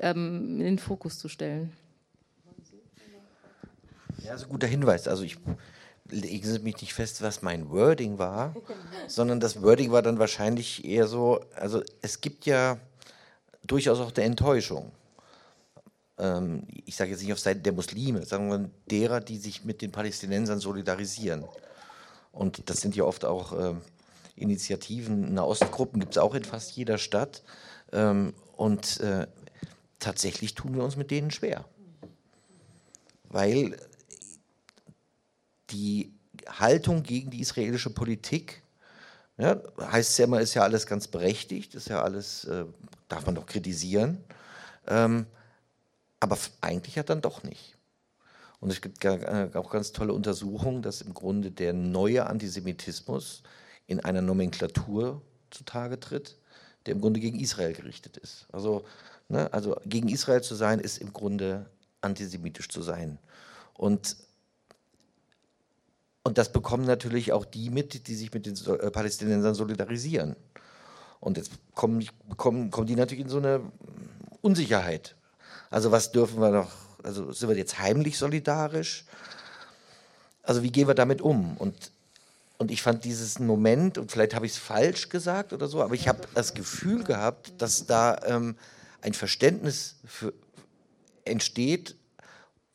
S3: ähm, in den Fokus zu stellen.
S5: Ja, ein guter Hinweis. Also ich legen Sie mich nicht fest, was mein Wording war, (laughs) sondern das Wording war dann wahrscheinlich eher so, also es gibt ja durchaus auch der Enttäuschung. Ähm, ich sage jetzt nicht auf Seiten der Muslime, sagen wir derer, die sich mit den Palästinensern solidarisieren. Und das sind ja oft auch äh, Initiativen, Nahostgruppen gibt es auch in fast jeder Stadt. Ähm, und äh, tatsächlich tun wir uns mit denen schwer. Weil die Haltung gegen die israelische Politik, ja, heißt ja immer, ist ja alles ganz berechtigt, ist ja alles, äh, darf man doch kritisieren, ähm, aber eigentlich ja dann doch nicht. Und es gibt äh, auch ganz tolle Untersuchungen, dass im Grunde der neue Antisemitismus in einer Nomenklatur zutage tritt, der im Grunde gegen Israel gerichtet ist. Also, ne, also gegen Israel zu sein, ist im Grunde antisemitisch zu sein. Und, und das bekommen natürlich auch die mit, die sich mit den äh, Palästinensern solidarisieren. Und jetzt kommen, kommen, kommen die natürlich in so eine Unsicherheit. Also was dürfen wir noch, also sind wir jetzt heimlich solidarisch? Also wie gehen wir damit um? Und und ich fand dieses Moment, und vielleicht habe ich es falsch gesagt oder so, aber ich habe das Gefühl gehabt, dass da ähm, ein Verständnis für, entsteht,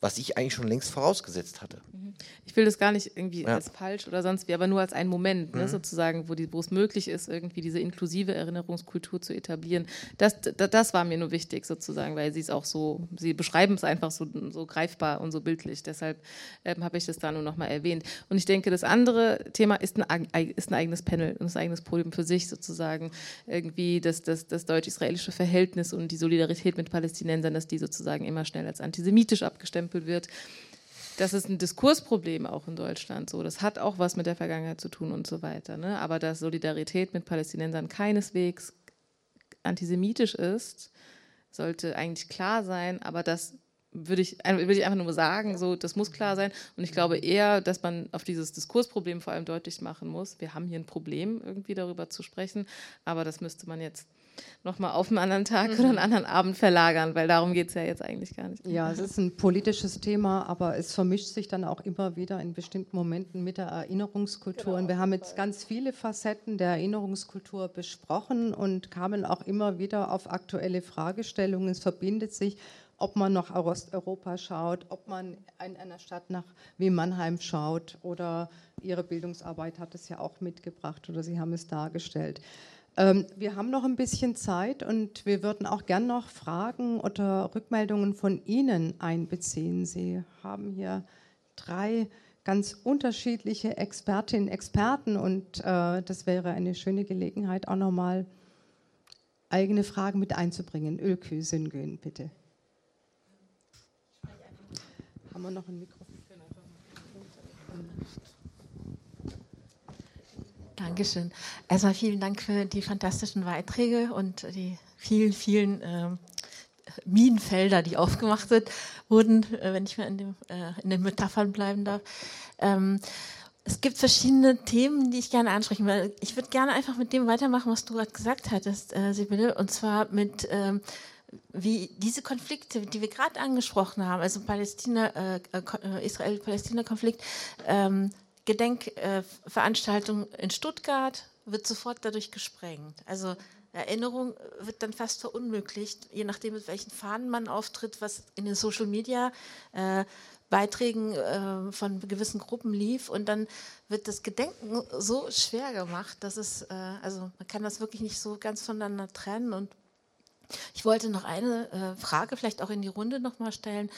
S5: was ich eigentlich schon längst vorausgesetzt hatte.
S3: Mhm. Ich will das gar nicht irgendwie ja. als falsch oder sonst wie, aber nur als einen Moment, ne, mhm. sozusagen, wo, die, wo es möglich ist, irgendwie diese inklusive Erinnerungskultur zu etablieren. Das, das, das war mir nur wichtig, sozusagen, weil sie es auch so, sie beschreiben es einfach so, so greifbar und so bildlich. Deshalb ähm, habe ich das da nur nochmal erwähnt. Und ich denke, das andere Thema ist ein, ist ein eigenes Panel und ein eigenes Podium für sich, sozusagen. Irgendwie das, das, das deutsch-israelische Verhältnis und die Solidarität mit Palästinensern, dass die sozusagen immer schnell als antisemitisch abgestempelt wird das ist ein Diskursproblem auch in Deutschland. So, das hat auch was mit der Vergangenheit zu tun und so weiter. Ne? Aber dass Solidarität mit Palästinensern keineswegs antisemitisch ist, sollte eigentlich klar sein. Aber das würde ich, würde ich einfach nur sagen, so, das muss klar sein. Und ich glaube eher, dass man auf dieses Diskursproblem vor allem deutlich machen muss. Wir haben hier ein Problem, irgendwie darüber zu sprechen, aber das müsste man jetzt nochmal auf einen anderen Tag mhm. oder einen anderen Abend verlagern, weil darum geht es ja jetzt eigentlich gar nicht.
S2: Ja, es ist ein politisches Thema, aber es vermischt sich dann auch immer wieder in bestimmten Momenten mit der Erinnerungskultur. Genau. Und wir haben jetzt ganz viele Facetten der Erinnerungskultur besprochen und kamen auch immer wieder auf aktuelle Fragestellungen. Es verbindet sich ob man nach Osteuropa schaut, ob man in einer Stadt nach wie Mannheim schaut oder Ihre Bildungsarbeit hat es ja auch mitgebracht oder Sie haben es dargestellt. Ähm, wir haben noch ein bisschen Zeit und wir würden auch gern noch Fragen oder Rückmeldungen von Ihnen einbeziehen. Sie haben hier drei ganz unterschiedliche Expertinnen Experten und äh, das wäre eine schöne Gelegenheit, auch nochmal eigene Fragen mit einzubringen. Ölkü Süngün, bitte. Haben wir noch ein Mikrofon?
S6: Dankeschön. Erstmal vielen Dank für die fantastischen Beiträge und die vielen, vielen äh, Minenfelder, die aufgemacht sind, wurden, äh, wenn ich mal in, dem, äh, in, den Metaphern bleiben darf. Ähm, es gibt verschiedene Themen, die ich gerne ansprechen will. Ich würde gerne einfach mit dem weitermachen, was du gerade gesagt hattest, äh, Sibylle, und zwar mit ähm, wie diese Konflikte, die wir gerade angesprochen haben, also Palästina, äh, äh Israel-Palästina-Konflikt, ähm, Gedenkveranstaltung in Stuttgart wird sofort dadurch gesprengt. Also Erinnerung wird dann fast verunmöglicht, je nachdem, mit welchen Fahnen man auftritt, was in den Social Media äh, Beiträgen äh, von gewissen Gruppen lief. Und dann wird das Gedenken so schwer gemacht, dass es, äh, also man kann das wirklich nicht so ganz voneinander trennen. Und ich wollte noch eine äh, Frage vielleicht auch in die Runde nochmal stellen.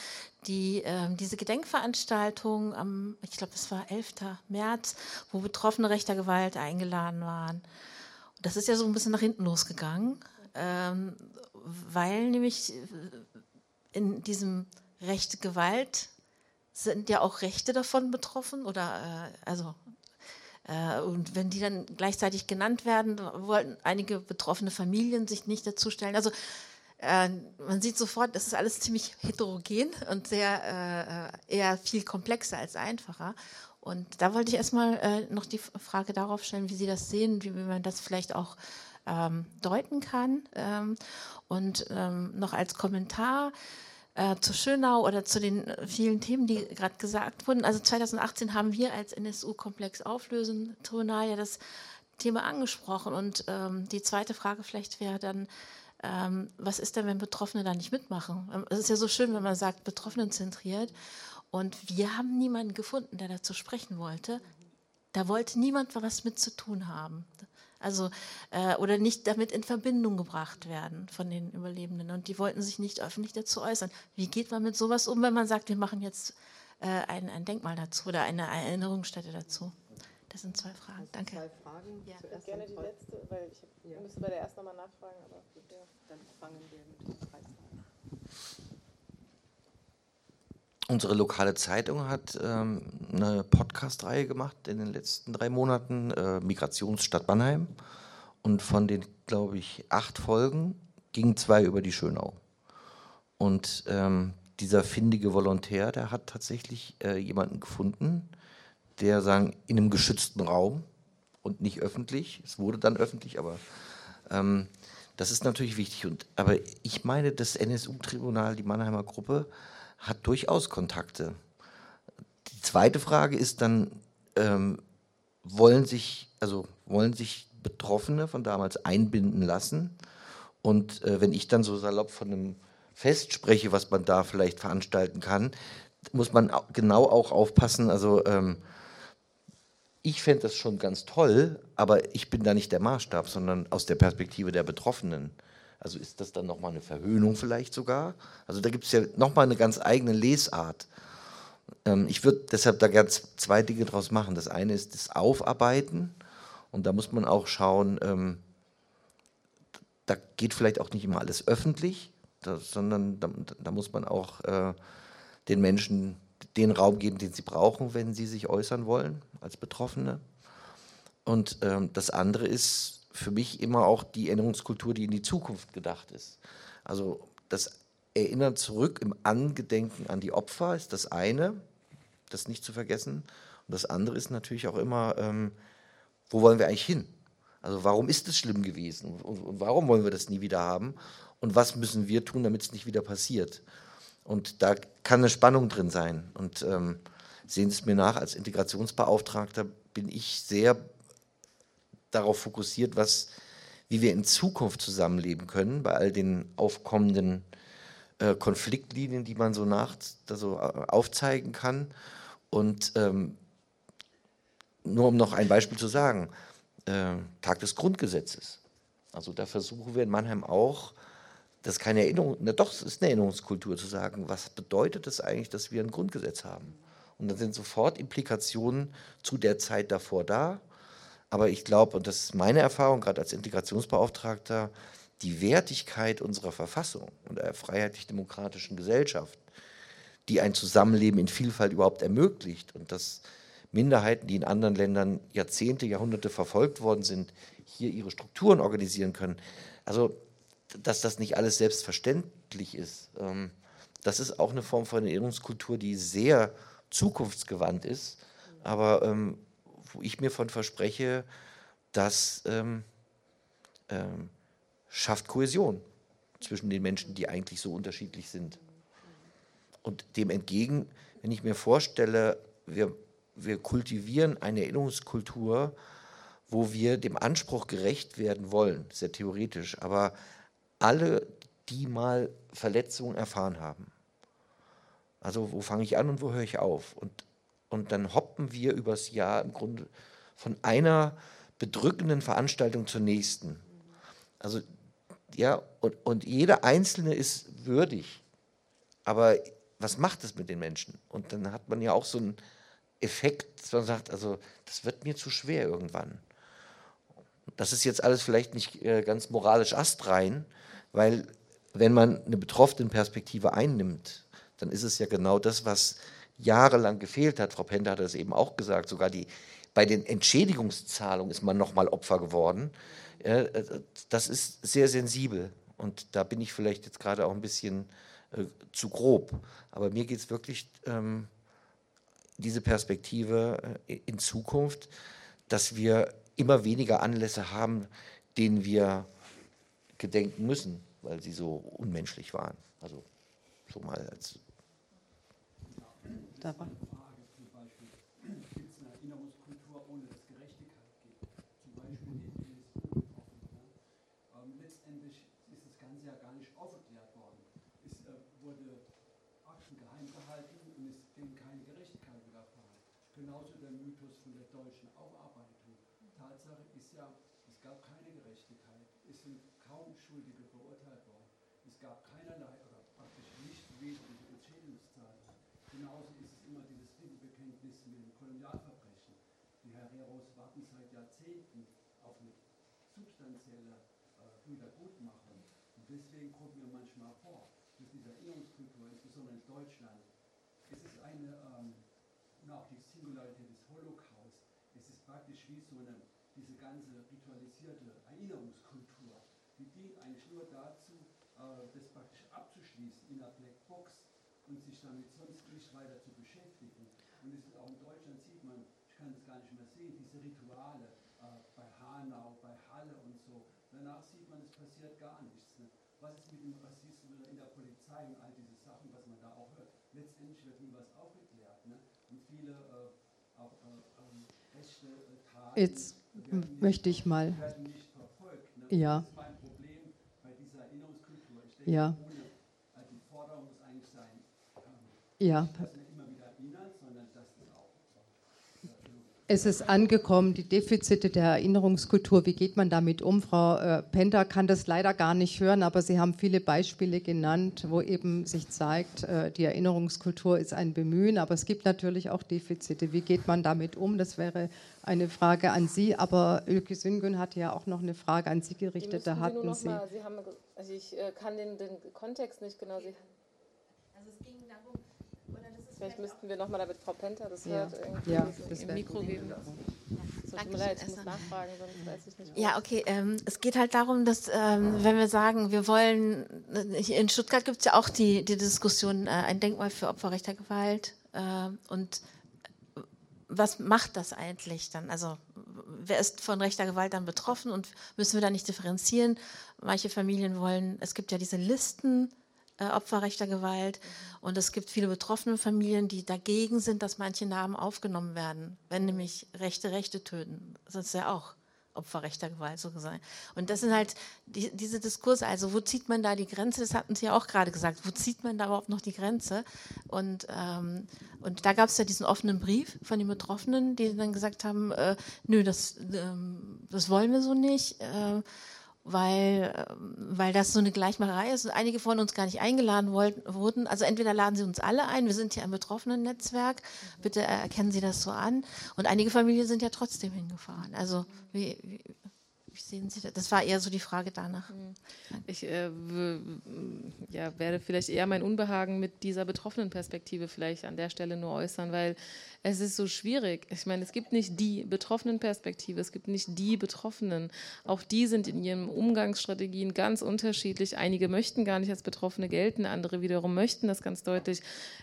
S6: Die, äh, diese Gedenkveranstaltung am, ich glaube, es war 11. März, wo Betroffene rechter Gewalt eingeladen waren. Und das ist ja so ein bisschen nach hinten losgegangen, ähm, weil nämlich in diesem rechte Gewalt sind ja auch Rechte davon betroffen oder äh, also äh, und wenn die dann gleichzeitig genannt werden, wollten einige betroffene Familien sich nicht dazu stellen. Also äh, man sieht sofort, das ist alles ziemlich heterogen und sehr äh, eher viel komplexer als einfacher. Und da wollte ich erstmal äh, noch die Frage darauf stellen, wie Sie das sehen, wie, wie man das vielleicht auch ähm, deuten kann. Ähm, und ähm, noch als Kommentar, äh, zu Schönau oder zu den äh, vielen Themen, die gerade gesagt wurden. Also 2018 haben wir als NSU-Komplex Auflösen Tribunal ja das Thema angesprochen. Und ähm, die zweite Frage vielleicht wäre dann, ähm, was ist denn, wenn Betroffene da nicht mitmachen? Ähm, es ist ja so schön, wenn man sagt, Betroffenen zentriert. Und wir haben niemanden gefunden, der dazu sprechen wollte. Da wollte niemand was mit zu tun haben. Also, äh, oder nicht damit in Verbindung gebracht werden von den Überlebenden. Und die wollten sich nicht öffentlich dazu äußern. Wie geht man mit sowas um, wenn man sagt, wir machen jetzt äh, ein, ein Denkmal dazu oder eine Erinnerungsstätte dazu? Das sind zwei Fragen. Danke. Zwei Fragen.
S3: Ja. Ich gerne die letzte, weil ich ja. müsste bei der ersten nochmal nachfragen, aber ja, dann fangen wir mit den drei Fragen.
S5: Unsere lokale Zeitung hat ähm, eine Podcast-Reihe gemacht in den letzten drei Monaten, äh, Migrationsstadt Mannheim. Und von den, glaube ich, acht Folgen gingen zwei über die Schönau. Und ähm, dieser findige Volontär, der hat tatsächlich äh, jemanden gefunden, der sagen, in einem geschützten Raum und nicht öffentlich. Es wurde dann öffentlich, aber ähm, das ist natürlich wichtig. Und, aber ich meine, das NSU-Tribunal, die Mannheimer Gruppe, hat durchaus Kontakte. Die zweite Frage ist dann, ähm, wollen sich, also wollen sich Betroffene von damals einbinden lassen? Und äh, wenn ich dann so salopp von einem Fest spreche, was man da vielleicht veranstalten kann, muss man genau auch aufpassen. Also ähm, ich fände das schon ganz toll, aber ich bin da nicht der Maßstab, sondern aus der Perspektive der Betroffenen. Also ist das dann nochmal eine Verhöhnung vielleicht sogar? Also da gibt es ja nochmal eine ganz eigene Lesart. Ähm, ich würde deshalb da ganz zwei Dinge draus machen. Das eine ist das Aufarbeiten und da muss man auch schauen, ähm, da geht vielleicht auch nicht immer alles öffentlich, da, sondern da, da, muss man auch äh, den Menschen den Raum geben, den sie brauchen, wenn sie sich äußern wollen als Betroffene. Und ähm, das andere ist für mich immer auch die Erinnerungskultur, die in die Zukunft gedacht ist. Also das Erinnern zurück im Angedenken an die Opfer ist das eine, das nicht zu vergessen. Und das andere ist natürlich auch immer, ähm, wo wollen wir eigentlich hin? Also warum ist es schlimm gewesen und, und warum wollen wir das nie wieder haben? Und was müssen wir tun, damit es nicht wieder passiert? Und da kann eine Spannung drin sein. Und ähm, sehen Sie es mir nach, als Integrationsbeauftragter bin ich sehr darauf fokussiert, was, wie wir in Zukunft zusammenleben können, bei all den aufkommenden äh, Konfliktlinien, die man so nach, so äh, aufzeigen kann. Und ähm, nur um noch ein Beispiel zu sagen, äh, Tag des Grundgesetzes. Also da versuchen wir in Mannheim auch, das ist keine Erinnerung, na doch, es ist eine Erinnerungskultur zu sagen, was bedeutet es eigentlich, dass wir ein Grundgesetz haben? Und dann sind sofort Implikationen zu der Zeit davor da. Aber ich glaube, und das ist meine Erfahrung, gerade als Integrationsbeauftragter, die Wertigkeit unserer Verfassung und der freiheitlich-demokratischen Gesellschaft, die ein Zusammenleben in Vielfalt überhaupt ermöglicht und dass Minderheiten, die in anderen Ländern Jahrzehnte, Jahrhunderte verfolgt worden sind, hier ihre Strukturen organisieren können. Also dass das nicht alles selbstverständlich ist. Ähm, das ist auch eine Form von Erinnerungskultur, die sehr zukunftsgewandt ist, aber ähm, wo ich mir von verspreche, das ähm, ähm, schafft Kohäsion zwischen den Menschen, die eigentlich so unterschiedlich sind. Und dem entgegen, wenn ich mir vorstelle, wir, wir kultivieren eine Erinnerungskultur, wo wir dem Anspruch gerecht werden wollen, sehr theoretisch, aber alle, die mal Verletzungen erfahren haben. Also wo fange ich an und wo höre ich auf? Und, und dann hoppen wir übers Jahr im Grunde von einer bedrückenden Veranstaltung zur nächsten. Also ja, und, und jeder Einzelne ist würdig. Aber was macht es mit den Menschen? Und dann hat man ja auch so einen Effekt, dass man sagt, also das wird mir zu schwer irgendwann. Das ist jetzt alles vielleicht nicht äh, ganz moralisch astrein, weil wenn man eine betroffene Perspektive einnimmt, dann ist es ja genau das, was jahrelang gefehlt hat. Frau Pender hat das eben auch gesagt, sogar die, bei den Entschädigungszahlungen ist man nochmal Opfer geworden. Das ist sehr sensibel und da bin ich vielleicht jetzt gerade auch ein bisschen äh, zu grob. Aber mir geht es wirklich ähm, diese Perspektive äh, in Zukunft, dass wir immer weniger Anlässe haben, denen wir gedenken müssen, weil sie so unmenschlich waren. Also so mal als.
S2: Da war.
S7: Grenzen geheim gehalten und es denen keine Gerechtigkeit widerfahren. Genauso der Mythos von der deutschen Aufarbeitung. Tatsache ist ja, es gab keine Gerechtigkeit. Es sind kaum Schuldige verurteilt worden. Es gab keinerlei oder praktisch nicht wesentliche Entschädigungszahlungen. Genauso ist es immer dieses Lippenbekenntnis mit dem Kolonialverbrechen. Die Herreros warten seit Jahrzehnten auf eine substanzielle äh, Wiedergutmachung. Und deswegen kommt mir manchmal vor, dass diese Erinnerungskultur, insbesondere in Deutschland, es ist eine, ähm, auch die Singularität des Holocaust, es ist praktisch wie so eine, diese ganze ritualisierte Erinnerungskultur, die dient eigentlich nur dazu, äh, das praktisch abzuschließen in einer Black Box und sich damit sonst nicht weiter zu beschäftigen. Und es ist auch in Deutschland sieht man, ich kann es gar nicht mehr sehen, diese Rituale äh, bei Hanau, bei Halle und so. Danach sieht man, es passiert gar nichts. Ne? Was ist mit dem Rassismus in der Polizei und all diese Sachen, was man da auch hört? Letztendlich wird nie was aufgeklärt. Ne? Und viele äh, auch äh, ähm, rechte äh, Taten
S2: Jetzt möchte ich mal.
S7: werden nicht verfolgt. Ne?
S2: Ja.
S7: Das ist mein Problem bei dieser Erinnerungskultur. Ich denke,
S2: Ja.
S7: ohne, also die Forderung muss eigentlich sein, ähm,
S2: Ja,
S7: dass wir immer wieder erinnern, sondern dass das auch
S2: Es ist angekommen, die Defizite der Erinnerungskultur. Wie geht man damit um? Frau äh, kann das leider gar nicht hören, aber Sie haben viele Beispiele genannt, wo eben sich zeigt, äh, die Erinnerungskultur ist ein Bemühen, aber es gibt natürlich auch Defizite. Wie geht man damit um? Das wäre eine Frage an Sie, aber Ülke Süngün hatte ja auch noch eine Frage an Sie gerichtet. Da hatten Sie.
S3: Mal, Sie haben, also ich äh, kann den, den Kontext nicht genau sehen.
S6: Also es ging darum, oder das ist
S3: Vielleicht müssten wir nochmal, damit Frau Penter das
S2: Ja.
S3: hört, irgendwie
S2: Ja, das
S3: im Mikro geben. So, tut mir
S6: Dankeschön,
S3: leid, ich muss
S6: Esther.
S3: nachfragen, sonst weiß ich nicht.
S6: Ja, okay. Ähm, es geht halt darum, dass, ähm, wenn wir sagen, wir wollen, in Stuttgart gibt es ja auch die, die Diskussion, äh, ein Denkmal für Opfer rechter Gewalt. Äh, und was macht das eigentlich dann? Also, wer ist von rechter Gewalt dann betroffen und müssen wir da nicht differenzieren? Manche Familien wollen, es gibt ja diese Listen. Äh, Opfer rechter Gewalt. Und es gibt viele betroffene Familien, die dagegen sind, dass manche Namen aufgenommen werden, wenn nämlich Rechte Rechte töten. Das ist ja auch Opfer rechter Gewalt so gesagt. Und das sind halt die, diese Diskurse, also wo zieht man da die Grenze? Das hatten Sie ja auch gerade gesagt. Wo zieht man da überhaupt noch die Grenze? Und, ähm, und da gab es ja diesen offenen Brief von den Betroffenen, die dann gesagt haben, äh, nö, das, ähm, das wollen wir so nicht. Äh, weil, ähm, weil das so eine Gleichmacherei ist und einige von uns gar nicht eingeladen wollten, wurden. Also entweder laden Sie uns alle ein, wir sind ja ein betroffenen Netzwerk, bitte erkennen Sie das so an. Und einige Familien sind ja trotzdem hingefahren. Also wie, wie, wie sehen Sie das? Das war eher so die Frage danach.
S3: Ich äh, ja, werde vielleicht eher mein Unbehagen mit dieser betroffenen Perspektive vielleicht an der Stelle nur äußern, weil es ist so schwierig. Ich meine, es gibt nicht die betroffenen Perspektive, es gibt nicht die Betroffenen. Auch die sind in ihren Umgangsstrategien ganz unterschiedlich. Einige möchten gar nicht als Betroffene gelten, andere wiederum möchten das ganz deutlich.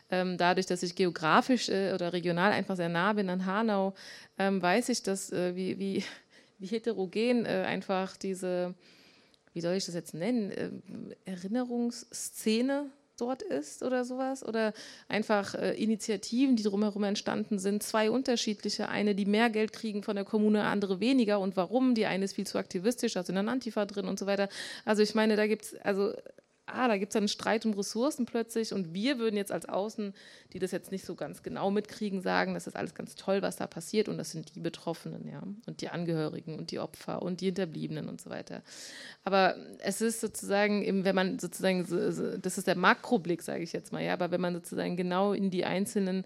S3: Ähm, dadurch, dass ich geografisch äh, oder regional einfach sehr nah bin an Hanau, ähm, weiß ich, dass äh, wie, wie, wie heterogen äh, einfach diese wie soll ich das jetzt nennen, ähm, Erinnerungsszene dort ist oder sowas? Oder einfach äh, Initiativen, die drumherum entstanden sind, zwei unterschiedliche, eine, die mehr Geld kriegen von der Kommune, andere weniger. Und warum, die eine ist viel zu aktivistisch, also in der Antifa drin und so weiter. Also ich meine, da gibt es, also ah, da gibt es einen Streit um Ressourcen plötzlich und wir würden jetzt als Außen, die das jetzt nicht so ganz genau mitkriegen, sagen, das ist alles ganz toll, was da passiert und das sind die Betroffenen, ja, und die Angehörigen und die Opfer und die Hinterbliebenen und so weiter. Aber es ist sozusagen, eben, wenn man sozusagen, so- so- das ist der Makroblick, sage ich jetzt mal, ja, aber wenn man sozusagen genau in die einzelnen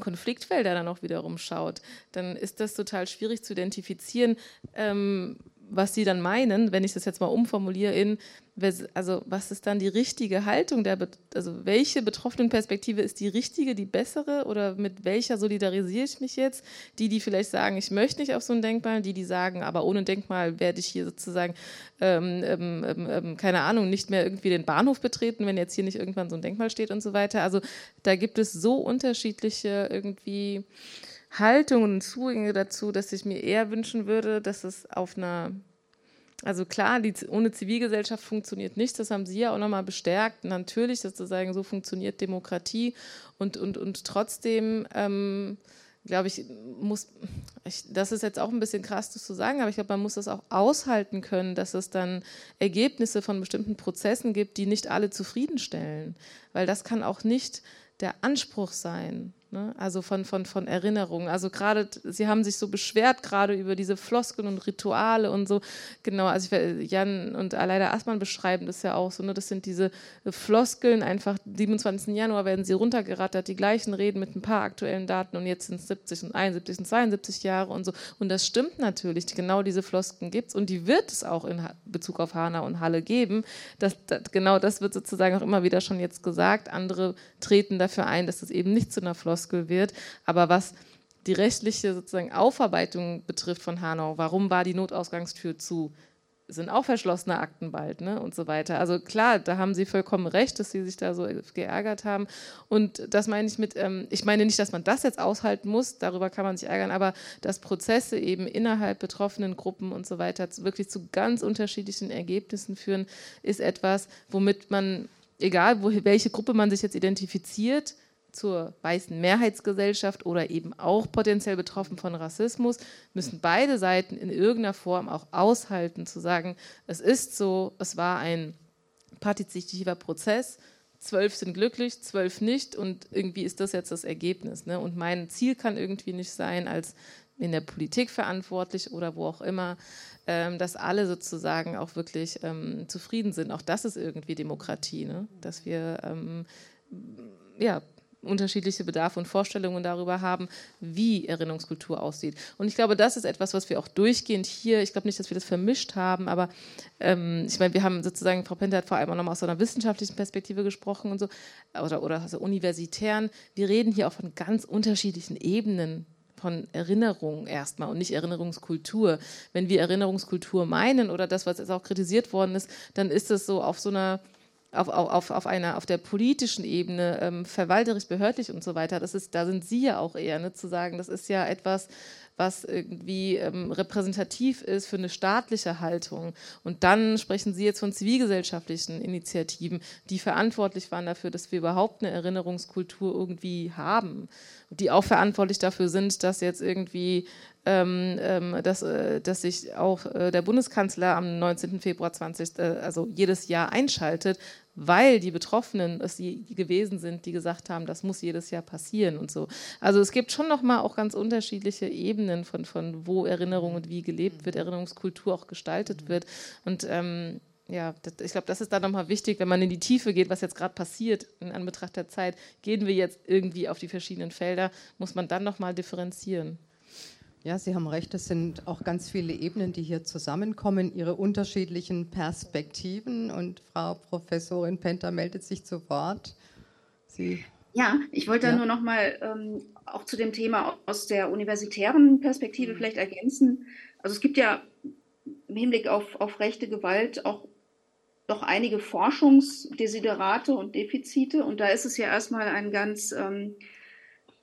S3: Konfliktfelder dann auch wiederum schaut, dann ist das total schwierig zu identifizieren, ähm, was sie dann meinen, wenn ich das jetzt mal umformuliere in, also was ist dann die richtige Haltung der, also welche betroffenen Perspektive ist die richtige, die bessere oder mit welcher solidarisiere ich mich jetzt? Die, die vielleicht sagen, ich möchte nicht auf so ein Denkmal, die, die sagen, aber ohne Denkmal werde ich hier sozusagen, ähm, ähm, ähm, ähm, keine Ahnung, nicht mehr irgendwie den Bahnhof betreten, wenn jetzt hier nicht irgendwann so ein Denkmal steht und so weiter. Also da gibt es so unterschiedliche irgendwie Haltungen und Zugänge dazu, dass ich mir eher wünschen würde, dass es auf einer also klar, die, ohne Zivilgesellschaft funktioniert nichts, das haben Sie ja auch nochmal bestärkt. Natürlich sozusagen, so funktioniert Demokratie und, und, und trotzdem ähm, glaube ich, muss, ich, das ist jetzt auch ein bisschen krass das zu sagen, aber ich glaube, man muss das auch aushalten können, dass es dann Ergebnisse von bestimmten Prozessen gibt, die nicht alle zufriedenstellen. Weil das kann auch nicht der Anspruch sein. Ne? Also von, von, von Erinnerungen. Also gerade, Sie haben sich so beschwert gerade über diese Floskeln und Rituale und so. Genau, also ich, Jan und Aleida Assmann beschreiben das ja auch so. Ne? Das sind diese Floskeln, einfach 27. Januar werden sie runtergerattert, die gleichen Reden mit ein paar aktuellen Daten und jetzt sind es 70 und 71 und 72 Jahre und so. Und das stimmt natürlich, genau diese Floskeln gibt es und die wird es auch in Bezug auf Hanau und Halle geben. Das, das, genau das wird sozusagen auch immer wieder schon jetzt gesagt. Andere treten dafür ein, dass das eben nicht zu einer Floskel Floskel wird. Aber was die rechtliche sozusagen Aufarbeitung betrifft von Hanau, warum war die Notausgangstür zu? Sind auch verschlossene Akten bald ne? und so weiter. Also klar, da haben Sie vollkommen recht, dass Sie sich da so geärgert haben. Und das meine ich mit, ähm, ich meine nicht, dass man das jetzt aushalten muss, darüber kann man sich ärgern, aber dass Prozesse eben innerhalb betroffenen Gruppen und so weiter wirklich zu ganz unterschiedlichen Ergebnissen führen, ist etwas, womit man, egal wo, welche Gruppe man sich jetzt identifiziert, zur weißen Mehrheitsgesellschaft oder eben auch potenziell betroffen von Rassismus, müssen beide Seiten in irgendeiner Form auch aushalten, zu sagen, es ist so, es war ein partizipativer Prozess, zwölf sind glücklich, zwölf nicht und irgendwie ist das jetzt das Ergebnis. Ne? Und mein Ziel kann irgendwie nicht sein, als in der Politik verantwortlich oder wo auch immer, ähm, dass alle sozusagen auch wirklich ähm, zufrieden sind. Auch das ist irgendwie Demokratie, ne? dass wir ähm, ja, unterschiedliche Bedarfe und Vorstellungen darüber haben, wie Erinnerungskultur aussieht. Und ich glaube, das ist etwas, was wir auch durchgehend hier, ich glaube nicht, dass wir das vermischt haben, aber ähm, ich meine, wir haben sozusagen, Frau Pente hat vor allem auch nochmal aus so einer wissenschaftlichen Perspektive gesprochen und so, oder, oder also universitären. Wir reden hier auch von ganz unterschiedlichen Ebenen von Erinnerung erstmal und nicht Erinnerungskultur. Wenn wir Erinnerungskultur meinen oder das, was jetzt auch kritisiert worden ist, dann ist es so auf so einer auf, auf, auf, einer, auf der politischen Ebene, ähm, verwalterisch, behördlich und so weiter, das ist, da sind Sie ja auch eher, ne, zu sagen, das ist ja etwas, was irgendwie ähm, repräsentativ ist für eine staatliche Haltung. Und dann sprechen Sie jetzt von zivilgesellschaftlichen Initiativen, die verantwortlich waren dafür, dass wir überhaupt eine Erinnerungskultur irgendwie haben. Die auch verantwortlich dafür sind, dass jetzt irgendwie ähm, ähm, dass, äh, dass sich auch äh, der Bundeskanzler am 19. Februar 20, äh, also jedes Jahr einschaltet, weil die Betroffenen es die gewesen sind, die gesagt haben, das muss jedes Jahr passieren und so. Also es gibt schon nochmal auch ganz unterschiedliche Ebenen von, von wo Erinnerung und wie gelebt wird, Erinnerungskultur auch gestaltet wird. Und ähm, ja, das, ich glaube, das ist dann nochmal wichtig, wenn man in die Tiefe geht, was jetzt gerade passiert in Anbetracht der Zeit, gehen wir jetzt irgendwie auf die verschiedenen Felder, muss man dann nochmal differenzieren.
S2: Ja, Sie haben recht, es sind auch ganz viele Ebenen, die hier zusammenkommen, Ihre unterschiedlichen Perspektiven. Und Frau Professorin Penter meldet sich zu Wort.
S4: Sie ja, ich wollte ja. nur noch mal ähm, auch zu dem Thema aus der universitären Perspektive mhm. vielleicht ergänzen. Also es gibt ja im Hinblick auf, auf rechte Gewalt auch doch einige Forschungsdesiderate und Defizite. Und da ist es ja erstmal ein ganz ähm,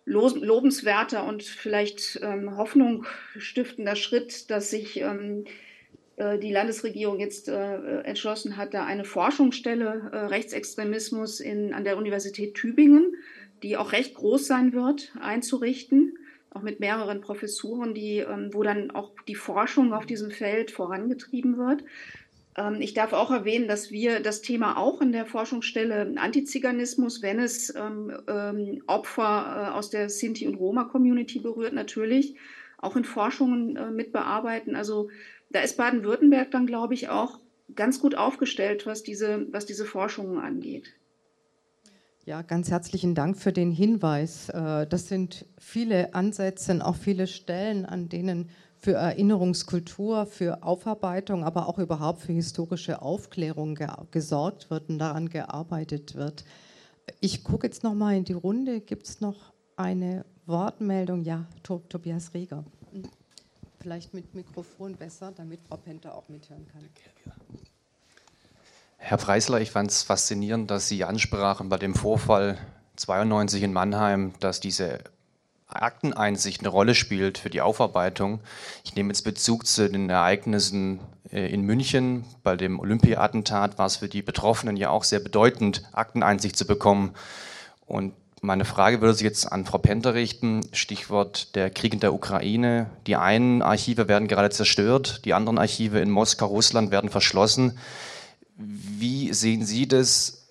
S4: lobenswerter und vielleicht ähm, Hoffnung stiftender Schritt, dass sich ähm, äh, die Landesregierung jetzt äh, entschlossen hat, da eine Forschungsstelle äh, Rechtsextremismus in, an der Universität Tübingen, die auch recht groß sein wird, einzurichten, auch mit mehreren Professuren, die, ähm, wo dann auch die Forschung auf diesem Feld vorangetrieben wird. Ähm, ich darf auch erwähnen, dass wir das Thema auch in der Forschungsstelle Antiziganismus, wenn es ähm, ähm, Opfer äh, aus der Sinti- und Roma-Community berührt, natürlich auch in Forschungen äh, mit bearbeiten. Also da ist Baden-Württemberg dann, glaube ich, auch ganz gut aufgestellt, was diese, was diese Forschungen angeht.
S2: Ja, ganz herzlichen Dank für den Hinweis. Äh, das sind viele Ansätze, auch viele Stellen, an denen für Erinnerungskultur, für Aufarbeitung, aber auch überhaupt für historische Aufklärung ge gesorgt wird und daran gearbeitet wird. Ich gucke jetzt noch mal in die Runde. Gibt es noch eine Wortmeldung? Ja, Tobias Reger. Vielleicht mit Mikrofon besser, damit Frau Penter auch mithören kann.
S8: Herr Preisler, ich fand es faszinierend, dass Sie ansprachen bei dem Vorfall 92 in Mannheim, dass diese Akteneinsicht eine Rolle spielt für die Aufarbeitung. Ich nehme jetzt Bezug zu den Ereignissen äh, in München. Bei dem Olympia-Attentat war es für die Betroffenen ja auch sehr bedeutend, Akteneinsicht zu bekommen. Und Meine Frage würde sich jetzt an Frau Penter richten. Stichwort der Krieg in der Ukraine. Die einen Archive werden gerade zerstört, die anderen Archive in Moskau, Russland werden verschlossen. Wie sehen Sie das?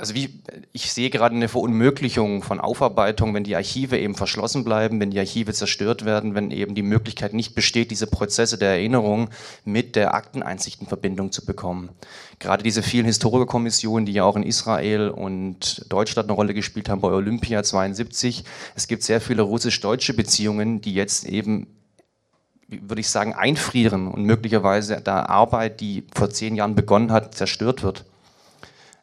S8: Also wie, ich sehe gerade eine Verunmöglichung von Aufarbeitung, wenn die Archive eben verschlossen bleiben, wenn die Archive zerstört werden, wenn eben die Möglichkeit nicht besteht, diese Prozesse der Erinnerung mit der Akteneinsicht in Verbindung zu bekommen. Gerade diese vielen Historikerkommissionen, die ja auch in Israel und Deutschland eine Rolle gespielt haben bei Olympia 72. Es gibt sehr viele russisch-deutsche Beziehungen, die jetzt eben würde ich sagen, einfrieren und möglicherweise da Arbeit, die vor zehn Jahren begonnen hat, zerstört wird.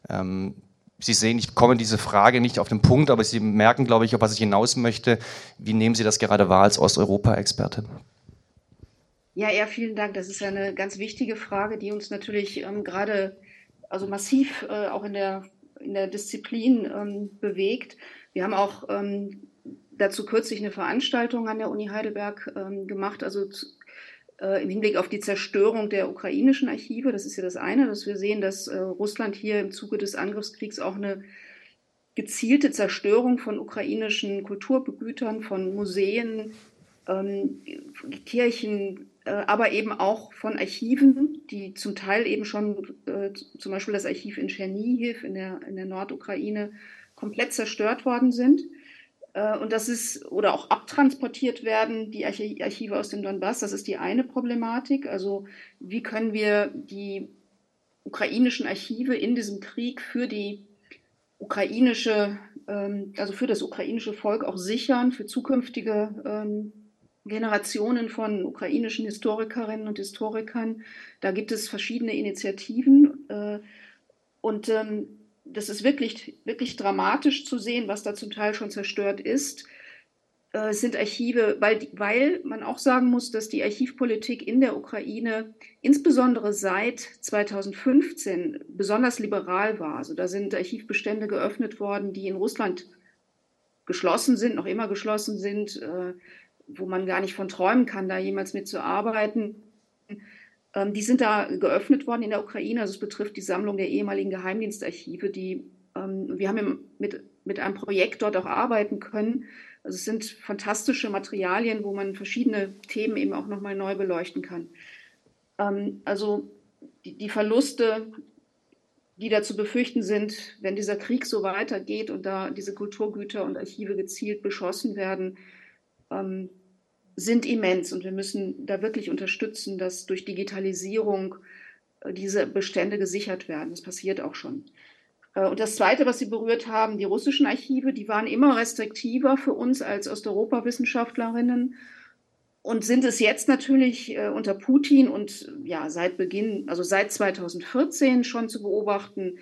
S8: Ähm, Sie sehen, ich komme diese Frage nicht auf den Punkt, aber Sie merken, glaube ich, auf was ich hinaus möchte. Wie nehmen Sie das gerade wahr als Osteuropa-Experte?
S4: Ja, ja, vielen Dank. Das ist eine ganz wichtige Frage, die uns natürlich ähm, gerade also massiv äh, auch in der, in der Disziplin ähm, bewegt. Wir haben auch ähm, dazu kürzlich eine Veranstaltung an der Uni Heidelberg ähm, gemacht, also äh, im Hinblick auf die Zerstörung der ukrainischen Archive. Das ist ja das eine, dass wir sehen, dass äh, Russland hier im Zuge des Angriffskriegs auch eine gezielte Zerstörung von ukrainischen Kulturbegütern, von Museen, ähm, Kirchen, äh, aber eben auch von Archiven, die zum Teil eben schon, äh, zum Beispiel das Archiv in Tschernihiv in der, in der Nordukraine, komplett zerstört worden sind. Äh, und das ist, oder auch abtransportiert werden, die Archive aus dem Donbass, das ist die eine Problematik. Also wie können wir die ukrainischen Archive in diesem Krieg für die ukrainische, ähm, also für das ukrainische Volk auch sichern, für zukünftige ähm, Generationen von ukrainischen Historikerinnen und Historikern. Da gibt es verschiedene Initiativen. Äh, und ähm, das ist wirklich, wirklich dramatisch zu sehen, was da zum Teil schon zerstört ist. Äh, es sind Archive, weil, weil man auch sagen muss, dass die Archivpolitik in der Ukraine insbesondere seit 2015 besonders liberal war. Also da sind Archivbestände geöffnet worden, die in Russland geschlossen sind, noch immer geschlossen sind, äh, wo man gar nicht von träumen kann, da jemals mitzuarbeiten. Die sind da geöffnet worden in der Ukraine. Also es betrifft die Sammlung der ehemaligen Geheimdienstarchive, die ähm, wir haben mit, mit einem Projekt dort auch arbeiten können. Also es sind fantastische Materialien, wo man verschiedene Themen eben auch nochmal neu beleuchten kann. Ähm, also die, die Verluste, die da zu befürchten sind, wenn dieser Krieg so weitergeht und da diese Kulturgüter und Archive gezielt beschossen werden, ähm, sind immens und wir müssen da wirklich unterstützen, dass durch Digitalisierung äh, diese Bestände gesichert werden. Das passiert auch schon. Äh, und das Zweite, was Sie berührt haben, die russischen Archive, die waren immer restriktiver für uns als Osteuropa-Wissenschaftlerinnen und sind es jetzt natürlich äh, unter Putin und ja seit Beginn, also seit 2014 schon zu beobachten,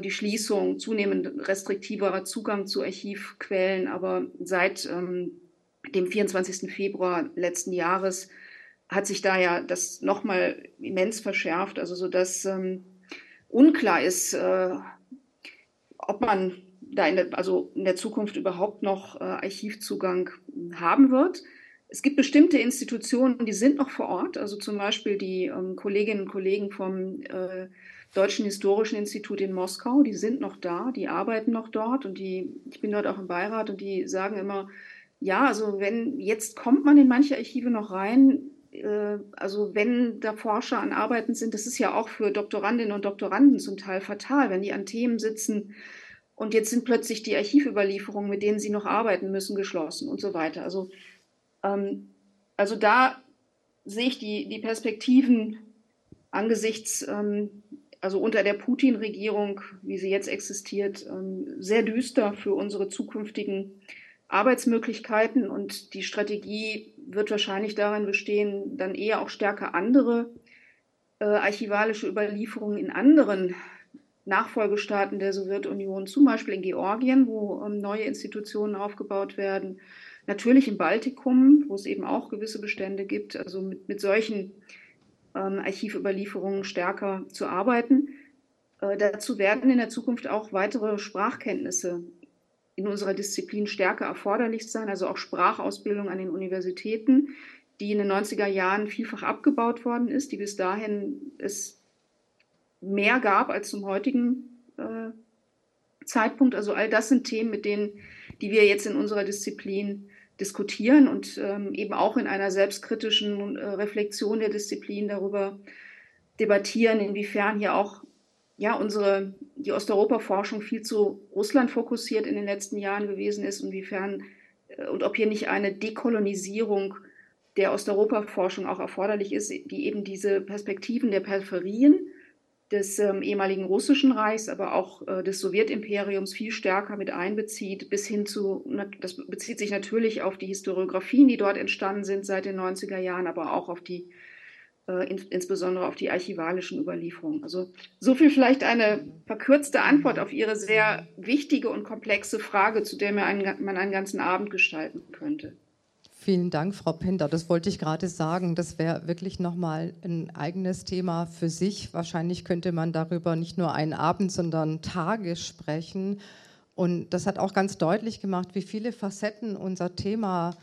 S4: die Schließung, zunehmend restriktiverer Zugang zu Archivquellen, aber seit ähm, dem 24. Februar letzten Jahres hat sich da ja das nochmal immens verschärft, also so dass ähm, unklar ist, äh, ob man da in der, also in der Zukunft überhaupt noch äh, Archivzugang haben wird. Es gibt bestimmte Institutionen, die sind noch vor Ort, also zum Beispiel die ähm, Kolleginnen und Kollegen vom äh, Deutschen Historischen Institut in Moskau, die sind noch da, die arbeiten noch dort und die, ich bin dort auch im Beirat und die sagen immer, ja, also wenn jetzt kommt man in manche Archive noch rein, äh, also wenn da Forscher an Arbeiten sind, das ist ja auch für Doktorandinnen und Doktoranden zum Teil fatal, wenn die an Themen sitzen und jetzt sind plötzlich die Archivüberlieferungen, mit denen sie noch arbeiten müssen, geschlossen und so weiter. Also, ähm, also da sehe ich die, die Perspektiven angesichts, ähm, also unter der Putin-Regierung, wie sie jetzt existiert, ähm, sehr düster für unsere zukünftigen Arbeitsmöglichkeiten und die Strategie wird wahrscheinlich darin bestehen, dann eher auch stärker andere äh, archivalische Überlieferungen in anderen Nachfolgestaaten der Sowjetunion, zum Beispiel in Georgien, wo ähm, neue Institutionen aufgebaut werden, natürlich im Baltikum, wo es eben auch gewisse Bestände gibt, also mit, mit solchen ähm, Archivüberlieferungen stärker zu arbeiten. Äh, dazu werden in der Zukunft auch weitere Sprachkenntnisse in unserer Disziplin stärker erforderlich sein, also auch Sprachausbildung an den Universitäten, die in den 90er Jahren vielfach abgebaut worden ist, die bis dahin es mehr gab als zum heutigen äh, Zeitpunkt. Also all das sind Themen, mit denen die wir jetzt in unserer Disziplin diskutieren und ähm, eben auch in einer selbstkritischen äh, Reflexion der Disziplin darüber debattieren, inwiefern hier auch ja, unsere, die Osteuropa-Forschung viel zu Russland fokussiert in den letzten Jahren gewesen ist, inwiefern äh, und ob hier nicht eine Dekolonisierung der Osteuropa-Forschung auch erforderlich ist, die eben diese Perspektiven der Peripherien des ähm, ehemaligen russischen Reichs, aber auch äh, des Sowjetimperiums viel stärker mit einbezieht, bis hin zu, das bezieht sich natürlich auf die Historiografien, die dort entstanden sind seit den 90er Jahren, aber auch auf die, äh, in, insbesondere auf die archivalischen Überlieferungen. Also so viel vielleicht eine verkürzte Antwort auf Ihre sehr wichtige und komplexe Frage, zu der man einen, man einen ganzen Abend gestalten könnte.
S2: Vielen Dank, Frau Pender. Das wollte ich gerade sagen. Das wäre wirklich nochmal ein eigenes Thema für sich. Wahrscheinlich könnte man darüber nicht nur einen Abend, sondern Tage sprechen. Und das hat auch ganz deutlich gemacht, wie viele Facetten unser Thema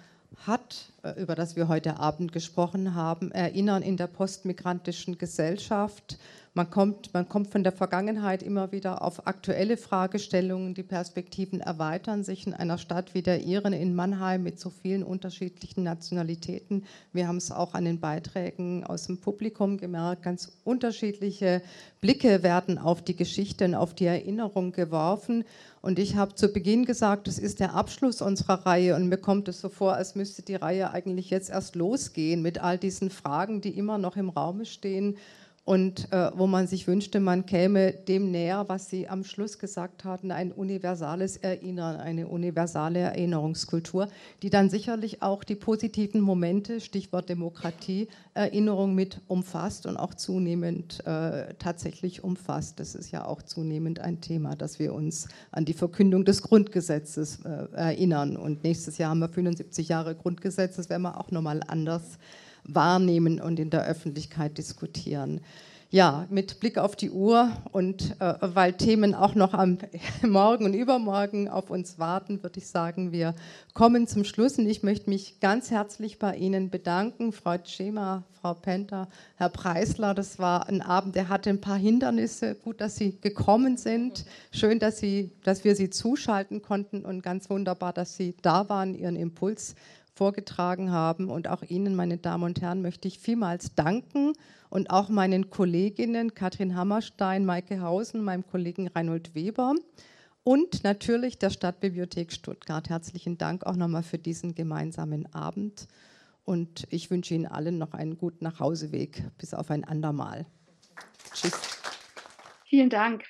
S2: hat, äh, über das wir heute Abend gesprochen haben. Erinnern in der postmigrantischen Gesellschaft, man kommt, man kommt von der Vergangenheit immer wieder auf aktuelle Fragestellungen. Die Perspektiven erweitern sich in einer Stadt wie der Ihren in Mannheim mit so vielen unterschiedlichen Nationalitäten. Wir haben es auch an den Beiträgen aus dem Publikum gemerkt. Ganz unterschiedliche Blicke werden auf die Geschichte und auf die Erinnerung geworfen. Und ich habe zu Beginn gesagt, das ist der Abschluss unserer Reihe und mir kommt es so vor, als müsste die Reihe eigentlich jetzt erst losgehen mit all diesen Fragen, die immer noch im Raum stehen und äh, wo man sich wünschte, man käme dem näher, was Sie am Schluss gesagt hatten, ein universales Erinnern, eine universale Erinnerungskultur, die dann sicherlich auch die positiven Momente, Stichwort Demokratie, Erinnerung mit umfasst und auch zunehmend äh, tatsächlich umfasst. Das ist ja auch zunehmend ein Thema, dass wir uns an die Verkündung des Grundgesetzes äh, erinnern. Und nächstes Jahr haben wir 75 Jahre Grundgesetz, das werden wir auch nochmal anders wahrnehmen und in der Öffentlichkeit diskutieren. Ja, mit Blick auf die Uhr und äh, weil Themen auch noch am (laughs) Morgen und Übermorgen auf uns warten, würde ich sagen, wir kommen zum Schluss und ich möchte mich ganz herzlich bei Ihnen bedanken, Frau Tschema, Frau Penter, Herr Preisler. Das war ein Abend, der hatte ein paar Hindernisse. Gut, dass Sie gekommen sind. Schön, dass, Sie, dass wir Sie zuschalten konnten und ganz wunderbar, dass Sie da waren, Ihren Impuls vorgetragen haben. Und auch Ihnen, meine Damen und Herren, möchte ich vielmals danken und auch meinen Kolleginnen Katrin Hammerstein, Maike Hausen, meinem Kollegen Reinhold Weber und natürlich der Stadtbibliothek Stuttgart. Herzlichen Dank auch nochmal für diesen gemeinsamen Abend. Und ich wünsche Ihnen allen noch einen guten Nachhauseweg. Bis auf ein andermal. Tschüss.
S4: Vielen Dank.